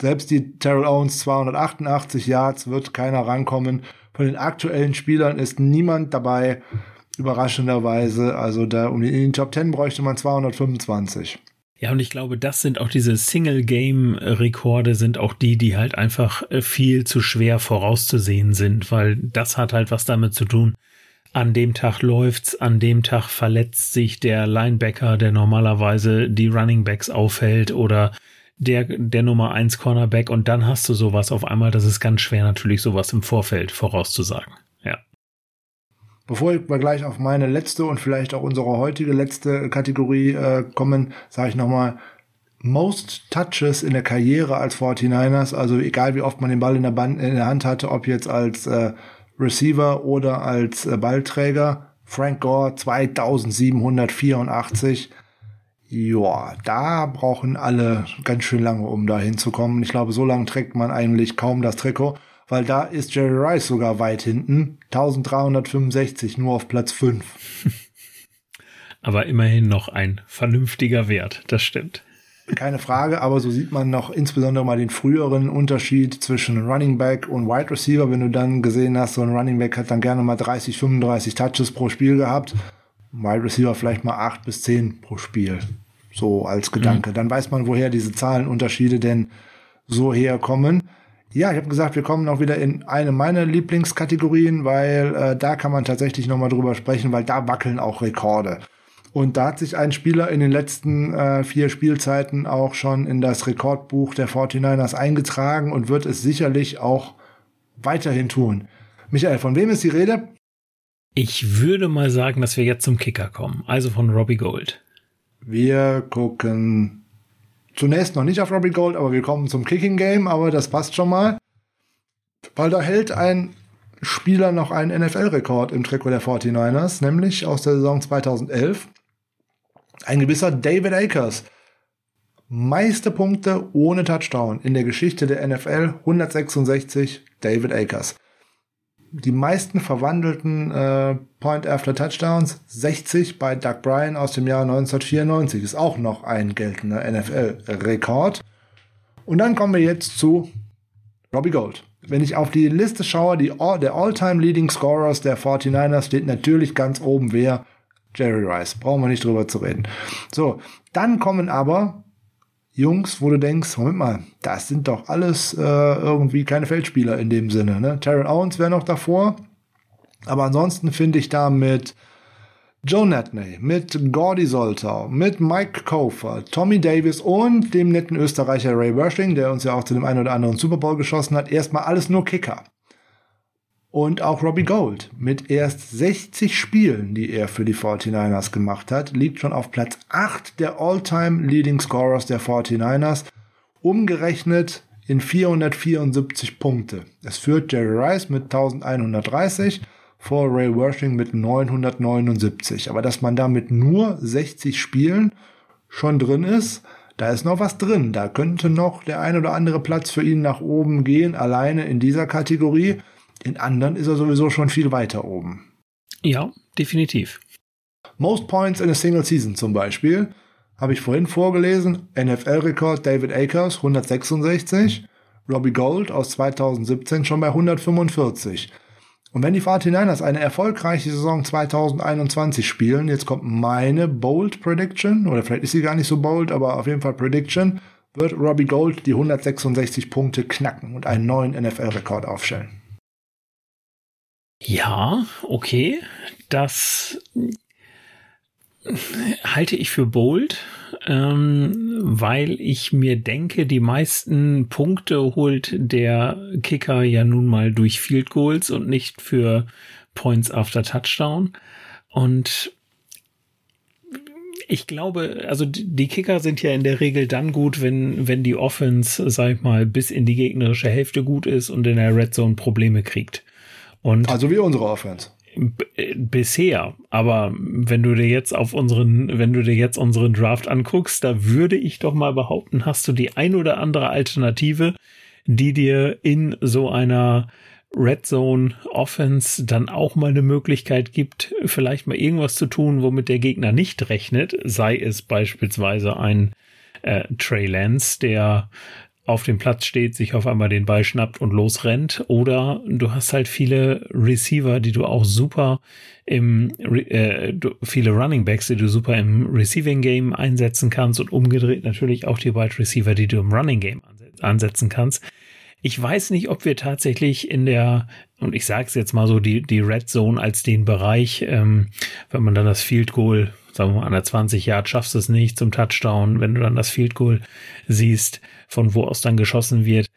Selbst die Terrell Owens 288 Yards wird keiner rankommen. Von den aktuellen Spielern ist niemand dabei. Überraschenderweise. Also da um in den Top 10 bräuchte man 225. Ja, und ich glaube, das sind auch diese Single-Game-Rekorde, sind auch die, die halt einfach äh, viel zu schwer vorauszusehen sind, weil das hat halt was damit zu tun. An dem Tag läuft's, an dem Tag verletzt sich der Linebacker, der normalerweise die Running Backs aufhält oder der, der Nummer eins Cornerback und dann hast du sowas auf einmal, das ist ganz schwer natürlich sowas im Vorfeld vorauszusagen. Bevor wir gleich auf meine letzte und vielleicht auch unsere heutige letzte Kategorie äh, kommen, sage ich nochmal, Most Touches in der Karriere als 49ers, also egal wie oft man den Ball in der, Band, in der Hand hatte, ob jetzt als äh, Receiver oder als äh, Ballträger. Frank Gore 2784. Ja, da brauchen alle ganz schön lange, um da hinzukommen. Ich glaube, so lange trägt man eigentlich kaum das Trikot weil da ist Jerry Rice sogar weit hinten. 1365, nur auf Platz 5. aber immerhin noch ein vernünftiger Wert, das stimmt. Keine Frage, aber so sieht man noch insbesondere mal den früheren Unterschied zwischen Running Back und Wide Receiver. Wenn du dann gesehen hast, so ein Running Back hat dann gerne mal 30, 35 Touches pro Spiel gehabt. Wide Receiver vielleicht mal 8 bis 10 pro Spiel. So als Gedanke. Mhm. Dann weiß man, woher diese Zahlenunterschiede denn so herkommen. Ja, ich habe gesagt, wir kommen noch wieder in eine meiner Lieblingskategorien, weil äh, da kann man tatsächlich nochmal drüber sprechen, weil da wackeln auch Rekorde. Und da hat sich ein Spieler in den letzten äh, vier Spielzeiten auch schon in das Rekordbuch der 49ers eingetragen und wird es sicherlich auch weiterhin tun. Michael, von wem ist die Rede? Ich würde mal sagen, dass wir jetzt zum Kicker kommen, also von Robbie Gold. Wir gucken zunächst noch nicht auf Robbie Gold, aber wir kommen zum Kicking Game, aber das passt schon mal. Weil da hält ein Spieler noch einen NFL-Rekord im Trikot der 49ers, nämlich aus der Saison 2011. Ein gewisser David Akers. Meiste Punkte ohne Touchdown in der Geschichte der NFL 166 David Akers die meisten verwandelten äh, Point-After-Touchdowns, 60 bei Doug Bryan aus dem Jahr 1994, ist auch noch ein geltender NFL-Rekord. Und dann kommen wir jetzt zu Robbie Gold. Wenn ich auf die Liste schaue, die der All-Time Leading Scorers der 49ers steht natürlich ganz oben wer? Jerry Rice. Brauchen wir nicht drüber zu reden. So, dann kommen aber Jungs, wo du denkst, Moment mal, das sind doch alles äh, irgendwie keine Feldspieler in dem Sinne. Ne? Terrell Owens wäre noch davor. Aber ansonsten finde ich da mit Joe Natney, mit Gordy Soltau, mit Mike Kofer, Tommy Davis und dem netten Österreicher Ray Wershing, der uns ja auch zu dem einen oder anderen Super Bowl geschossen hat, erstmal alles nur Kicker. Und auch Robbie Gold mit erst 60 Spielen, die er für die 49ers gemacht hat, liegt schon auf Platz 8 der All-Time Leading Scorers der 49ers, umgerechnet in 474 Punkte. Es führt Jerry Rice mit 1130 vor Ray Worthing mit 979. Aber dass man da mit nur 60 Spielen schon drin ist, da ist noch was drin. Da könnte noch der ein oder andere Platz für ihn nach oben gehen, alleine in dieser Kategorie. In anderen ist er sowieso schon viel weiter oben. Ja, definitiv. Most Points in a Single Season zum Beispiel. Habe ich vorhin vorgelesen. NFL-Rekord David Akers 166. Robbie Gold aus 2017 schon bei 145. Und wenn die 49ers eine erfolgreiche Saison 2021 spielen, jetzt kommt meine Bold Prediction, oder vielleicht ist sie gar nicht so bold, aber auf jeden Fall Prediction, wird Robbie Gold die 166 Punkte knacken und einen neuen NFL-Rekord aufstellen. Ja, okay. Das halte ich für bold, ähm, weil ich mir denke, die meisten Punkte holt der Kicker ja nun mal durch Field Goals und nicht für Points after Touchdown. Und ich glaube, also die Kicker sind ja in der Regel dann gut, wenn, wenn die Offense, sag ich mal, bis in die gegnerische Hälfte gut ist und in der Red Zone Probleme kriegt. Und also wie unsere Offense. Bisher, aber wenn du dir jetzt auf unseren, wenn du dir jetzt unseren Draft anguckst, da würde ich doch mal behaupten, hast du die ein oder andere Alternative, die dir in so einer Red Zone Offense dann auch mal eine Möglichkeit gibt, vielleicht mal irgendwas zu tun, womit der Gegner nicht rechnet, sei es beispielsweise ein äh, Trey Lance, der auf dem Platz steht, sich auf einmal den Ball schnappt und losrennt. Oder du hast halt viele Receiver, die du auch super im, äh, viele Running Backs, die du super im Receiving Game einsetzen kannst und umgedreht natürlich auch die Wide Receiver, die du im Running Game ansetzen kannst. Ich weiß nicht, ob wir tatsächlich in der, und ich sage es jetzt mal so, die, die Red Zone als den Bereich, ähm, wenn man dann das Field Goal, sagen wir mal, an der 20 Yard schaffst es nicht zum Touchdown, wenn du dann das Field Goal siehst, von wo aus dann geschossen wird,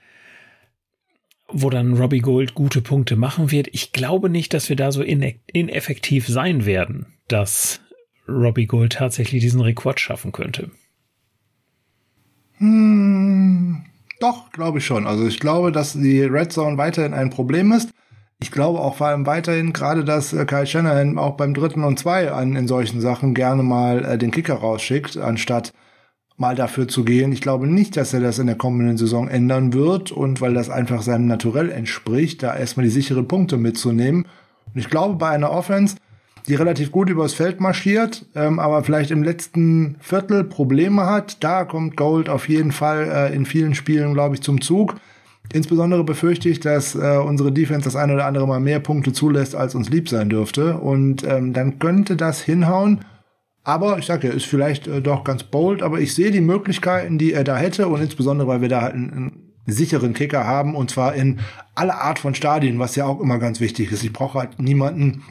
wo dann Robbie Gold gute Punkte machen wird. Ich glaube nicht, dass wir da so ineffektiv sein werden, dass Robbie Gold tatsächlich diesen Rekord schaffen könnte. Hm, doch, glaube ich schon. Also ich glaube, dass die Red Zone weiterhin ein Problem ist. Ich glaube auch vor allem weiterhin gerade, dass äh, Kyle Shanahan auch beim dritten und zwei an in solchen Sachen gerne mal äh, den Kicker rausschickt, anstatt mal dafür zu gehen. Ich glaube nicht, dass er das in der kommenden Saison ändern wird und weil das einfach seinem Naturell entspricht, da erstmal die sicheren Punkte mitzunehmen. Und ich glaube, bei einer Offense, die relativ gut übers Feld marschiert, ähm, aber vielleicht im letzten Viertel Probleme hat, da kommt Gold auf jeden Fall äh, in vielen Spielen, glaube ich, zum Zug. Insbesondere befürchte ich, dass äh, unsere Defense das eine oder andere mal mehr Punkte zulässt, als uns lieb sein dürfte. Und ähm, dann könnte das hinhauen. Aber ich sage ja, ist vielleicht äh, doch ganz bold, aber ich sehe die Möglichkeiten, die er da hätte und insbesondere, weil wir da halt einen, einen sicheren Kicker haben und zwar in aller Art von Stadien, was ja auch immer ganz wichtig ist. Ich brauche halt niemanden,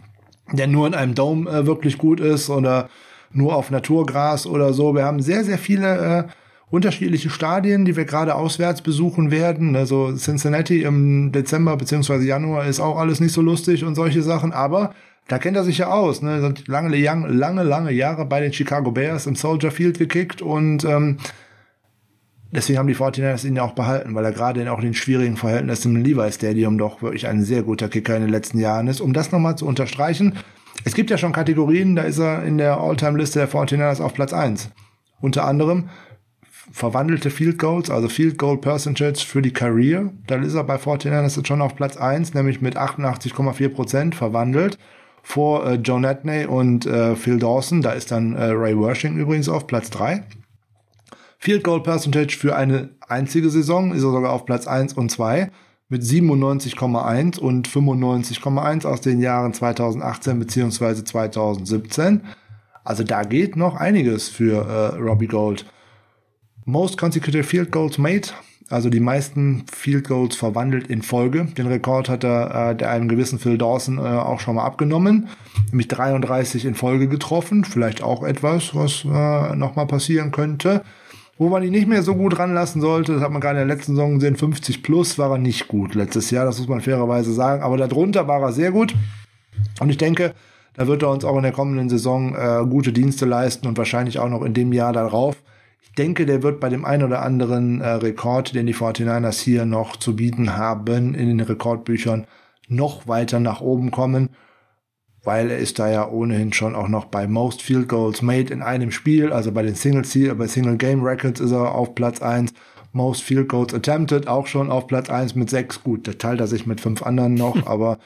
der nur in einem Dome äh, wirklich gut ist oder nur auf Naturgras oder so. Wir haben sehr, sehr viele äh, unterschiedliche Stadien, die wir gerade auswärts besuchen werden. Also Cincinnati im Dezember beziehungsweise Januar ist auch alles nicht so lustig und solche Sachen, aber da kennt er sich ja aus. Ne? Sind lange, lange, lange Jahre bei den Chicago Bears im Soldier Field gekickt und ähm, deswegen haben die 49ers ihn ja auch behalten, weil er gerade in auch den schwierigen Verhältnissen im Levi Stadium doch wirklich ein sehr guter Kicker in den letzten Jahren ist. Um das nochmal zu unterstreichen, es gibt ja schon Kategorien, da ist er in der All-Time-Liste der 49ers auf Platz 1. Unter anderem verwandelte Field Goals, also Field Goal Percentage für die Career. Da ist er bei 49ers jetzt schon auf Platz 1, nämlich mit 88,4 Prozent verwandelt. Vor äh, Joe Natney und äh, Phil Dawson. Da ist dann äh, Ray Worshing übrigens auf Platz 3. Field Goal Percentage für eine einzige Saison ist er sogar auf Platz 1 und 2 mit 97,1 und 95,1 aus den Jahren 2018 beziehungsweise 2017. Also da geht noch einiges für äh, Robbie Gold. Most consecutive field goals made, also die meisten Field Goals verwandelt in Folge. Den Rekord hat er äh, der einem gewissen Phil Dawson äh, auch schon mal abgenommen, nämlich 33 in Folge getroffen. Vielleicht auch etwas, was äh, noch mal passieren könnte. Wo man ihn nicht mehr so gut ranlassen sollte, das hat man gerade in der letzten Saison gesehen, 50 plus war er nicht gut letztes Jahr, das muss man fairerweise sagen. Aber darunter war er sehr gut. Und ich denke, da wird er uns auch in der kommenden Saison äh, gute Dienste leisten und wahrscheinlich auch noch in dem Jahr darauf denke, der wird bei dem einen oder anderen äh, Rekord, den die 49ers hier noch zu bieten haben, in den Rekordbüchern noch weiter nach oben kommen, weil er ist da ja ohnehin schon auch noch bei Most Field Goals Made in einem Spiel, also bei den Single, bei Single Game Records ist er auf Platz eins. Most Field Goals Attempted auch schon auf Platz eins mit sechs. Gut, der teilt er sich mit fünf anderen noch, aber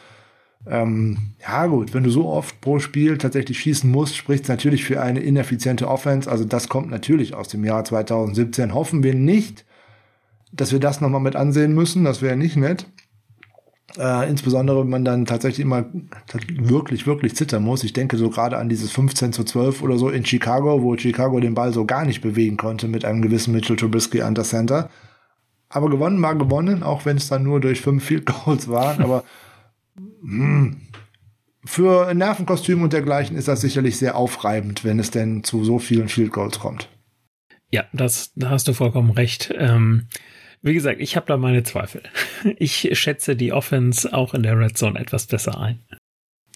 ähm, ja gut, wenn du so oft pro Spiel tatsächlich schießen musst, spricht es natürlich für eine ineffiziente Offense. Also das kommt natürlich aus dem Jahr 2017. Hoffen wir nicht, dass wir das nochmal mit ansehen müssen. Das wäre nicht nett. Äh, insbesondere, wenn man dann tatsächlich immer wirklich, wirklich zittern muss. Ich denke so gerade an dieses 15 zu 12 oder so in Chicago, wo Chicago den Ball so gar nicht bewegen konnte mit einem gewissen Mitchell Trubisky an der Center. Aber gewonnen war gewonnen, auch wenn es dann nur durch fünf Field Goals waren. Aber hm, für Nervenkostüm und dergleichen ist das sicherlich sehr aufreibend, wenn es denn zu so vielen Field Goals kommt. Ja, das, da hast du vollkommen recht. Ähm, wie gesagt, ich habe da meine Zweifel. Ich schätze die Offense auch in der Red Zone etwas besser ein.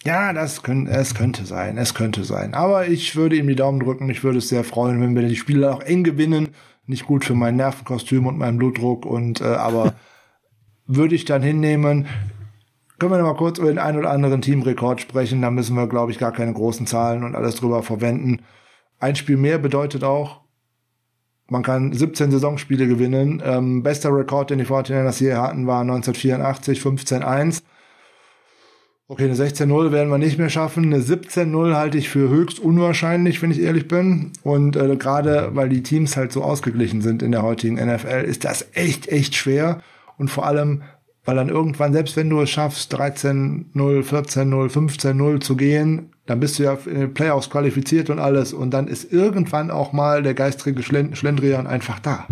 Ja, das könnte, es könnte sein, es könnte sein. Aber ich würde ihm die Daumen drücken. Ich würde es sehr freuen, wenn wir die Spiele auch eng gewinnen. Nicht gut für mein Nervenkostüm und meinen Blutdruck und äh, aber würde ich dann hinnehmen. Können wir noch mal kurz über den einen oder anderen Teamrekord sprechen? Da müssen wir, glaube ich, gar keine großen Zahlen und alles drüber verwenden. Ein Spiel mehr bedeutet auch, man kann 17 Saisonspiele gewinnen. Ähm, bester Rekord, den die 49ers hier hatten, war 1984, 15-1. Okay, eine 16-0 werden wir nicht mehr schaffen. Eine 17-0 halte ich für höchst unwahrscheinlich, wenn ich ehrlich bin. Und äh, gerade weil die Teams halt so ausgeglichen sind in der heutigen NFL, ist das echt, echt schwer. Und vor allem, weil dann irgendwann, selbst wenn du es schaffst, 13-0, 14-0, 15-0 zu gehen, dann bist du ja in den Playoffs qualifiziert und alles. Und dann ist irgendwann auch mal der geistige Schlendrian einfach da.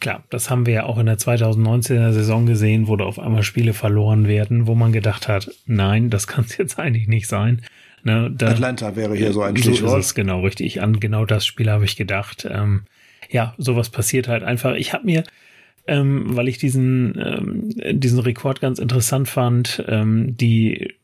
Klar, das haben wir ja auch in der 2019er Saison gesehen, wo da auf einmal Spiele verloren werden, wo man gedacht hat, nein, das kann es jetzt eigentlich nicht sein. Ne, da, Atlanta wäre hier so ein Stichwort. So ist es genau richtig. An genau das Spiel habe ich gedacht. Ähm, ja, sowas passiert halt einfach. Ich habe mir ähm, weil ich diesen, ähm, diesen Rekord ganz interessant fand, ähm, die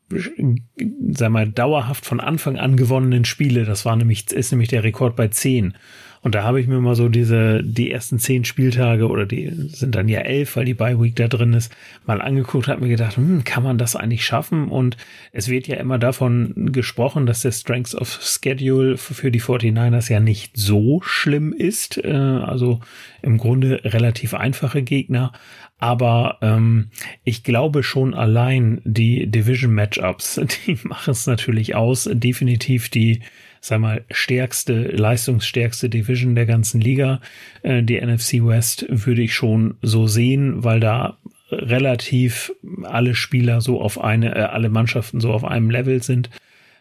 sag mal, dauerhaft von Anfang an gewonnenen Spiele, das war nämlich, ist nämlich der Rekord bei zehn. Und da habe ich mir mal so diese, die ersten zehn Spieltage oder die sind dann ja elf, weil die Bye Week da drin ist, mal angeguckt, habe mir gedacht, hm, kann man das eigentlich schaffen? Und es wird ja immer davon gesprochen, dass der Strengths of Schedule für die 49ers ja nicht so schlimm ist. Äh, also im Grunde relativ einfache Gegner. Aber ähm, ich glaube schon allein die Division Matchups, die machen es natürlich aus. Definitiv die sag mal, stärkste, leistungsstärkste Division der ganzen Liga. Äh, die NFC West würde ich schon so sehen, weil da relativ alle Spieler so auf eine, äh, alle Mannschaften so auf einem Level sind.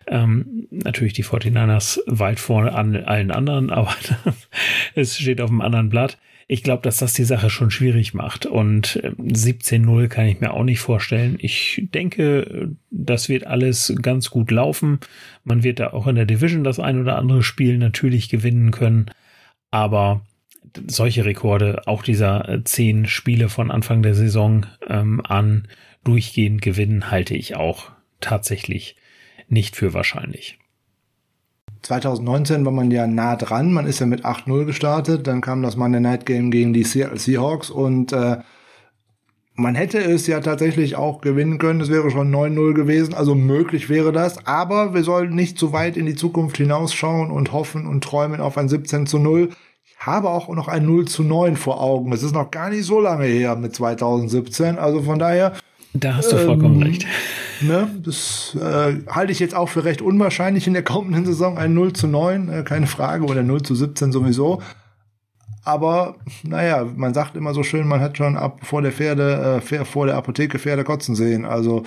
Ähm, natürlich die 49ers weit vorne an allen anderen, aber es steht auf einem anderen Blatt ich glaube, dass das die Sache schon schwierig macht. Und 17-0 ähm, kann ich mir auch nicht vorstellen. Ich denke, das wird alles ganz gut laufen. Man wird da auch in der Division das ein oder andere Spiel natürlich gewinnen können. Aber solche Rekorde, auch dieser äh, zehn Spiele von Anfang der Saison ähm, an, durchgehend gewinnen, halte ich auch tatsächlich nicht für wahrscheinlich. 2019 war man ja nah dran, man ist ja mit 8-0 gestartet, dann kam das Monday Night Game gegen die Seattle Seahawks und äh, man hätte es ja tatsächlich auch gewinnen können, es wäre schon 9-0 gewesen, also möglich wäre das, aber wir sollten nicht zu weit in die Zukunft hinausschauen und hoffen und träumen auf ein 17 zu 0. Ich habe auch noch ein 0 zu 9 vor Augen. Es ist noch gar nicht so lange her mit 2017, also von daher da hast du vollkommen ähm, recht. Ne, das äh, halte ich jetzt auch für recht unwahrscheinlich in der kommenden Saison. Ein 0 zu 9, äh, keine Frage, oder 0 zu 17 sowieso. Aber naja, man sagt immer so schön, man hat schon ab vor der Pferde, äh, vor der Apotheke Pferde kotzen sehen. Also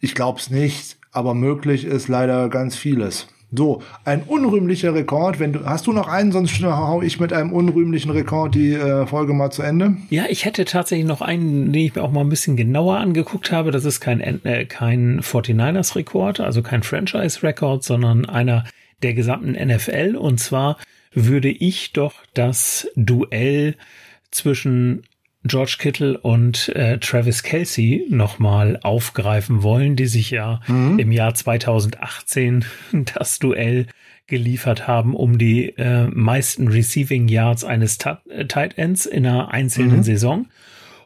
ich glaube es nicht, aber möglich ist leider ganz vieles. So, ein unrühmlicher Rekord. Wenn du, hast du noch einen, sonst hau ich mit einem unrühmlichen Rekord die äh, Folge mal zu Ende. Ja, ich hätte tatsächlich noch einen, den ich mir auch mal ein bisschen genauer angeguckt habe. Das ist kein, äh, kein 49ers-Rekord, also kein Franchise-Rekord, sondern einer der gesamten NFL. Und zwar würde ich doch das Duell zwischen George Kittle und äh, Travis Kelsey nochmal aufgreifen wollen, die sich ja mhm. im Jahr 2018 das Duell geliefert haben um die äh, meisten Receiving Yards eines äh, Tight Ends in einer einzelnen mhm. Saison.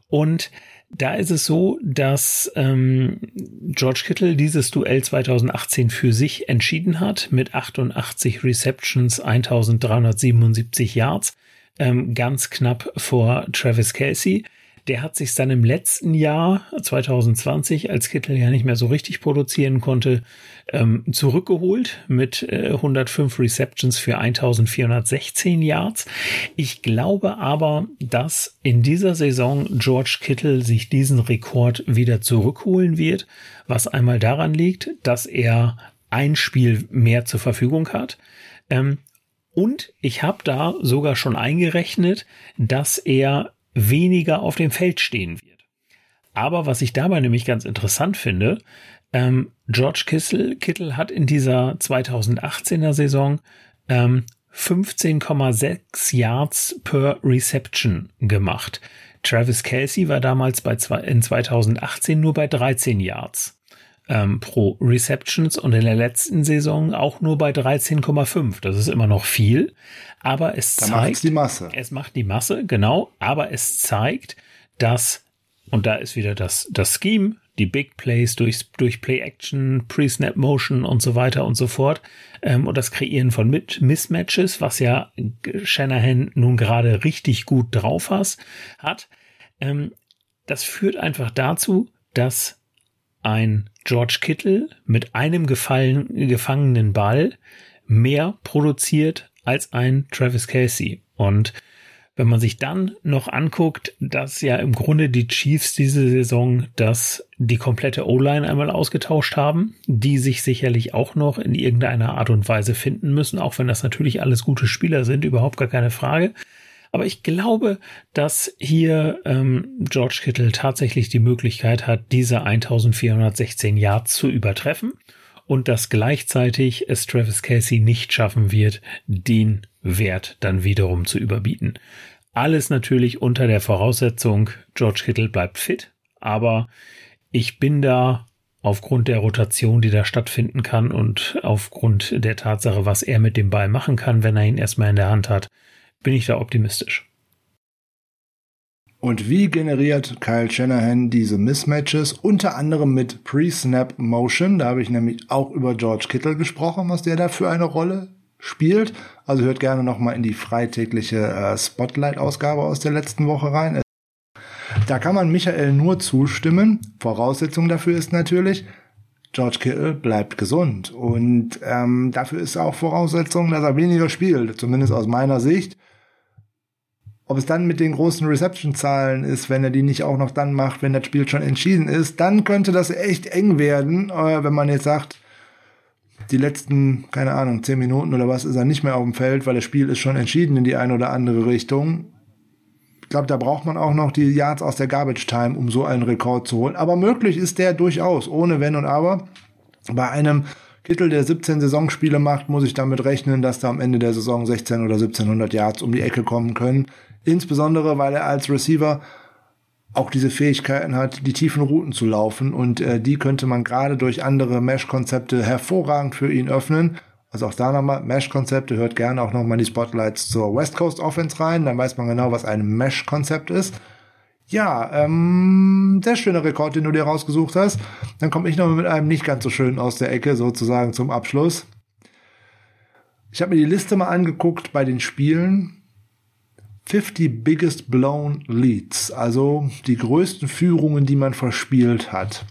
Und da ist es so, dass ähm, George Kittle dieses Duell 2018 für sich entschieden hat mit 88 Receptions, 1377 Yards ähm, ganz knapp vor Travis Kelsey. Der hat sich dann im letzten Jahr 2020, als Kittel ja nicht mehr so richtig produzieren konnte, ähm, zurückgeholt mit äh, 105 Receptions für 1416 Yards. Ich glaube aber, dass in dieser Saison George Kittle sich diesen Rekord wieder zurückholen wird, was einmal daran liegt, dass er ein Spiel mehr zur Verfügung hat. Ähm, und ich habe da sogar schon eingerechnet, dass er weniger auf dem Feld stehen wird. Aber was ich dabei nämlich ganz interessant finde, ähm, George Kissel, Kittle hat in dieser 2018er Saison ähm, 15,6 Yards per Reception gemacht. Travis Kelsey war damals bei zwei, in 2018 nur bei 13 Yards ähm, pro Receptions und in der letzten Saison auch nur bei 13,5. Das ist immer noch viel, aber es da zeigt die Masse. Es macht die Masse, genau, aber es zeigt, dass und da ist wieder das das Scheme, die Big Plays durch durch Play Action, Pre-Snap Motion und so weiter und so fort ähm, und das Kreieren von mit Mismatches, was ja Shanahan nun gerade richtig gut drauf has, hat. Ähm, das führt einfach dazu, dass ein George Kittle mit einem gefallen, gefangenen Ball mehr produziert als ein Travis Casey. Und wenn man sich dann noch anguckt, dass ja im Grunde die Chiefs diese Saison das die komplette O-Line einmal ausgetauscht haben, die sich sicherlich auch noch in irgendeiner Art und Weise finden müssen, auch wenn das natürlich alles gute Spieler sind, überhaupt gar keine Frage. Aber ich glaube, dass hier ähm, George Kittle tatsächlich die Möglichkeit hat, diese 1416 Yards zu übertreffen und dass gleichzeitig es Travis Casey nicht schaffen wird, den Wert dann wiederum zu überbieten. Alles natürlich unter der Voraussetzung, George Kittle bleibt fit, aber ich bin da aufgrund der Rotation, die da stattfinden kann und aufgrund der Tatsache, was er mit dem Ball machen kann, wenn er ihn erstmal in der Hand hat, bin ich da optimistisch. Und wie generiert Kyle Shanahan diese Mismatches? Unter anderem mit Pre-Snap Motion. Da habe ich nämlich auch über George Kittle gesprochen, was der da für eine Rolle spielt. Also hört gerne nochmal in die freitägliche äh, Spotlight-Ausgabe aus der letzten Woche rein. Da kann man Michael nur zustimmen. Voraussetzung dafür ist natürlich, George Kittle bleibt gesund. Und ähm, dafür ist auch Voraussetzung, dass er weniger spielt, zumindest aus meiner Sicht. Ob es dann mit den großen Reception-Zahlen ist, wenn er die nicht auch noch dann macht, wenn das Spiel schon entschieden ist, dann könnte das echt eng werden, äh, wenn man jetzt sagt, die letzten, keine Ahnung, zehn Minuten oder was ist er nicht mehr auf dem Feld, weil das Spiel ist schon entschieden in die eine oder andere Richtung. Ich glaube, da braucht man auch noch die Yards aus der Garbage Time, um so einen Rekord zu holen. Aber möglich ist der durchaus, ohne Wenn und Aber. Bei einem Kittel, der 17 Saisonspiele macht, muss ich damit rechnen, dass da am Ende der Saison 16 oder 1700 Yards um die Ecke kommen können. Insbesondere, weil er als Receiver auch diese Fähigkeiten hat, die tiefen Routen zu laufen und äh, die könnte man gerade durch andere Mesh-Konzepte hervorragend für ihn öffnen. Also auch da nochmal, Mesh-Konzepte, hört gerne auch nochmal die Spotlights zur West Coast Offense rein, dann weiß man genau, was ein Mesh-Konzept ist. Ja, ähm, sehr schöner Rekord, den du dir rausgesucht hast. Dann komme ich noch mit einem nicht ganz so schönen aus der Ecke, sozusagen zum Abschluss. Ich habe mir die Liste mal angeguckt bei den Spielen 50 Biggest Blown Leads, also die größten Führungen, die man verspielt hat.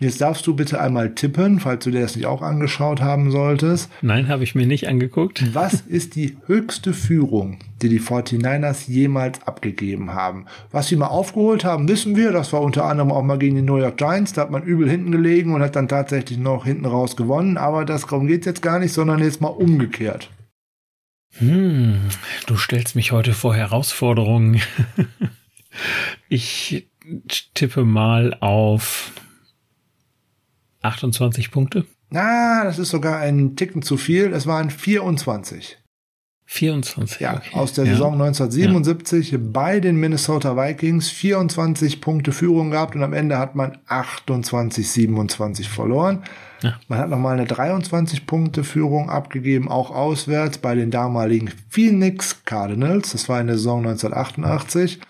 Jetzt darfst du bitte einmal tippen, falls du dir das nicht auch angeschaut haben solltest. Nein, habe ich mir nicht angeguckt. Was ist die höchste Führung, die die 49ers jemals abgegeben haben? Was sie mal aufgeholt haben, wissen wir. Das war unter anderem auch mal gegen die New York Giants. Da hat man übel hinten gelegen und hat dann tatsächlich noch hinten raus gewonnen. Aber das darum geht jetzt gar nicht, sondern jetzt mal umgekehrt. Hm, du stellst mich heute vor Herausforderungen. ich tippe mal auf 28 Punkte. Na, das ist sogar ein Ticken zu viel. Es waren 24. 24. Ja, okay. aus der Saison ja. 1977 ja. bei den Minnesota Vikings 24 Punkte Führung gehabt und am Ende hat man 28, 27 verloren. Ja. Man hat nochmal eine 23 Punkte Führung abgegeben, auch auswärts bei den damaligen Phoenix Cardinals. Das war in der Saison 1988.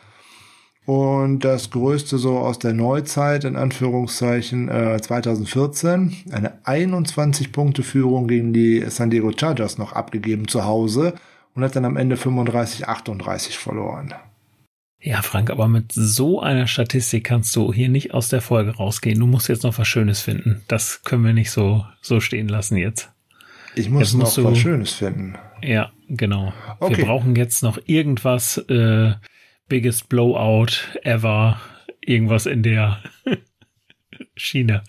Und das größte so aus der Neuzeit, in Anführungszeichen, äh, 2014, eine 21 Punkte Führung gegen die San Diego Chargers noch abgegeben zu Hause und hat dann am Ende 35, 38 verloren. Ja, Frank, aber mit so einer Statistik kannst du hier nicht aus der Folge rausgehen. Du musst jetzt noch was Schönes finden. Das können wir nicht so, so stehen lassen jetzt. Ich muss jetzt noch du, was Schönes finden. Ja, genau. Okay. Wir brauchen jetzt noch irgendwas, äh, biggest Blowout ever, irgendwas in der Schiene.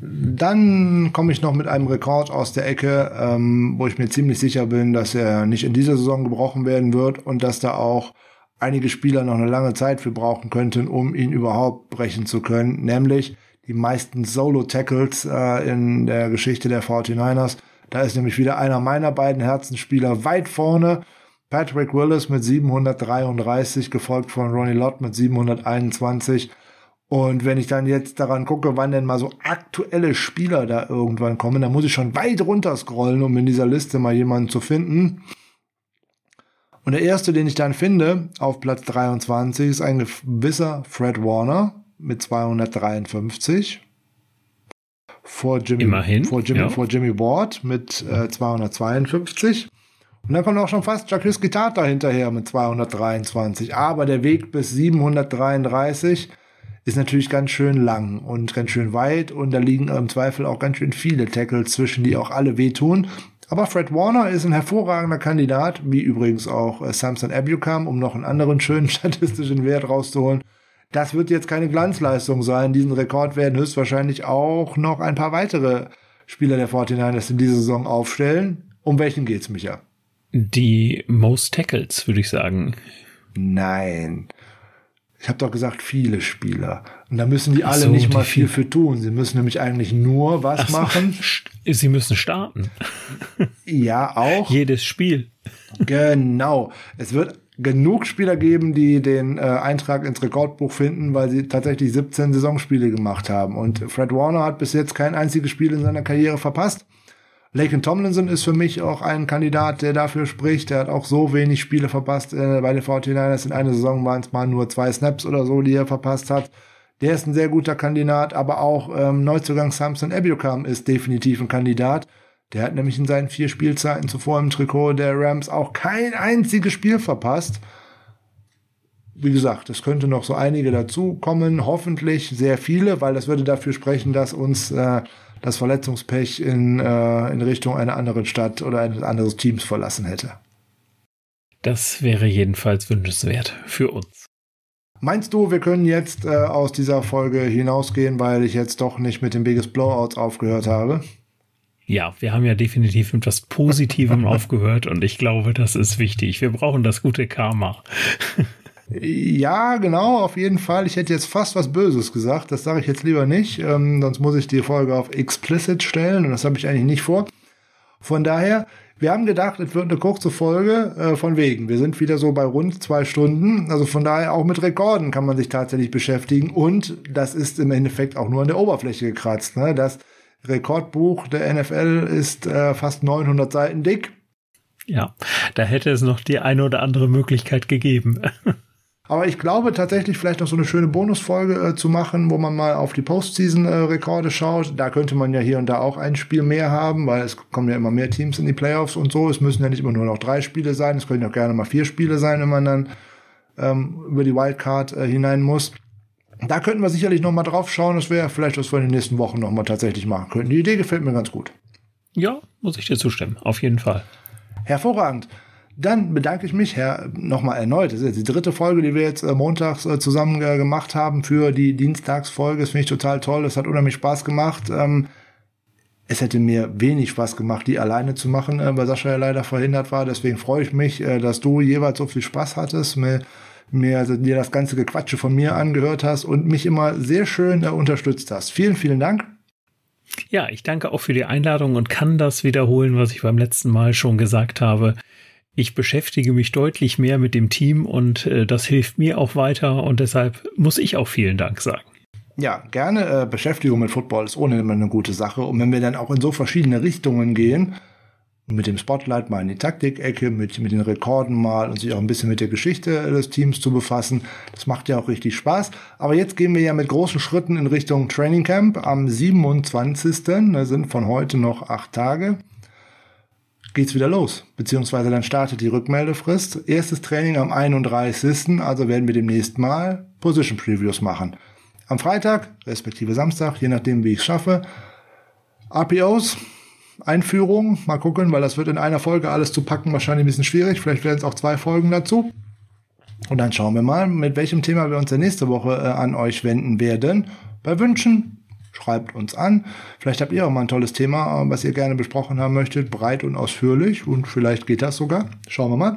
Dann komme ich noch mit einem Rekord aus der Ecke, ähm, wo ich mir ziemlich sicher bin, dass er nicht in dieser Saison gebrochen werden wird und dass da auch einige Spieler noch eine lange Zeit für brauchen könnten, um ihn überhaupt brechen zu können, nämlich die meisten Solo-Tackles äh, in der Geschichte der 49ers. Da ist nämlich wieder einer meiner beiden Herzensspieler weit vorne. Patrick Willis mit 733, gefolgt von Ronnie Lott mit 721. Und wenn ich dann jetzt daran gucke, wann denn mal so aktuelle Spieler da irgendwann kommen, dann muss ich schon weit runter scrollen, um in dieser Liste mal jemanden zu finden. Und der erste, den ich dann finde, auf Platz 23, ist ein gewisser Fred Warner mit 253. Vor Jimmy, Immerhin, vor Jimmy, ja. vor Jimmy Ward mit äh, 252. Und dann kommt auch schon fast Jacques Gittata hinterher mit 223. Aber der Weg bis 733 ist natürlich ganz schön lang und ganz schön weit und da liegen im Zweifel auch ganz schön viele Tackles zwischen, die auch alle wehtun. Aber Fred Warner ist ein hervorragender Kandidat, wie übrigens auch äh, Samson Abucam, um noch einen anderen schönen statistischen Wert rauszuholen. Das wird jetzt keine Glanzleistung sein. Diesen Rekord werden höchstwahrscheinlich auch noch ein paar weitere Spieler der 49ers in dieser Saison aufstellen. Um welchen geht's, Micha? Die Most Tackles, würde ich sagen. Nein. Ich habe doch gesagt, viele Spieler. Und da müssen die alle so, nicht mal viel für tun. Sie müssen nämlich eigentlich nur was so, machen. Sie müssen starten. Ja, auch. Jedes Spiel. Genau. Es wird genug Spieler geben, die den äh, Eintrag ins Rekordbuch finden, weil sie tatsächlich 17 Saisonspiele gemacht haben. Und Fred Warner hat bis jetzt kein einziges Spiel in seiner Karriere verpasst. Laken Tomlinson ist für mich auch ein Kandidat, der dafür spricht. Der hat auch so wenig Spiele verpasst äh, bei den 49ers. In einer Saison waren es mal nur zwei Snaps oder so, die er verpasst hat. Der ist ein sehr guter Kandidat, aber auch ähm, Neuzugang Samson Ebiokam ist definitiv ein Kandidat. Der hat nämlich in seinen vier Spielzeiten zuvor im Trikot der Rams auch kein einziges Spiel verpasst. Wie gesagt, es könnte noch so einige dazu kommen, hoffentlich sehr viele, weil das würde dafür sprechen, dass uns äh, das Verletzungspech in, äh, in Richtung einer anderen Stadt oder eines anderen Teams verlassen hätte. Das wäre jedenfalls wünschenswert für uns. Meinst du, wir können jetzt äh, aus dieser Folge hinausgehen, weil ich jetzt doch nicht mit den Biggest Blowouts aufgehört habe? Ja, wir haben ja definitiv mit etwas Positivem aufgehört und ich glaube, das ist wichtig. Wir brauchen das gute Karma. Ja, genau, auf jeden Fall. Ich hätte jetzt fast was Böses gesagt. Das sage ich jetzt lieber nicht. Ähm, sonst muss ich die Folge auf explicit stellen und das habe ich eigentlich nicht vor. Von daher, wir haben gedacht, es wird eine kurze Folge äh, von wegen. Wir sind wieder so bei rund zwei Stunden. Also von daher auch mit Rekorden kann man sich tatsächlich beschäftigen. Und das ist im Endeffekt auch nur an der Oberfläche gekratzt. Ne? Das Rekordbuch der NFL ist äh, fast 900 Seiten dick. Ja, da hätte es noch die eine oder andere Möglichkeit gegeben. Aber ich glaube tatsächlich vielleicht noch so eine schöne Bonusfolge äh, zu machen, wo man mal auf die Postseason-Rekorde äh, schaut. Da könnte man ja hier und da auch ein Spiel mehr haben, weil es kommen ja immer mehr Teams in die Playoffs und so. Es müssen ja nicht immer nur noch drei Spiele sein. Es können ja auch gerne mal vier Spiele sein, wenn man dann ähm, über die Wildcard äh, hinein muss. Da könnten wir sicherlich noch mal drauf schauen. Das wäre vielleicht, was wir in den nächsten Wochen noch mal tatsächlich machen könnten. Die Idee gefällt mir ganz gut. Ja, muss ich dir zustimmen. Auf jeden Fall. Hervorragend. Dann bedanke ich mich Herr, nochmal erneut. Das ist jetzt die dritte Folge, die wir jetzt äh, montags äh, zusammen äh, gemacht haben für die Dienstagsfolge. Das finde ich total toll. Das hat unheimlich Spaß gemacht. Ähm, es hätte mir wenig Spaß gemacht, die alleine zu machen, äh, weil Sascha ja leider verhindert war. Deswegen freue ich mich, äh, dass du jeweils so viel Spaß hattest, mir, mir also dir das ganze Gequatsche von mir angehört hast und mich immer sehr schön äh, unterstützt hast. Vielen, vielen Dank. Ja, ich danke auch für die Einladung und kann das wiederholen, was ich beim letzten Mal schon gesagt habe ich beschäftige mich deutlich mehr mit dem Team und äh, das hilft mir auch weiter und deshalb muss ich auch vielen Dank sagen. Ja, gerne. Äh, Beschäftigung mit Football ist ohnehin eine gute Sache. Und wenn wir dann auch in so verschiedene Richtungen gehen, mit dem Spotlight mal in die Taktikecke, mit, mit den Rekorden mal und sich auch ein bisschen mit der Geschichte des Teams zu befassen. Das macht ja auch richtig Spaß. Aber jetzt gehen wir ja mit großen Schritten in Richtung Training Camp am 27. Da sind von heute noch acht Tage geht's wieder los. Beziehungsweise dann startet die Rückmeldefrist. Erstes Training am 31. Also werden wir demnächst mal Position Previews machen. Am Freitag, respektive Samstag, je nachdem wie ich es schaffe. RPOs, Einführung, mal gucken, weil das wird in einer Folge alles zu packen wahrscheinlich ein bisschen schwierig. Vielleicht werden es auch zwei Folgen dazu. Und dann schauen wir mal, mit welchem Thema wir uns der nächste Woche äh, an euch wenden werden. Bei Wünschen schreibt uns an. Vielleicht habt ihr auch mal ein tolles Thema, was ihr gerne besprochen haben möchtet, breit und ausführlich und vielleicht geht das sogar. Schauen wir mal.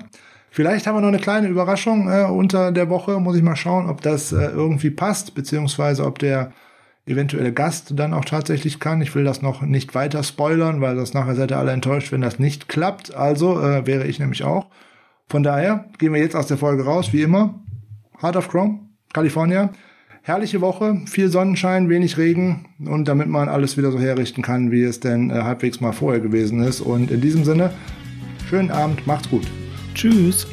Vielleicht haben wir noch eine kleine Überraschung äh, unter der Woche. Muss ich mal schauen, ob das äh, irgendwie passt, beziehungsweise ob der eventuelle Gast dann auch tatsächlich kann. Ich will das noch nicht weiter spoilern, weil das nachher seid ihr alle enttäuscht, wenn das nicht klappt. Also äh, wäre ich nämlich auch. Von daher gehen wir jetzt aus der Folge raus, wie immer. Heart of Chrome, California herrliche Woche, viel Sonnenschein, wenig Regen und damit man alles wieder so herrichten kann, wie es denn äh, halbwegs mal vorher gewesen ist. Und in diesem Sinne, schönen Abend, macht's gut. Tschüss.